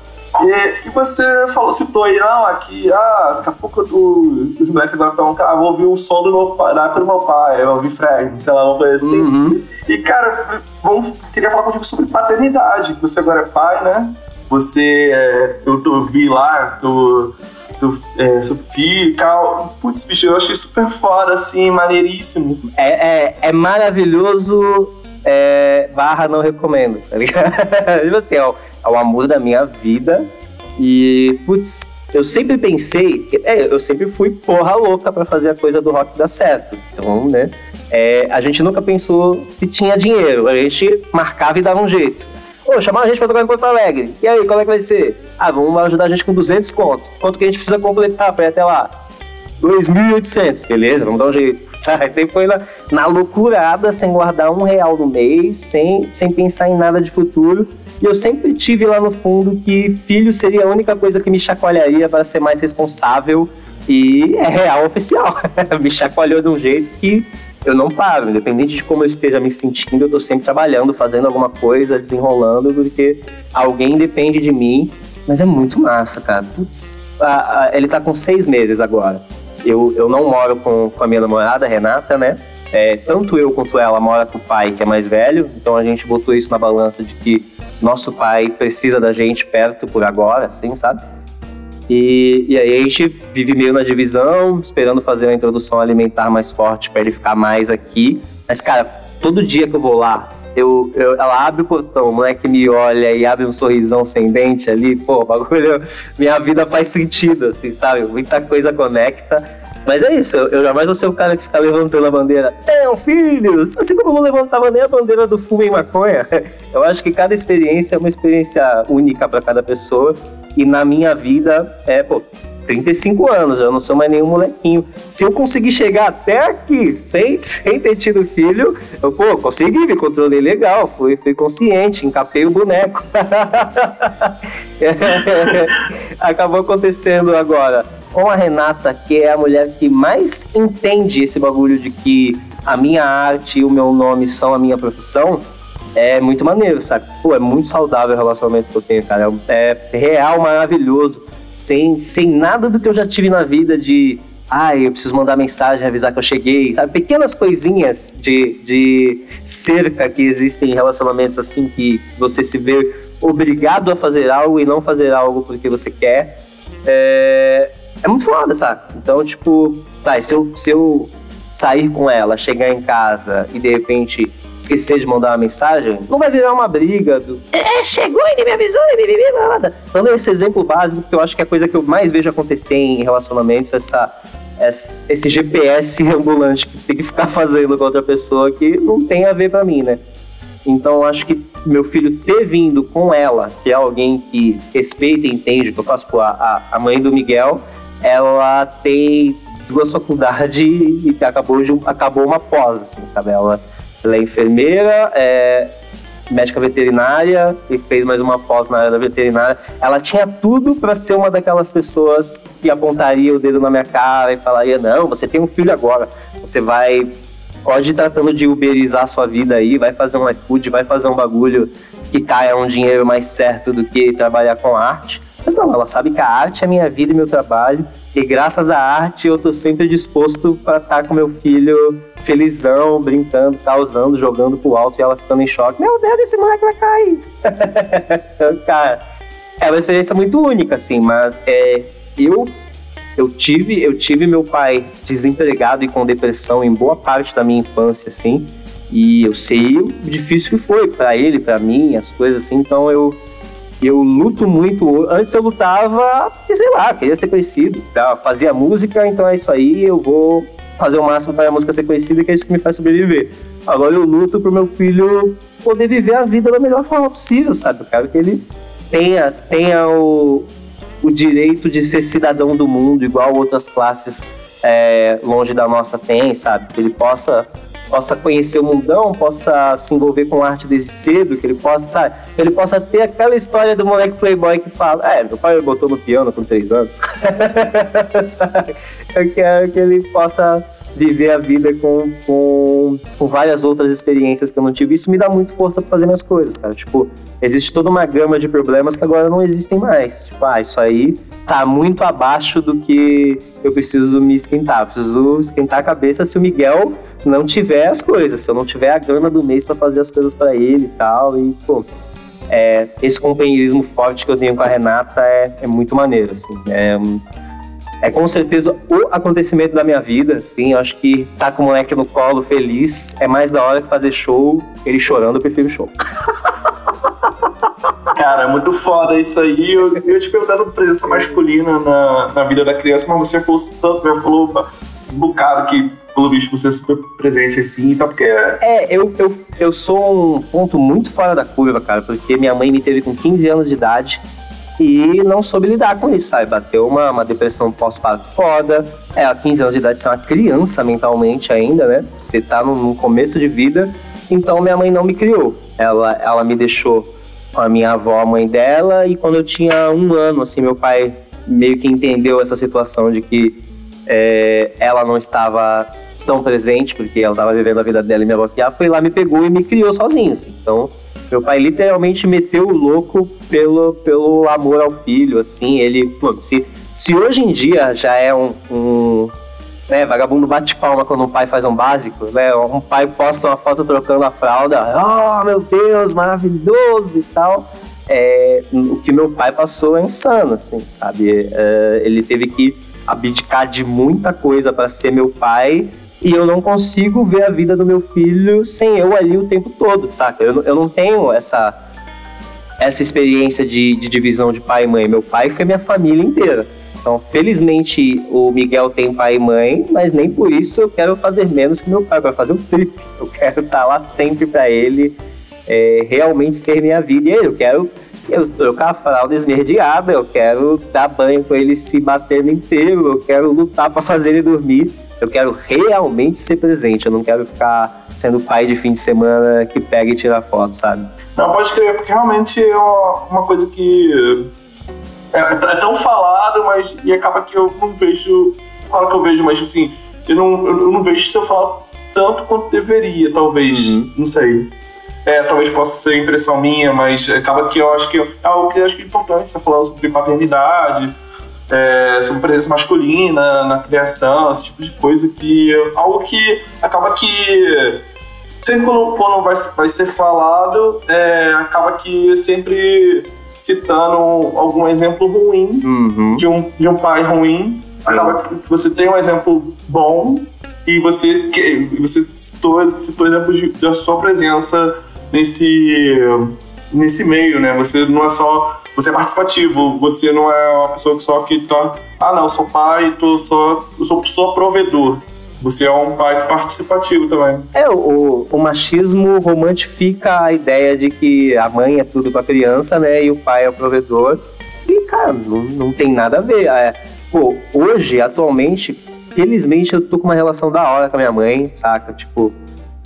E, e, você falou, citou aí, não, aqui, ah, daqui a pouco do, os moleques agora estão, ah, vou ouvir o som do meu pai, da época do meu pai, eu vou ouvir Fred, sei lá, uma coisa assim. Uhum. E, cara, vamos, queria falar contigo sobre paternidade, que você agora é pai, né? Você, é, eu, eu vi lá, do, do é, seu filho e tal. Putz, bicho, eu achei super foda, assim, maneiríssimo. É, é, é maravilhoso, é, barra não recomendo, tá ligado? <laughs> Tipo assim, ó, ao amor da minha vida. E, putz, eu sempre pensei, é, eu sempre fui porra louca para fazer a coisa do rock dar certo. Então, né, é, a gente nunca pensou se tinha dinheiro, a gente marcava e dava um jeito. Ô, chamar a gente pra tocar em Porto Alegre. E aí, qual é que vai ser? Ah, vamos ajudar a gente com 200 contos. Quanto que a gente precisa completar pra ir até lá? 2.800. Beleza, vamos dar um jeito. Sempre foi na, na loucurada, sem guardar um real no mês, sem, sem pensar em nada de futuro. E eu sempre tive lá no fundo que filho seria a única coisa que me chacoalharia para ser mais responsável. E é real oficial. <laughs> me chacoalhou de um jeito que eu não paro. Independente de como eu esteja me sentindo, eu tô sempre trabalhando, fazendo alguma coisa, desenrolando, porque alguém depende de mim. Mas é muito massa, cara. Putz, a, a, ele tá com seis meses agora. Eu, eu não moro com, com a minha namorada, Renata, né? É, tanto eu quanto ela mora com o pai, que é mais velho, então a gente botou isso na balança de que nosso pai precisa da gente perto por agora, assim, sabe? E, e aí a gente vive meio na divisão, esperando fazer uma introdução alimentar mais forte para ele ficar mais aqui. Mas, cara, todo dia que eu vou lá, eu, eu, ela abre o portão, o moleque me olha e abre um sorrisão sem dente ali, pô, bagulho, minha vida faz sentido, assim, sabe? Muita coisa conecta. Mas é isso, eu, jamais vou ser o cara que fica levantando a bandeira. Tenham filhos! Assim como eu vou levantar nem a bandeira do fumo em maconha. <laughs> Eu acho que cada experiência é uma experiência única para cada pessoa. E na minha vida, é, pô, 35 anos, eu não sou mais nenhum molequinho. Se eu conseguir chegar até aqui sem, <laughs> sem ter tido filho, eu, pô, consegui, me controlei legal, fui, fui consciente, encapei o boneco. <laughs> Acabou acontecendo agora com a Renata, que é a mulher que mais entende esse bagulho de que a minha arte e o meu nome são a minha profissão, é muito maneiro, sabe? Pô, é muito saudável o relacionamento que eu tenho, cara. É, é real, maravilhoso. Sem, sem nada do que eu já tive na vida de. Ai, ah, eu preciso mandar mensagem, avisar que eu cheguei, sabe? Pequenas coisinhas de, de cerca que existem em relacionamentos assim que você se vê obrigado a fazer algo e não fazer algo porque você quer. É, é muito foda, sabe? Então, tipo, tá, se eu, se eu sair com ela, chegar em casa e de repente esquecer de mandar uma mensagem, não vai virar uma briga do é, chegou e nem me avisou, nem me viu nada. Dando esse exemplo básico, que eu acho que é a coisa que eu mais vejo acontecer em relacionamentos, essa, esse GPS <laughs> ambulante que tem que ficar fazendo com outra pessoa que não tem a ver para mim, né? Então eu acho que meu filho ter vindo com ela, que é alguém que respeita e entende, que eu faço, pô, a, a mãe do Miguel ela tem duas faculdades <laughs> e acabou, de, acabou uma pós, assim, sabe? Ela, ela é enfermeira, é médica veterinária e fez mais uma pós na área da veterinária. Ela tinha tudo para ser uma daquelas pessoas que apontaria o dedo na minha cara e falaria: Não, você tem um filho agora, você vai. Pode ir tratando de uberizar sua vida aí, vai fazer um iFood, vai fazer um bagulho que caia um dinheiro mais certo do que trabalhar com arte. Mas não, ela sabe que a arte é minha vida e meu trabalho, e graças à arte eu tô sempre disposto para estar com meu filho felizão, brincando, causando, jogando pro alto e ela ficando em choque. Meu Deus, esse moleque vai cair! <laughs> Cara, é uma experiência muito única, assim, mas é, eu eu tive, eu tive meu pai desempregado e com depressão em boa parte da minha infância, assim, e eu sei o difícil que foi para ele, para mim, as coisas assim, então eu eu luto muito. Antes eu lutava, sei lá, queria ser conhecido, tá? fazia música, então é isso aí, eu vou fazer o máximo para a música ser conhecida, que é isso que me faz sobreviver. Agora eu luto pro meu filho poder viver a vida da melhor forma possível, sabe? Eu quero que ele tenha, tenha o, o direito de ser cidadão do mundo, igual outras classes é, longe da nossa tem, sabe? Que ele possa possa conhecer o mundão, possa se envolver com arte desde cedo, que ele possa, sabe? Ele possa ter aquela história do moleque playboy que fala, é, meu pai me botou no piano com três anos. <laughs> Eu quero que ele possa viver a vida com, com, com várias outras experiências que eu não tive. Isso me dá muito força para fazer minhas coisas, cara. Tipo, existe toda uma gama de problemas que agora não existem mais. Tipo, ah, isso aí tá muito abaixo do que eu preciso me esquentar. Preciso esquentar a cabeça se o Miguel não tiver as coisas, se eu não tiver a grana do mês para fazer as coisas para ele e tal. E, pô, é, esse companheirismo forte que eu tenho com a Renata é, é muito maneiro, assim. É, é com certeza o acontecimento da minha vida, assim, eu acho que tá com o moleque no colo feliz é mais da hora que fazer show, ele chorando, eu prefiro show. <laughs> Cara, é muito foda isso aí. Eu, eu te perguntar sobre presença masculina na, na vida da criança, mas você falou tanto, já falou um bocado que, pelo visto, você é super presente assim, então porque... É, eu, eu, eu sou um ponto muito fora da curva, cara, porque minha mãe me teve com 15 anos de idade, e não soube lidar com isso, sabe? Bateu uma, uma depressão pós-parto foda. É, a 15 anos de idade, você é uma criança mentalmente ainda, né? Você tá no, no, começo de vida. Então, minha mãe não me criou. Ela, ela me deixou com a minha avó, a mãe dela, e quando eu tinha um ano, assim, meu pai meio que entendeu essa situação de que é, ela não estava tão presente, porque ela estava vivendo a vida dela e minha avó que foi lá, me pegou e me criou sozinho, assim. Então, meu pai literalmente meteu o louco pelo, pelo amor ao filho, assim. Ele, pô, se, se hoje em dia já é um, um né, vagabundo bate palma quando um pai faz um básico, né? Um pai posta uma foto trocando a fralda, oh meu Deus, maravilhoso e tal. É, o que meu pai passou é insano, assim, sabe? É, ele teve que abdicar de muita coisa para ser meu pai e eu não consigo ver a vida do meu filho sem eu ali o tempo todo, saca? Eu, eu não tenho essa, essa experiência de, de divisão de pai e mãe. Meu pai foi minha família inteira. Então, felizmente, o Miguel tem pai e mãe, mas nem por isso eu quero fazer menos que meu pai, para fazer um trip. Eu quero estar lá sempre para ele, é, realmente ser minha vida. E aí, eu quero eu trocar a fralda esmerdeada, eu quero dar banho com ele se batendo inteiro, eu quero lutar para fazer ele dormir eu quero realmente ser presente, eu não quero ficar sendo pai de fim de semana que pega e tira foto, sabe? Não, pode crer, porque realmente é uma coisa que é, é tão falado, mas e acaba que eu não vejo, fala que eu vejo, mas assim, eu não, eu não vejo se eu falo tanto quanto deveria, talvez, uhum. não sei. É, talvez possa ser impressão minha, mas acaba que eu acho que é algo que eu acho que é importante, você falando sobre paternidade, é, sobre presença masculina na criação, esse tipo de coisa, que algo que acaba que sempre quando, quando vai, vai ser falado, é, acaba que sempre citando algum exemplo ruim uhum. de, um, de um pai ruim. Sim. Acaba que você tem um exemplo bom e você, que, você citou, citou exemplos de, da sua presença nesse, nesse meio, né? Você não é só você é participativo, você não é uma pessoa que só que tá, ah não, sou pai, tô só, eu sou só provedor. Você é um pai participativo também. É, o, o machismo romantifica a ideia de que a mãe é tudo pra criança, né? E o pai é o provedor. E, cara, não, não tem nada a ver. É, pô, hoje, atualmente, felizmente eu tô com uma relação da hora com a minha mãe, saca? Tipo,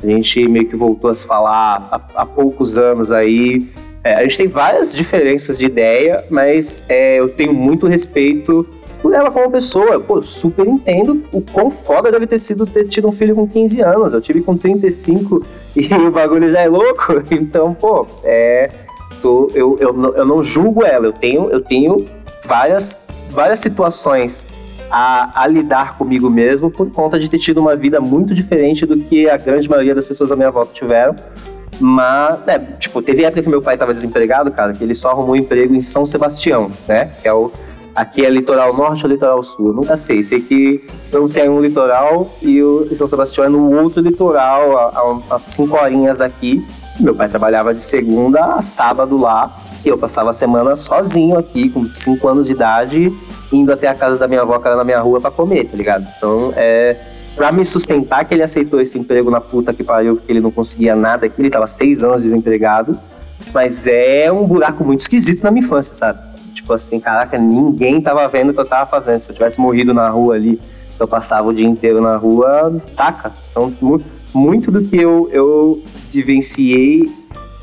a gente meio que voltou a se falar há, há poucos anos aí. É, a gente tem várias diferenças de ideia, mas é, eu tenho muito respeito por ela como pessoa. Pô, super entendo o quão foda deve ter sido ter tido um filho com 15 anos. Eu tive com 35 <laughs> e o bagulho já é louco. <laughs> Então, pô, é. Tô, eu, eu, eu não julgo ela, eu tenho, eu tenho várias, várias situações a, a, lidar comigo mesmo por conta de ter tido uma vida muito diferente do que a grande maioria das pessoas à minha volta tiveram. Mas, é, tipo, teve época que meu pai tava desempregado, cara, que ele só arrumou emprego em São Sebastião, né? Que é o. Aqui é litoral norte ou litoral sul? Eu nunca sei. Sei que São Sé é um litoral e o São Sebastião é no outro litoral, a, a cinco horinhas daqui. Meu pai trabalhava de segunda a sábado lá. E eu passava a semana sozinho aqui, com 5 anos de idade, indo até a casa da minha avó, que era na minha rua, para comer, tá ligado? Então, é. Pra me sustentar que ele aceitou esse emprego na puta que pariu, porque ele não conseguia nada aqui, ele tava seis anos desempregado. Mas é um buraco muito esquisito na minha infância, sabe? Tipo assim, caraca, ninguém tava vendo o que eu tava fazendo. Se eu tivesse morrido na rua ali, eu passava o dia inteiro na rua, taca. Então, muito do que eu, eu vivenciei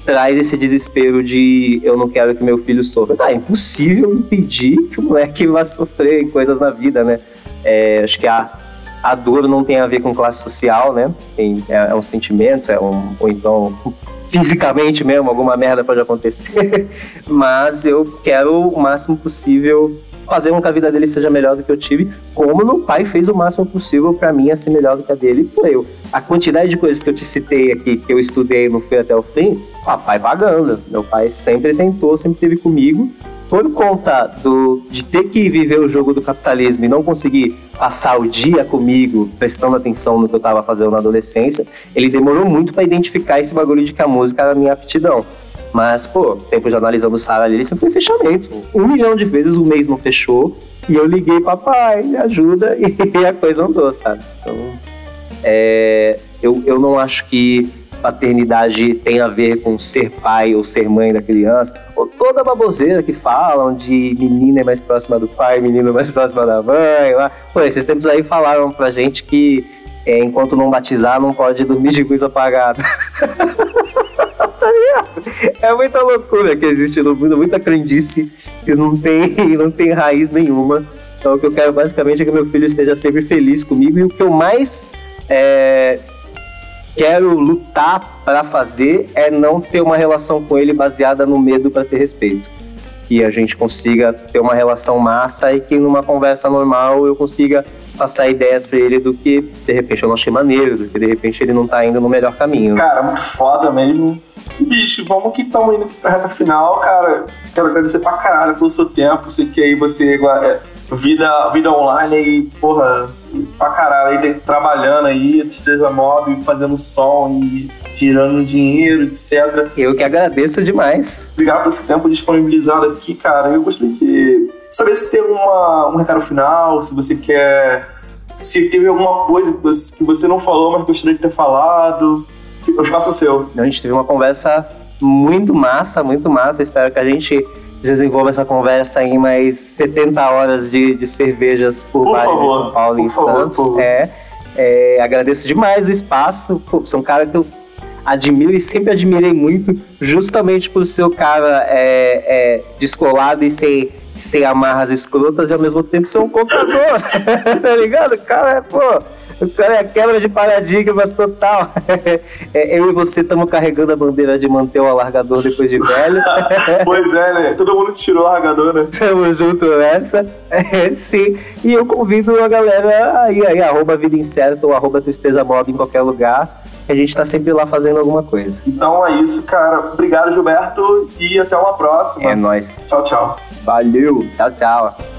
traz esse desespero de eu não quero que meu filho sofra. Ah, é impossível impedir que o moleque vá sofrer coisas na vida, né? É, acho que a, a dor não tem a ver com classe social, né? Tem, é, é, um sentimento, é um, ou então fisicamente mesmo, alguma merda pode acontecer. <laughs> Mas eu quero o máximo possível fazer com que a vida dele seja melhor do que eu tive, como meu pai fez o máximo possível para mim ser melhor do que a dele foi eu. A quantidade de coisas que eu te citei aqui, que eu estudei e não fui até o fim, papai pagando. Meu pai sempre tentou, sempre esteve comigo. Por conta do, de ter que viver o jogo do capitalismo e não conseguir passar o dia comigo, prestando atenção no que eu estava fazendo na adolescência, ele demorou muito para identificar esse bagulho de que a música era a minha aptidão. Mas, pô, tempo de analisando o Sara ali, sempre foi fechamento. Um milhão de vezes o mês não fechou. E eu liguei, papai, me ajuda, <laughs> e a coisa andou, sabe? Então, é, eu, eu não acho que paternidade tem a ver com ser pai ou ser mãe da criança, ou toda a baboseira que falam de menina é mais próxima do pai, menino é mais <laughs> próxima da mãe. Lá. Pô, esses tempos aí falaram pra gente que é, enquanto não batizar, não pode dormir de luz apagada. <laughs> é muita loucura que existe no mundo, muita crendice que não tem, <laughs> não tem raiz nenhuma. Então, o que eu quero basicamente é que meu filho esteja sempre feliz comigo e o que eu mais é, quero lutar para fazer é não ter uma relação com ele baseada no medo para ter respeito. Que a gente consiga ter uma relação massa e que numa conversa normal eu consiga passar ideias para ele do que de repente eu não achei maneiro, do que de repente ele não tá indo no melhor caminho. Cara, muito foda mesmo. Bicho, vamos que estamos indo pra reta final, cara. Quero agradecer pra caralho pelo seu tempo. Sei que aí você vida, vida online aí, porra, assim, pra caralho, aí trabalhando aí, tristeza móvel, fazendo som e tirando dinheiro, etc. Eu que agradeço demais. Obrigado por esse tempo disponibilizado aqui, cara. Eu gostaria de saber se tem uma, um recado final, se você quer. Se teve alguma coisa que você, que você não falou, mas gostaria de ter falado. O espaço é seu. A gente teve uma conversa muito massa, muito massa. Espero que a gente desenvolva essa conversa em mais 70 horas de, de cervejas por, por bares de São Paulo e em Santos. É, é, agradeço demais o espaço. Pô, você é um cara que eu admiro e sempre admirei muito, justamente por ser o cara é, é, descolado e sem, sem amarras escrotas e ao mesmo tempo ser um contador. <laughs> tá ligado? O cara é, pô. O cara é quebra de paradigmas total. <laughs> É, eu e você estamos carregando a bandeira de manter o alargador depois de velho. <laughs> pois é, né? Todo mundo tirou o alargador, né? Tamo junto nessa. É, sim. E eu convido a galera aí, aí arroba Vida Incerta ou arroba Tristeza Mob em qualquer lugar a gente tá sempre lá fazendo alguma coisa. Então é isso, cara. Obrigado, Gilberto, e até uma próxima. É nóis. Tchau, tchau. Valeu. Tchau, tchau.